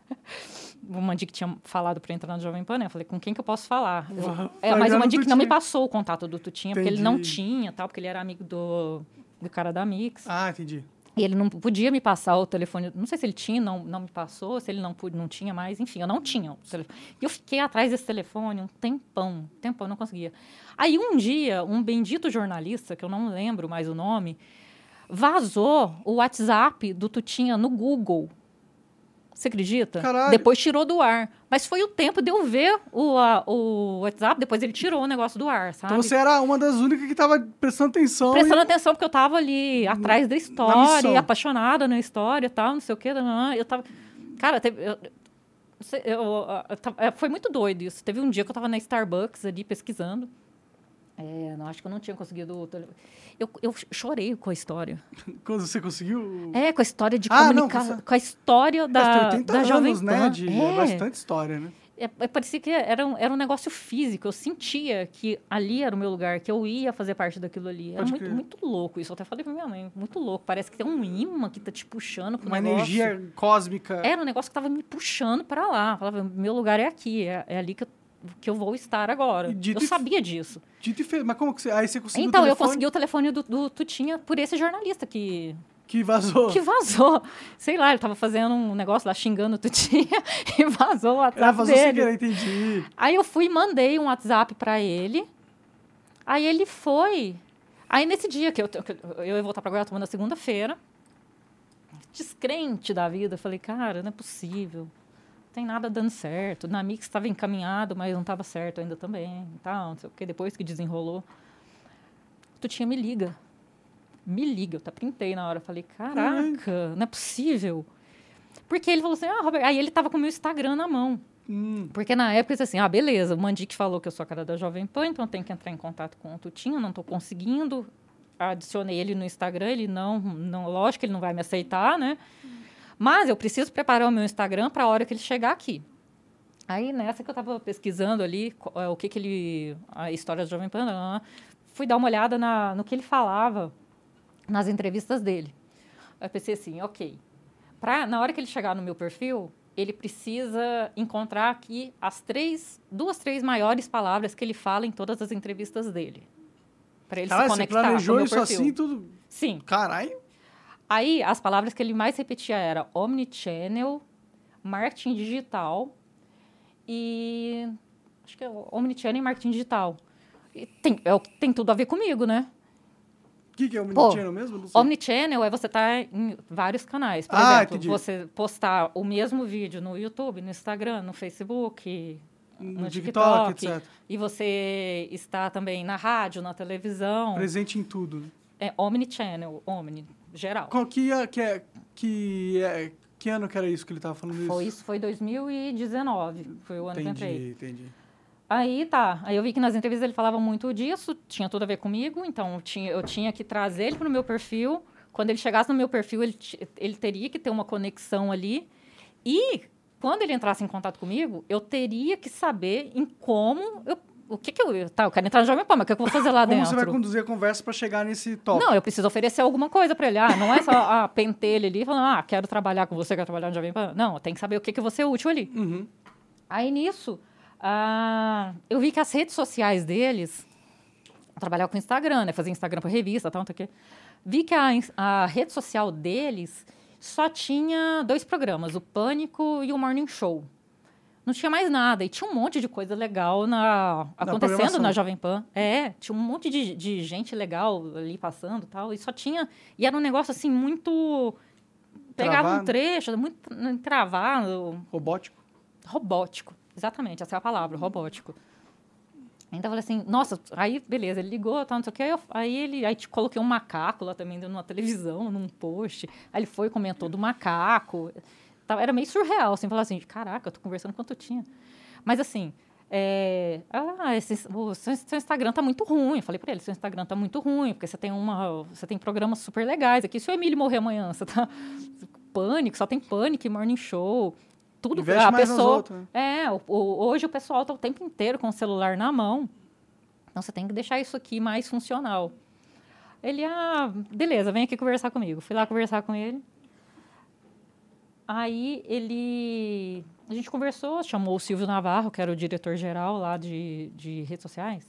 [LAUGHS] o Mandic tinha falado para entrar no Jovem Pan, né? Eu falei, com quem que eu posso falar? Uhum. é, mas o Mandic não me passou o contato do Tutinha, porque ele não Entendi. tinha, tal, porque ele era amigo do, do cara da Mix. Ah, entendi. E ele não podia me passar o telefone. Não sei se ele tinha, não, não me passou, se ele não, não tinha mais, enfim, eu não tinha o telefone. E eu fiquei atrás desse telefone um tempão, um tempão, não conseguia. Aí um dia, um bendito jornalista, que eu não lembro mais o nome, vazou o WhatsApp do Tutinha no Google. Você acredita? Caralho. Depois tirou do ar. Mas foi o tempo de eu ver o, a- o WhatsApp, depois ele tirou o negócio do ar, sabe? Então você era uma das únicas que tava prestando atenção. Prestando e... atenção, porque eu tava ali atrás da história, e apaixonada na história e tal, não sei o quê. nananã. Eu tava. Cara, teve. eu- eu- eu- é, foi muito doido isso. Teve um dia que eu tava na Starbucks ali pesquisando. É, não, acho que eu não tinha conseguido. Eu, eu chorei com a história. [LAUGHS] Quando você conseguiu... É, com a história de Ah, não, comunicar. você- com a história da, 80 da anos, Jovem né? Pan. De É. bastante história, né? É, é, parecia que era um, era um negócio físico. Eu sentia que ali era o meu lugar, que eu ia fazer parte daquilo ali. Era muito, muito louco isso. Eu até falei pra minha mãe, muito louco. Parece que tem um imã que tá te puxando Uma negócio. energia cósmica. Era um negócio que tava me puxando para lá. Eu Falava, meu lugar é aqui, é, é ali que eu, que eu vou estar agora. Eu sabia disso. Dito e feito. Mas como que você... Aí você conseguiu então, eu consegui o telefone do, do Tutinha por esse jornalista que, que vazou. que vazou. Sei lá, ele tava fazendo um negócio lá xingando o Tutinha [LAUGHS] e vazou o WhatsApp Ah, vazou sem dele. querer, entendi. Aí eu fui e mandei um WhatsApp pra ele. Aí ele foi. Aí nesse dia que eu, que eu ia voltar pra Goiatuba na segunda-feira, descrente da vida, falei, cara, não é possível. Tem nada dando certo. Na Mix estava encaminhado, mas não estava certo ainda também. Tal, não sei o quê. Depois que desenrolou, tu tinha me liga. Me liga. Eu até printei na hora. Falei, caraca, não é possível. Porque ele falou assim, ah, Robert... Aí ele tava com o meu Instagram na mão. Hum, Porque na época, assim, ah, beleza, o Mandic falou que eu sou a cara da Jovem Pan, então eu tenho que entrar em contato com o Tutinho, não estou conseguindo. Adicionei ele no Instagram, ele não, não, lógico que ele não vai me aceitar, né? Mas eu preciso preparar o meu Instagram para a hora que ele chegar aqui. Aí, nessa que eu estava pesquisando ali, eh, o que que ele... A história do Jovem Pan, fui dar uma olhada na, no que ele falava nas entrevistas dele. Eu pensei assim, ok, pra, na hora que ele chegar no meu perfil, ele precisa encontrar aqui as três, duas, três maiores palavras que ele fala em todas as entrevistas dele. Para ele Caralho, se você conectar o planejou meu isso perfil. assim, tudo... Sim. Caralho. Aí, as palavras que ele mais repetia era omnichannel, marketing digital e... Acho que é omnichannel e marketing digital. E tem, é, tem tudo a ver comigo, né? O que, que é Pô, Omnichannel mesmo? Omnichannel é você estar em vários canais. Por Ah, exemplo, entendi. você postar o mesmo vídeo no YouTube, no Instagram, no Facebook, No no TikTok, TikTok. etc. E você está também na rádio, na televisão. Presente em tudo. né? É omnichannel, omni, geral. Qual que é, que é, que é... Que ano que era isso que ele tava falando isso? Foi isso, foi 2019. Foi o ano que eu Entendi, entrei. entendi. Aí tá, aí eu vi que nas entrevistas ele falava muito disso, tinha tudo a ver comigo, então eu tinha, eu tinha que trazer ele para o meu perfil. Quando ele chegasse no meu perfil, ele, ele teria que ter uma conexão ali. E quando ele entrasse em contato comigo, eu teria que saber em como eu. O que que eu. Tá, eu quero entrar no Jovem Pan, mas o que, eu vou fazer lá [LAUGHS] Como dentro? você vai conduzir a conversa pra chegar nesse top? Não, eu preciso oferecer alguma coisa para ele. Ah, não é só a pentelha ali falando, ah, quero trabalhar com você, quero trabalhar no Jovem Pan. Não, tem que saber o que, que você é útil ali. Uhum. Aí nisso, ah, eu vi que as redes sociais deles, eu trabalhava com Instagram, né? Fazia Instagram para revista, tal, o quê. Vi que a, a rede social deles só tinha dois programas, o Pânico e o Morning Show. Não tinha mais nada. E tinha um monte de coisa legal na, acontecendo programação. na Jovem Pan. É, tinha um monte de, de gente legal ali passando tal. E só tinha. E era um negócio assim muito. Pegava Travado. um trecho, muito travado, Robótico. robótico. Exatamente, essa é a palavra, robótico. Então eu falei assim, nossa, aí beleza, ele ligou, tal, não sei o quê, aí, eu- aí ele, aí te coloquei um macaco lá também numa televisão, num post. Aí ele foi e comentou do macaco. Era meio surreal, assim, falar assim, caraca, eu tô conversando quanto eu tinha. Mas assim, é, ah, esse, o seu, seu Instagram tá muito ruim. Eu falei pra ele, seu Instagram tá muito ruim, porque você tem uma, você tem programas super legais aqui. Se o Emílio morrer amanhã, você tá [LAUGHS] pânico, só tem pânico, e morning show, tudo Investe a pessoa. né? É, o- o- hoje o pessoal tá o tempo inteiro com o celular na mão. Então você tem que deixar isso aqui mais funcional. Ele, ah, beleza, vem aqui conversar comigo. Fui lá conversar com ele. Aí ele. A gente conversou, chamou o Silvio Navarro, que era o diretor-geral lá de, de redes sociais.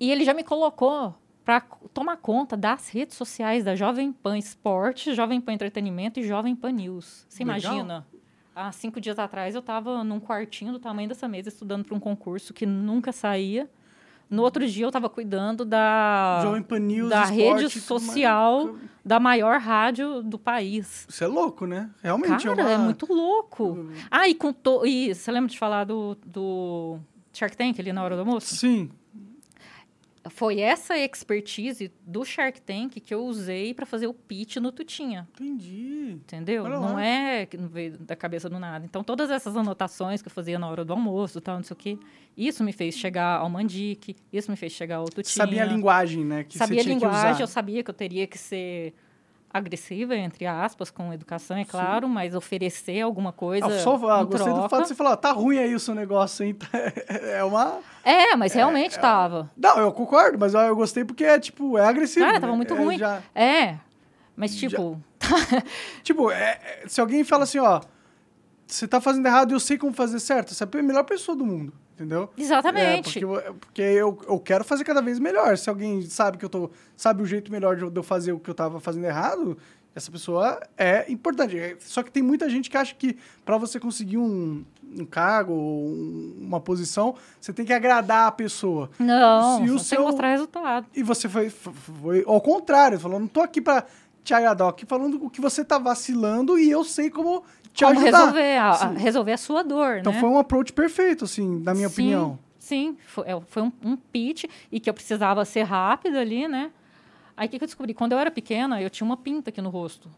E ele já me colocou para tomar conta das redes sociais da Jovem Pan Esporte, Jovem Pan Entretenimento e Jovem Pan News. Você Legal. imagina? Há cinco dias atrás eu estava num quartinho do tamanho dessa mesa estudando para um concurso que nunca saía. No outro dia eu estava cuidando da, News, da esporte, rede social da maior rádio do país. Isso é louco, né? Realmente Cara, é, uma... é muito louco. Ah, e, com to... e você lembra de falar do, do Shark Tank ali na hora do almoço? Sim. Foi essa expertise do Shark Tank que eu usei para fazer o pitch no Tutinha. Entendi. Entendeu? Olha não lá. é que não veio da cabeça do nada. Então, todas essas anotações que eu fazia na hora do almoço, tal, não sei o quê, isso me fez chegar ao Mandique, isso me fez chegar ao Tutinha. Sabia a linguagem, né? Que sabia a linguagem, eu sabia que eu teria que ser agressiva, entre aspas, com educação, é claro, mas oferecer alguma coisa Ah, só, ah, em gostei do troca. fato de você falar, tá ruim aí o seu negócio, hein? [LAUGHS] É uma... É, mas realmente tava. Não, eu concordo, mas eu gostei porque é, tipo, é agressivo. Ah, né? tava muito É, ruim. já- É, mas tipo... [LAUGHS] Tipo, é- é- se alguém fala assim, ó, você tá fazendo errado e eu sei como fazer certo, você é a melhor pessoa do mundo, entendeu? Exatamente. É, porque eu- porque eu, eu quero fazer cada vez melhor. Se alguém sabe que eu tô. Sabe o jeito melhor de eu fazer o que eu tava fazendo errado, essa pessoa é importante. É, Só que tem muita gente que acha que para você conseguir um, um cargo, ou um- uma posição, você tem que agradar a pessoa. Não, Se o você seu- tem que mostrar resultado. E você foi, foi ao contrário, falou, não tô aqui pra te agradar, aqui falando o que você tá vacilando e eu sei como te Como ajudar. resolver a, resolver a sua dor, Então né? foi um approach perfeito, assim, na minha Sim, opinião. Sim, foi, é, foi um, um pitch e que eu precisava ser rápido ali, né? Aí o que, que eu descobri? Quando eu era pequena, eu tinha uma pinta aqui no rosto.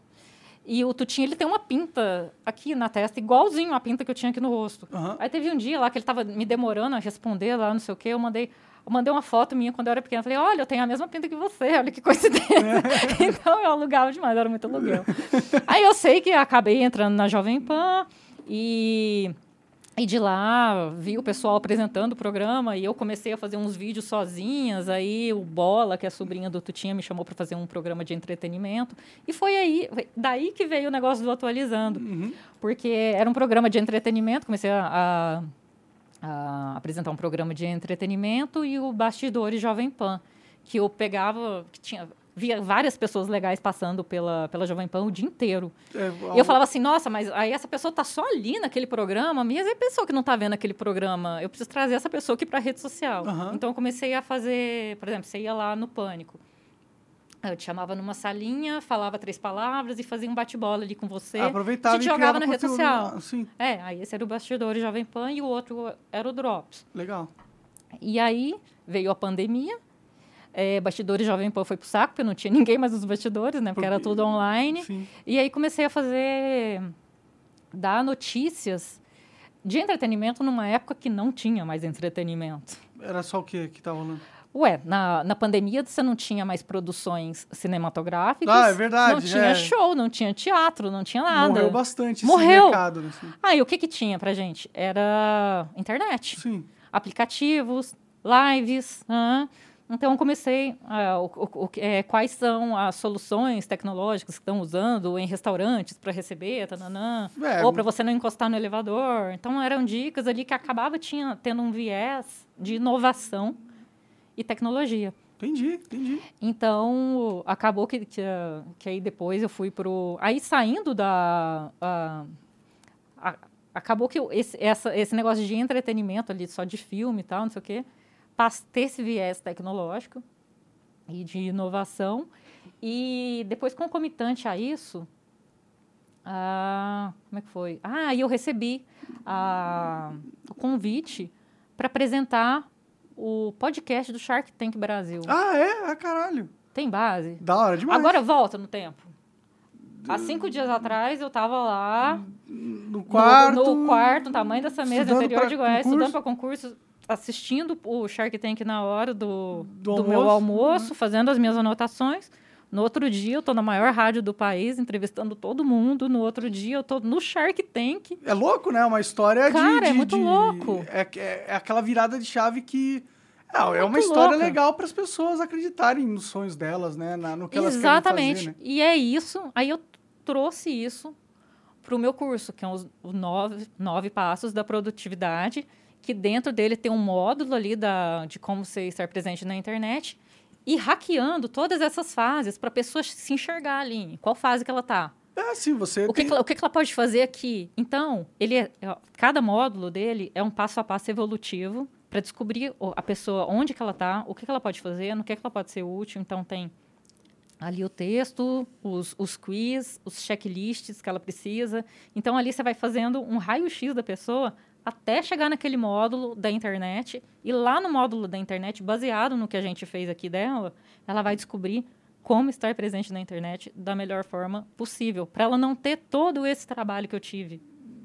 E o Tutinho, ele tem uma pinta aqui na testa, igualzinho a pinta que eu tinha aqui no rosto. Aham. Aí teve um dia lá que ele estava me demorando a responder lá, não sei o quê, eu mandei, eu mandei uma foto minha quando eu era pequena. Falei, olha, eu tenho a mesma pinta que você, olha que coincidência. [LAUGHS] então eu alugava demais, era muito aluguel. Aí eu sei que acabei entrando na Jovem Pan e, e de lá vi o pessoal apresentando o programa e eu comecei a fazer uns vídeos sozinhas. Aí o Bola, que é a sobrinha do Tutinha, me chamou para fazer um programa de entretenimento. E foi aí, foi daí que veio o negócio do Atualizando. Porque era um programa de entretenimento, comecei a, a, a apresentar um programa de entretenimento e o Bastidores Jovem Pan, que eu pegava, que tinha via várias pessoas legais passando pela, pela Jovem Pan o dia inteiro. É, E eu falava assim, nossa, mas aí essa pessoa tá só ali naquele programa, mas e a pessoa que não tá vendo aquele programa? Eu preciso trazer essa pessoa aqui para rede social. Aham. Então eu comecei a fazer, por exemplo, você ia lá no Pânico. Eu te chamava numa salinha, falava três palavras e fazia um bate-bola ali com você. aproveitava te e jogava na rede social. Ah, Sim, É, aí esse era o Bastidores Jovem Pan e o outro era o Drops. legal. E aí veio a pandemia, é, Bastidores Jovem Pan foi pro saco, porque não tinha [LAUGHS] ninguém mais nos bastidores, né? Porque era tudo online. Sim. E aí comecei a fazer, dar notícias de entretenimento numa época que não tinha mais entretenimento. Era só o que que tava rolando? Ué, na, na pandemia você não tinha mais produções cinematográficas. Ah, é verdade, Não tinha é. show, não tinha teatro, não tinha nada. Morreu bastante esse Morreu. mercado, né? Assim. Ah, e o que que tinha pra gente? Era internet, Sim. aplicativos, lives. hã? Então, eu comecei ah, o- o- o é, quais são as soluções tecnológicas que estão usando em restaurantes para receber, tananã, É, ou para você não encostar no elevador. Então, eram dicas ali que acabava tinha, tendo um viés de inovação e tecnologia. Entendi, entendi. Então, acabou que, que, que aí depois eu fui pro... Aí, saindo da... ah, a- acabou que esse, essa, esse negócio de entretenimento ali, só de filme e tal, não sei o quê, ter esse viés tecnológico e de inovação. E depois, concomitante a isso, ah, como é que foi? Ah, e eu recebi ah, o convite para apresentar o podcast do Shark Tank Brasil. Ah, é? Ah, caralho. Tem base? Da hora demais. Agora volta no tempo. Há cinco dias atrás eu tava lá no no- quarto. no, quarto, no tamanho dessa mesa, no interior de Goiás, concurso. estudando para concurso, assistindo o Shark Tank na hora do, Do do, meu almoço, almoço, fazendo as minhas anotações. No outro dia eu tô na maior rádio do país, entrevistando todo mundo. No outro dia eu tô no Shark Tank. É louco, né? Uma história de. Cara, é muito de- louco. É, é, é aquela virada de chave que. É, é uma história louca. legal para as pessoas acreditarem nos sonhos delas, né? Na, no que elas Exatamente. querem fazer, né? E é isso. Aí eu trouxe isso para o meu curso, que é os, os nove, nove passos da produtividade, que dentro dele tem um módulo ali da, de como você estar presente na internet e hackeando todas essas fases para a pessoa se enxergar ali, em qual fase que ela está. É assim, você. O que, tem- que ela- o que, ela pode fazer aqui? Então, ele é- ó, cada módulo dele é um passo a passo evolutivo para descobrir a pessoa onde que ela está, o que, que ela pode fazer, no que, que ela pode ser útil. Então, tem ali o texto, os, os quiz, os checklists que ela precisa. Então, ali você vai fazendo um raio-x da pessoa até chegar naquele módulo da internet. E lá no módulo da internet, baseado no que a gente fez aqui dela, ela vai descobrir como estar presente na internet da melhor forma possível, para ela não ter todo esse trabalho que eu tive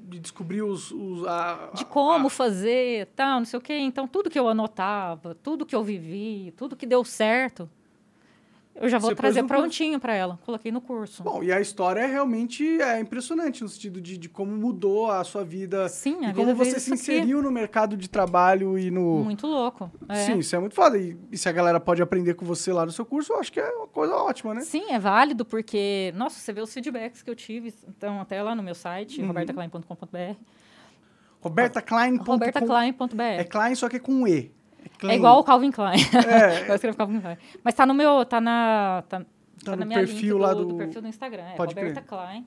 De descobrir os. os a, de como a- fazer, tal, não sei o quê. Então, tudo que eu anotava, tudo que eu vivi, tudo que deu certo, eu já vou Você trazer prontinho para ela. Coloquei no curso. Bom, e a história é realmente é impressionante no sentido de, de como mudou a sua vida. Sim, a e como vida você se isso aqui. inseriu no mercado de trabalho e no. Muito louco. é. Sim, isso é muito foda. E, e se a galera pode aprender com você lá no seu curso, eu acho que é uma coisa ótima, né? Sim, é válido porque, nossa, você vê os feedbacks que eu tive, então até lá no meu site, Uhum. robertaclein.com.br, RobertaKlein.com. robertaclein.br. É Klein, só que é com E. É, Klein. É igual o Calvin Klein. É, [LAUGHS] eu escrevo Calvin Klein. Mas tá no meu, tá na, tá, tá no na minha perfil link lá do, do- perfil do Instagram. É Pode Roberta Klein.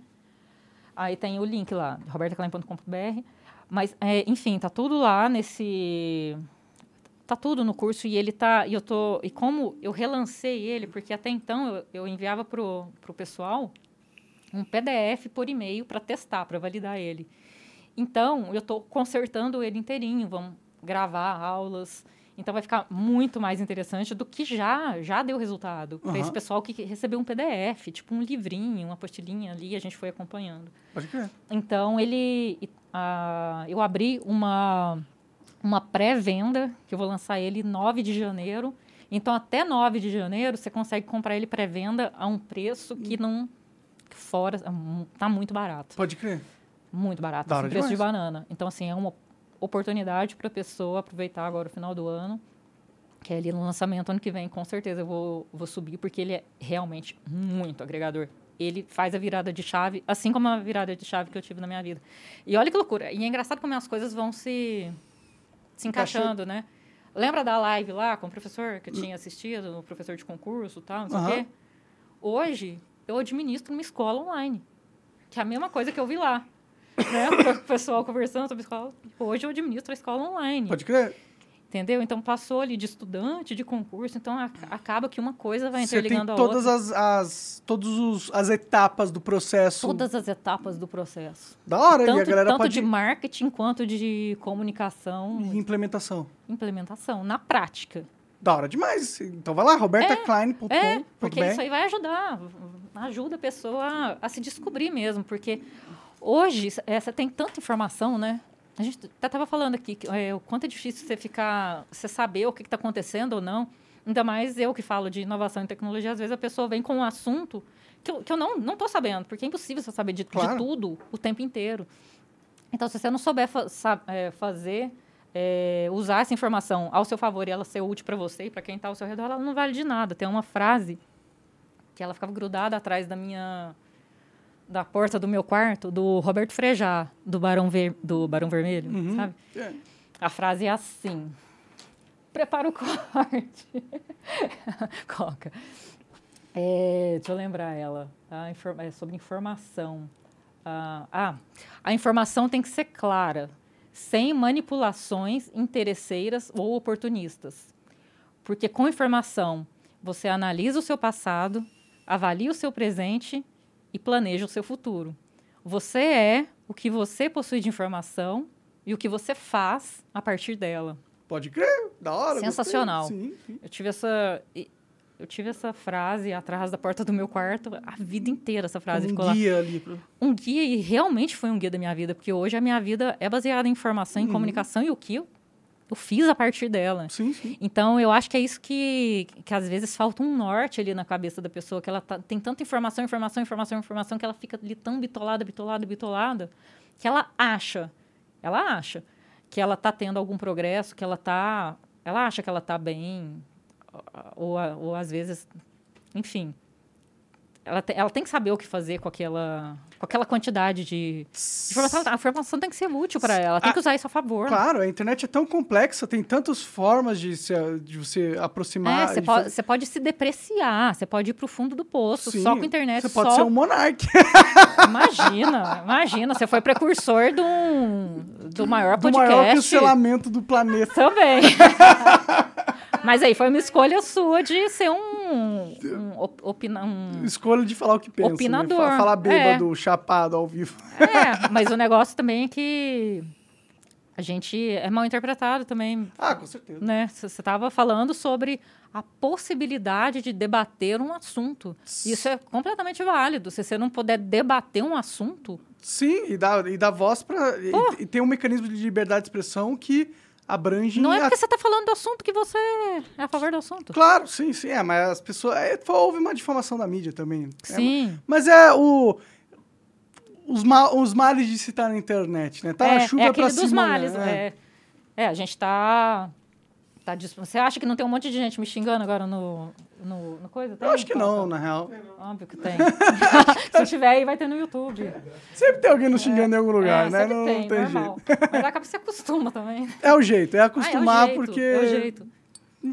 Aí tem o link lá, robertaclein.com.br. Mas, é, enfim, tá tudo lá nesse... Tá tudo no curso e ele tá... E eu tô... E como eu relancei ele, porque até então eu, eu enviava pro, pro pessoal um PDF por e-mail para testar, para validar ele. Então, eu estou consertando ele inteirinho, vamos gravar aulas. Então, vai ficar muito mais interessante do que já já deu resultado. Para esse pessoal que recebeu um PDF, tipo um livrinho, uma apostilinha ali, a gente foi acompanhando. pode crer. Então, ele... ah, eu abri uma, uma pré-venda, que eu vou lançar ele 9 de janeiro. Então, até 9 de janeiro, você consegue comprar ele pré-venda a um preço que não... Fora... Tá muito barato. Pode crer. Muito barato, assim, preço de demais. banana. Então, assim, é uma oportunidade para a pessoa aproveitar agora o final do ano, que é ali no lançamento ano que vem, com certeza eu vou, vou subir, porque ele é realmente muito agregador. Ele faz a virada de chave, assim como a virada de chave que eu tive na minha vida. E olha que loucura. E é engraçado como as coisas vão se, se encaixando, né? Lembra da live lá com o professor que eu tinha assistido, o professor de concurso e tal, não sei o quê? Hoje, eu administro uma escola online. Que é a mesma coisa que eu vi lá. Né? [LAUGHS] O pessoal conversando sobre escola. Hoje eu administro a escola online. Pode crer. Entendeu? Então passou ali de estudante, de concurso. Então a- acaba que uma coisa vai interligando a todas outra. as, as, todos os, as etapas do processo. Todas as etapas do processo. Da hora, e a Tanto, galera tanto pode de marketing quanto de comunicação, e implementação. implementação, na prática. Da hora demais. Então vai lá, robertaclein.com. É, porque isso aí vai ajudar. Ajuda a pessoa a, a se descobrir mesmo. Porque hoje você tem tanta informação, né? A gente até estava falando aqui que, é, o quanto é difícil você ficar, você saber o que está acontecendo ou não. Ainda mais eu que falo de inovação e tecnologia, às vezes a pessoa vem com um assunto que eu, que eu não estou sabendo, porque é impossível você saber de, de Claro. tudo o tempo inteiro. Então, se você não souber fa- é, fazer, é, usar essa informação ao seu favor e ela ser útil para você e para quem está ao seu redor, ela não vale de nada. Tem uma frase que ela ficava grudada atrás da minha da porta do meu quarto, do Roberto Frejá, do Barão, Ver, do Barão Vermelho, Uhum. sabe? É. A frase é assim. Prepara o corte. [LAUGHS] Coca. É, deixa eu lembrar ela. Infor- é sobre informação. Ah, ah, a informação tem que ser clara, sem manipulações interesseiras ou oportunistas. Porque com informação, você analisa o seu passado, avalia o seu presente e planeja o seu futuro. Você é o que você possui de informação e o que você faz a partir dela. Pode crer, da hora. Sensacional. Sim, sim. Eu tive essa eu tive essa frase atrás da porta do meu quarto a vida inteira essa frase ficou um lá. guia ali. pro- Um guia e realmente foi um guia da minha vida, porque hoje a minha vida é baseada em informação, Uhum. em comunicação e o que eu, eu fiz a partir dela. Sim, sim. Então, eu acho que é isso que, que às vezes falta um norte ali na cabeça da pessoa, que ela tá- tem tanta informação, informação, informação, informação, que ela fica ali tão bitolada, bitolada, bitolada, que ela acha, ela acha que ela tá tendo algum progresso, que ela tá, ela acha que ela tá bem, ou, ou às vezes, enfim, ela, te- ela tem que saber o que fazer com aquela, com aquela quantidade de, de informação. A informação tem que ser útil para ela, tem que usar isso a favor. Claro, a internet é tão complexa, tem tantas formas de, se, de você É, aproximar. você de pode, você pode se depreciar, você pode ir pro fundo do poço, Sim, só com internet, Você pode só... ser um monarca. [LAUGHS] Imagina, imagina, você foi precursor do, do maior do podcast. maior cancelamento do planeta. Também. [LAUGHS] Mas aí foi uma escolha sua de ser um, um, op- opina, um- Escolha de falar o que pensa. né? Opinador, Fa- Falar bêbado, é. chapado ao vivo. É, [LAUGHS] mas o negócio também é que a gente é mal interpretado também, Ah, com certeza. né? Você estava falando sobre a possibilidade de debater um assunto. Isso é completamente válido. Se você não puder debater um assunto, Sim, e dá, e dá voz para e, e tem um mecanismo de liberdade de expressão que abrange. não é a- porque você está falando do assunto que você é a favor do assunto. Claro, sim, sim. É, mas as pessoas. É, houve uma difamação da mídia também. É, Sim. mas é o. Os, ma os males de se estar na internet, né? Tá é, na chuva é pra dos cima. males. né? É. é, a gente tá. Tá Você acha que não tem um monte de gente me xingando agora no, no, no coisa? Tem? Eu acho que não, na real. Óbvio que tem. [LAUGHS] Se tiver aí, vai ter no YouTube. Sempre tem alguém nos xingando em algum lugar, é, né? Não, tem, não tem normal. jeito. Mas acaba que você acostuma também. É o jeito, é Ah, acostumar, é o jeito, porque. É o jeito.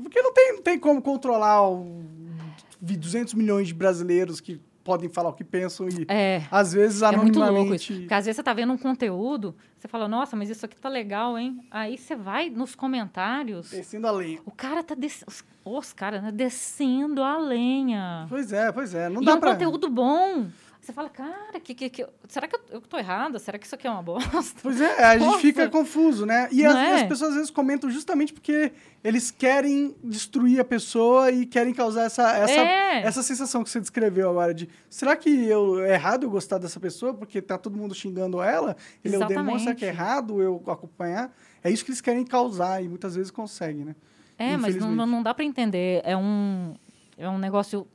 Porque não tem, não tem como controlar o, 200 milhões de brasileiros que podem falar o que pensam e, É. às vezes, É muito louco isso. anonimamente... Porque às vezes você tá vendo um conteúdo, você fala, nossa, mas isso aqui tá legal, hein? Aí você vai nos comentários, Descendo a lenha. o cara tá des... os, os caras, né, descendo a lenha. Pois é, pois é. Não e dá é um pra... conteúdo bom. Você fala, cara, que, que, que... será que eu, tô errada? Será que isso aqui é uma bosta? Pois é, a gente Nossa. fica confuso, né? E as, é? as pessoas às vezes comentam justamente porque eles querem destruir a pessoa e querem causar essa, essa, É. essa sensação que você descreveu agora de será que eu, é errado eu gostar dessa pessoa porque tá todo mundo xingando ela? Ele é o demônio, será que é errado eu acompanhar? É isso que eles querem causar e muitas vezes conseguem, né? É, mas não, não dá pra entender. É um, é um negócio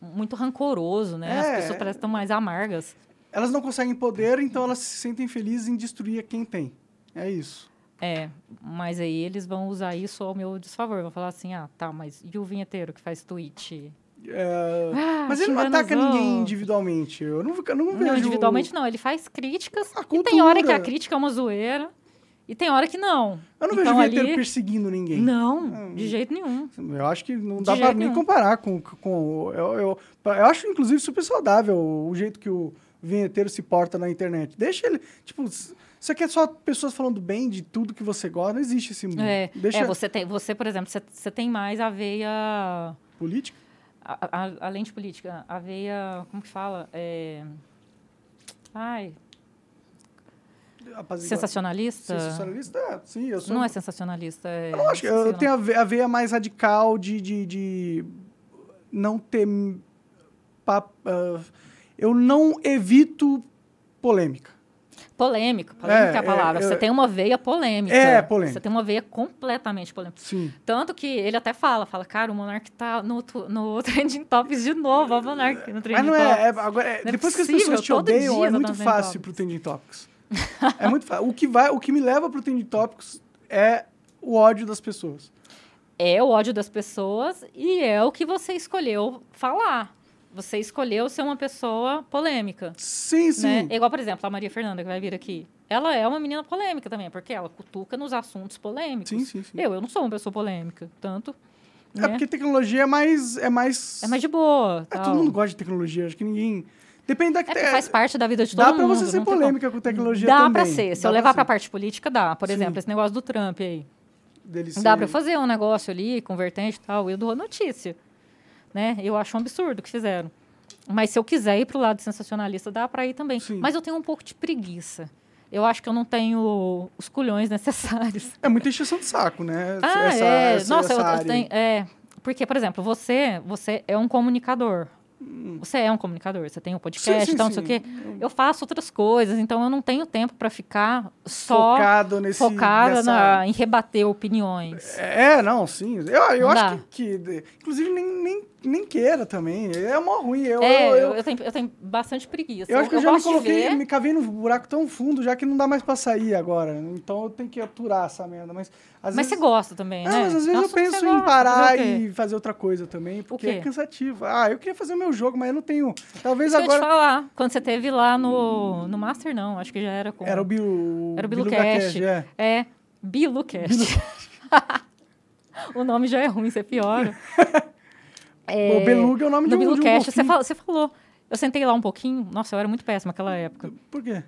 muito rancoroso, né? As É. pessoas parecem tão mais amargas. Elas não conseguem poder, então elas se sentem felizes em destruir quem tem. É isso. É, mas aí eles vão usar isso ao meu desfavor. Vão falar assim, ah, tá, mas e o vinheteiro que faz tweet? É, Ah, Mas ele não ataca ninguém individualmente. Eu não, eu não vejo... Não, individualmente não. Ele faz críticas. A E tem hora que a crítica é uma zoeira. E tem hora que não. Eu não então, vejo o vinheteiro ali... perseguindo ninguém. Não, de jeito nenhum. Eu acho que não dá pra jeito nem comparar com. com eu, eu, eu acho, inclusive, super saudável o jeito que o vinheteiro se porta na internet. Deixa ele. Tipo, isso aqui é só pessoas falando bem de tudo que você gosta. Não existe esse mundo. É, Deixa é você, tem, você, por exemplo, você, você tem mais a veia... política. a- a- além de política, a veia... Como que fala? É... Ai, apazigua- sensacionalista? Sensacionalista? É, sim, eu sou. Não é sensacionalista, é... Eu não acho que eu tenho a ve- a veia mais radical de, de, de não ter. pa- ah, eu não evito polêmica. Polêmica, polêmica é, É, a palavra. é, você eu- tem uma veia polêmica. É, polêmica. Você tem uma veia completamente polêmica. Sim. Tanto que ele até fala, fala, cara, o Monark tá no, no [LAUGHS] Trending Topics de novo, ó, o Monark no Trending Mas não é, é, Topics. agora, é- é depois que as possível, pessoas te odeiam, é muito fácil Trending pro Trending Topics. [LAUGHS] é muito fácil. O que, vai, o que me leva pro Trending Topics é o ódio das pessoas. É o ódio das pessoas e é o que você escolheu falar. Você escolheu ser uma pessoa polêmica. Sim, sim. Né? Igual, por exemplo, a Maria Fernanda, que vai vir aqui. Ela é uma menina polêmica também, porque ela cutuca nos assuntos polêmicos. Sim, sim, sim. Eu, eu não sou uma pessoa polêmica, tanto. É né? porque tecnologia é mais. É mais. É mais de boa. É, todo mundo gosta de tecnologia. Acho que ninguém. Depende da É porque faz parte da vida de todo Dá mundo. pra você ser polêmica com tecnologia Dá também. pra ser. Se Dá eu levar pra ser. parte política, dá. Por Sim. exemplo, esse negócio do Trump aí. Dele Dá pra fazer um negócio ali, convertente e tal. Eu dou a notícia. Né? Eu acho um absurdo o que fizeram. Mas se eu quiser ir pro lado sensacionalista, dá pra ir também. Sim. Mas eu tenho um pouco de preguiça. Eu acho que eu não tenho os culhões [LAUGHS] necessários. É muita encheção de saco, né? Ah, Essa- é. essa- Nossa, eu, essa eu aí. tenho. É, porque, por exemplo, você, você é um comunicador. Você é um comunicador, você tem um podcast. Sim, sim, então não sei o quê. Eu faço outras coisas, então eu não tenho tempo para ficar só Focado nesse. focada nessa- na- em rebater opiniões. É, não, sim. Eu, eu Não acho que, que- Inclusive, nem, nem, nem queira também. É mó ruim. Eu, é, eu, eu, eu, eu tenho, eu tenho bastante preguiça. eu acho que eu, já me coloquei, me cavei num buraco tão fundo já que não dá mais pra sair agora. Então eu tenho que aturar essa merda. Mas às mas vezes. você gosta também, né? mas às É vezes eu assunto que penso em parar fazer e fazer outra coisa também, porque é cansativo. Ah, eu queria fazer o meu jogo, mas eu não tenho. Talvez Isso que eu te agora. falar. Quando você teve lá no, no Master, não. Acho que já era com... Era o Bilu. Era o Bilu BiluCast. Cash, é. É, BiluCast. [LAUGHS] o nome já é ruim, você piora. [LAUGHS] O Beluga é o nome de No um, de um você, golfinho. fala- você falou. Eu sentei lá um pouquinho. Nossa, eu era muito péssima naquela época. Por quê?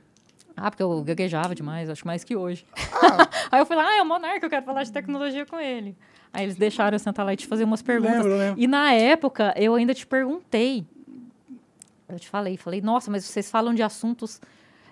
Ah, porque eu gaguejava demais, acho mais que hoje. Ah. [LAUGHS] Aí eu fui lá, ah, é o Monarca, eu quero falar de tecnologia com ele. Aí eles deixaram eu sentar lá e te fazer umas perguntas. Lembro, lembro. E na época, eu ainda te perguntei. Eu te falei, falei, nossa, mas vocês falam de assuntos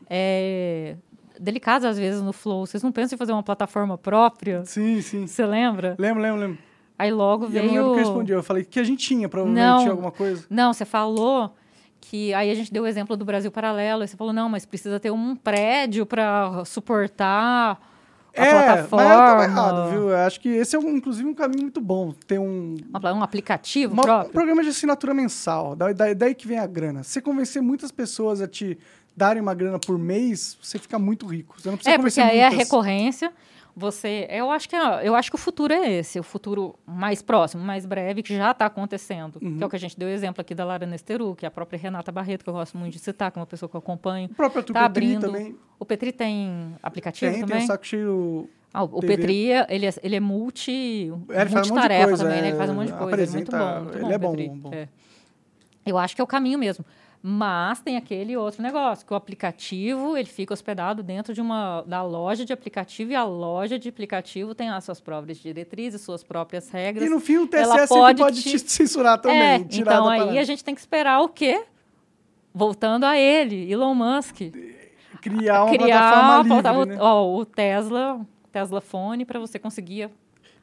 é, delicados às vezes no Flow. Vocês não pensam em fazer uma plataforma própria? Sim, sim. Você lembra? Lembro, lembro, lembro. Aí logo E veio. eu não lembro o que eu respondi. Eu falei que a gente tinha, provavelmente Não. tinha alguma coisa. Não, você falou que aí a gente deu o exemplo do Brasil Paralelo, e você falou, não, mas precisa ter um prédio para suportar a é, plataforma. mas eu tava errado, viu? Eu acho que esse é, um, inclusive, um caminho muito bom. Ter um, Um aplicativo uma- um próprio. programa de assinatura mensal. Da- da- daí que vem a grana. Se você convencer muitas pessoas a te darem uma grana por mês, você fica muito rico. Você não precisa É, porque aí é muitas. recorrência. Você, eu acho que é- eu acho que o futuro é esse, o futuro mais próximo, mais breve, que já está acontecendo. Uhum. Que é o que a gente deu exemplo aqui da Lara Nesteru, que é a própria Renata Barreto, que eu gosto muito de citar, que é uma pessoa que eu acompanho. O próprio Tá Petri abrindo. também. O Petri tem aplicativo Tem, tem também? um saco cheio. Ah, o TV. Petri, ele é, ele é multi, É, ele faz um monte de multitarefa coisa, também, né? é, Ele faz um monte de coisa. Ele é muito bom, muito ele bom, é bom, bom. É. Eu acho que é o caminho mesmo. Mas tem aquele outro negócio, que o aplicativo, ele fica hospedado dentro de uma da loja de aplicativo e a loja de aplicativo tem as suas próprias diretrizes, suas próprias regras. E no fim o TSE Ela pode pode te- te [LAUGHS] censurar também. é, então aí parada. a gente tem que esperar o quê? Voltando a ele, Elon Musk. Criar uma criar plataforma livre, o, né? ó, o Tesla, Tesla Phone para você conseguir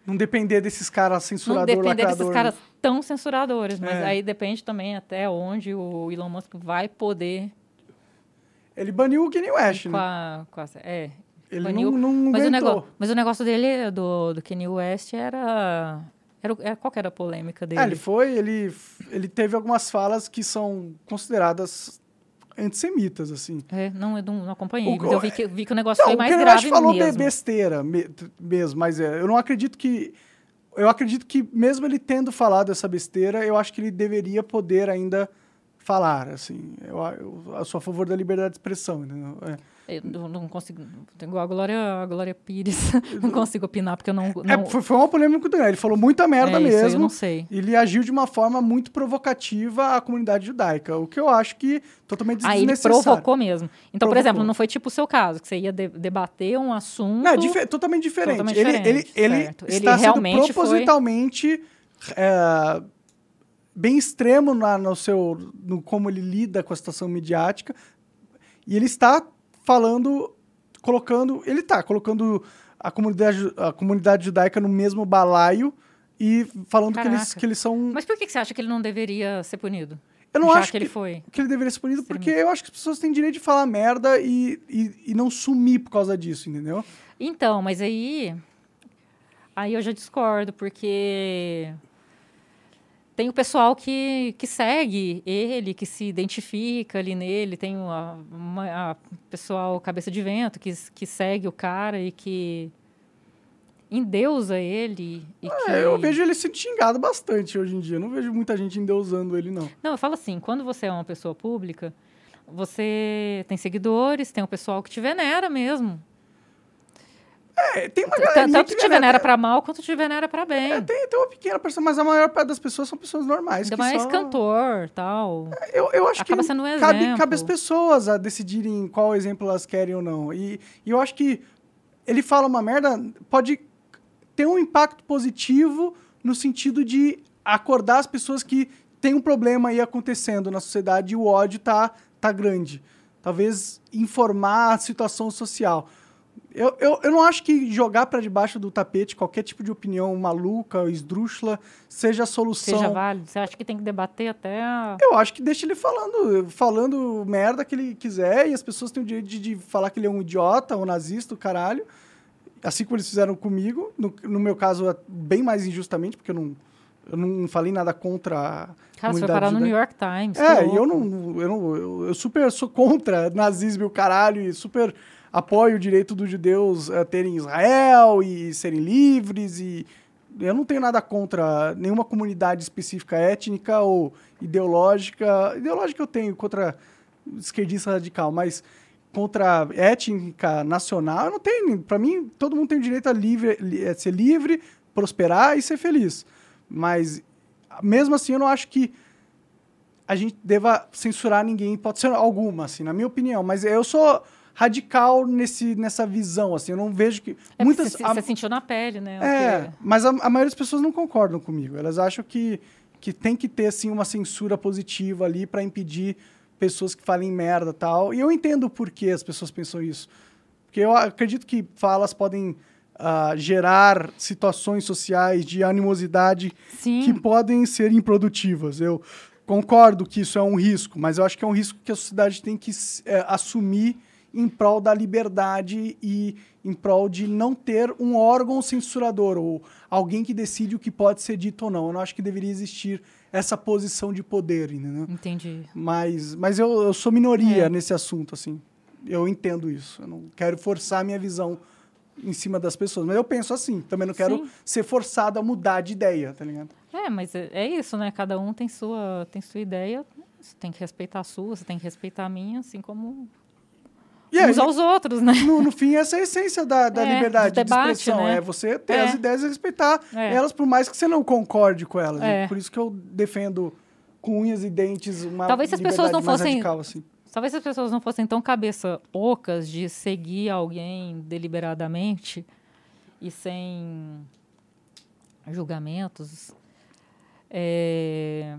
Não depender desses caras não censurador, depender lacrador. desses caras tão censuradores, mas É. aí depende também até onde o Elon Musk vai poder Ele baniu o Kanye West, com né? a, com a- é. Ele baniu. não, não mas, o negócio, mas o negócio dele, do, do Kanye West, era... era, era qual que era a polêmica dele? É, ele foi, ele, ele teve algumas falas que são consideradas antissemitas, assim. É, não, eu não, não acompanhei, O- mas eu vi que, vi que o negócio Não, foi o mais Kanye grave falou mesmo. besteira me- mesmo, mas é, eu não acredito que... Eu acredito que mesmo ele tendo falado essa besteira, eu acho que ele deveria poder ainda falar, assim. Eu, eu, eu sou a favor da liberdade de expressão, entendeu? É. Eu não, consigo... Igual a Glória, a Glória Pires. [LAUGHS] não consigo opinar, porque eu não... É, não foi, foi uma polêmica grande. Ele falou muita merda é isso, mesmo. eu não sei. Ele agiu de uma forma muito provocativa à comunidade judaica, o que eu acho que totalmente Aí ele desnecessário. provocou mesmo. Então, por Provocou. exemplo, não foi tipo o seu caso, que você ia de- debater um assunto... Não, é totalmente diferente. Totalmente ele, diferente, ele, ele certo. Ele está sendo realmente foi- propositalmente é, bem extremo na, no seu, no como ele lida com a situação midiática e ele está falando, colocando, ele está colocando a comunidade, a comunidade judaica no mesmo balaio e falando que eles, que eles são Mas por que você acha que ele não deveria ser punido? Eu não já acho que ele foi. que ele deveria ser punido, porque eu acho que as pessoas têm direito de falar merda e, e, e não sumir por causa disso, entendeu? Então, mas aí. Aí eu já discordo, porque. Tem o pessoal que, que segue ele, que se identifica ali nele, tem o pessoal cabeça de vento que, que segue o cara e que endeusa ele. E que... É, eu vejo ele sendo xingado bastante hoje em dia. Não vejo muita gente endeusando ele, não. Não, eu falo assim, quando você é uma pessoa pública, você tem seguidores, tem o pessoal que te venera mesmo. É, tem uma galera Tanto te venera pra mal quanto te venera pra bem. É, tem, tem uma pequena pessoa, mas a maior parte das pessoas são pessoas normais. Ainda mais só- cantor tal. Eu, eu acho Acaba que sendo um cabe, exemplo. cabe às pessoas a decidirem qual exemplo elas querem ou não. E, e eu acho que ele fala uma merda, pode ter um impacto positivo no sentido de acordar as pessoas que tem um problema aí acontecendo na sociedade e o ódio tá, tá grande. Talvez informar a situação social. Eu, eu, eu não acho que jogar para debaixo do tapete qualquer tipo de opinião maluca, esdrúxula, seja a solução. Seja válido. Você acha que tem que debater até. a- Eu acho que deixa ele falando, falando merda que ele quiser e as pessoas têm o direito de, de falar que ele é um idiota, um nazista, o caralho. Assim como eles fizeram comigo. No, no meu caso, é bem mais injustamente, porque eu não, eu não falei nada contra a Cara, você foi parar no. New York Times. É, e eu não, eu não. Eu, eu super sou contra nazismo e o caralho, e super apoio o direito dos judeus a terem Israel e serem livres, e eu não tenho nada contra nenhuma comunidade específica étnica ou ideológica. Ideológica eu tenho contra esquerdista radical, mas contra étnica nacional, eu não tenho. Para mim, todo mundo tem o direito a livre, li- a ser livre, prosperar e ser feliz. Mas mesmo assim, eu não acho que a gente deva censurar ninguém, pode ser alguma, assim, na minha opinião. Mas eu sou radical nesse, nessa visão, assim, eu não vejo que... É, muitas, você, a- você sentiu na pele, né? é, que- mas a, a maioria das pessoas não concordam comigo. Elas acham que, que tem que ter, assim, uma censura positiva ali para impedir pessoas que falem merda e tal. E eu entendo por que as pessoas pensam isso. Porque eu acredito que falas podem ah, gerar situações sociais de animosidade Sim. que podem ser improdutivas. Eu concordo que isso é um risco, mas eu acho que é um risco que a sociedade tem que eh, assumir em prol da liberdade e em prol de não ter um órgão censurador ou alguém que decide o que pode ser dito ou não. Eu não acho que deveria existir essa posição de poder, entendeu? Entendi. Mas, mas eu, eu sou minoria É. nesse assunto, assim. Eu entendo isso. Eu não quero forçar a minha visão em cima das pessoas. Mas eu penso assim. Também não quero Sim. ser forçado a mudar de ideia, tá ligado? É, mas é, é isso, né? Cada um tem sua, tem sua ideia. Você tem que respeitar a sua, você tem que respeitar a minha, assim como aí, uns aos outros, né? no, no fim, essa é a essência da, da É, liberdade debate, de expressão. né? É você ter É. as ideias e respeitar É. elas, por mais que você não concorde com elas. É. Por isso que eu defendo com unhas e dentes uma Talvez se as pessoas não mais fossem- radical, assim. Talvez se as pessoas não fossem tão cabeça ocas de seguir alguém deliberadamente e sem julgamentos. é,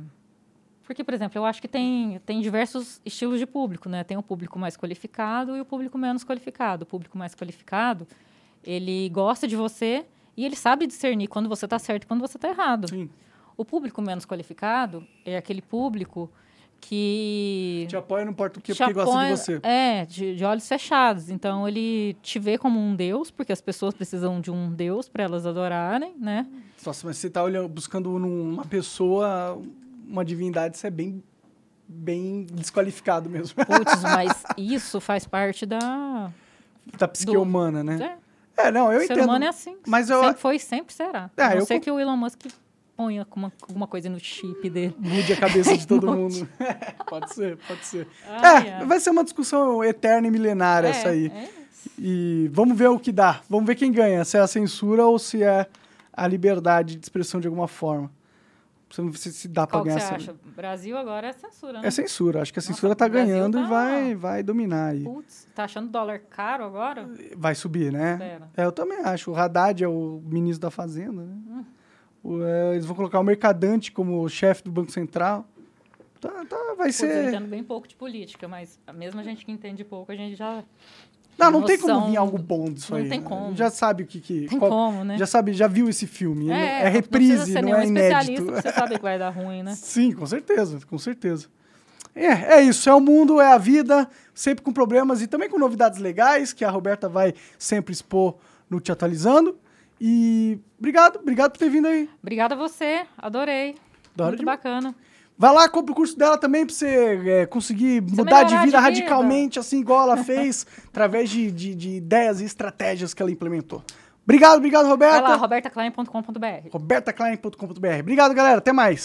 Porque, por exemplo, eu acho que tem, tem diversos estilos de público, né? Tem o público mais qualificado e o público menos qualificado. O público mais qualificado, ele gosta de você e ele sabe discernir quando você está certo e quando você está errado. Sim. O público menos qualificado é aquele público que Te apoia, não importa o que, porque gosta de apoia- você. É, de, de olhos fechados. Então ele te vê como um deus, porque as pessoas precisam de um deus para elas adorarem, né? Nossa, mas você tá olhando, buscando numa pessoa uma divindade, isso é bem, bem desqualificado mesmo. Putz, [LAUGHS] mas isso faz parte da. da psique Do- humana, né? É, É, não, eu o ser entendo. humano é assim. Mas eu Sempre foi sempre será. A não eu ser con- que o Elon Musk ponha alguma, alguma coisa no chip dele. mude a cabeça de [LAUGHS] todo mundo. [LAUGHS] pode ser, pode ser. Ai, é, ai. vai ser uma discussão eterna e milenária essa aí. É. E vamos ver o que dá. Vamos ver quem ganha, se é a censura ou se é a liberdade de expressão de alguma forma. Sei se dá que ganhar. você acha? Brasil agora é censura, né? É censura. Acho que a Nossa, censura tá o Brasil ganhando e tá- vai, vai dominar aí. Putz, tá achando dólar caro agora? Vai subir, né? É, eu também acho. O Haddad é o ministro da Fazenda, né? Hum. O, é, eles vão colocar o Mercadante como chefe do Banco Central. Tá, tá, vai Putz, eu ser... entendo bem pouco de política, mas mesmo a gente que entende pouco, a gente já Não, não tem como vir algo bom disso não aí. tem né? como. Já sabe o que... que tem qual- como, né? Já sabe, já viu esse filme. É, não- é não reprise, ser não, nenhum é inédito. você saber que vai dar ruim, né? [LAUGHS] Sim, com certeza, com certeza. É, é isso, é o mundo, é a vida, sempre com problemas e também com novidades legais que a Roberta vai sempre expor no Te Atualizando. E obrigado, obrigado por ter vindo aí. Obrigada a você, adorei. Da hora Muito demais. bacana. Vai lá, compra o curso dela também pra você é, conseguir mudar melhorar de de vida vida. radicalmente, assim, igual ela fez, [LAUGHS] através de, de, de ideias e estratégias que ela implementou. Obrigado, obrigado, Vai Roberta. lá, robertaclein.com.br. robertaclein.com.br. Obrigado, galera. Até mais.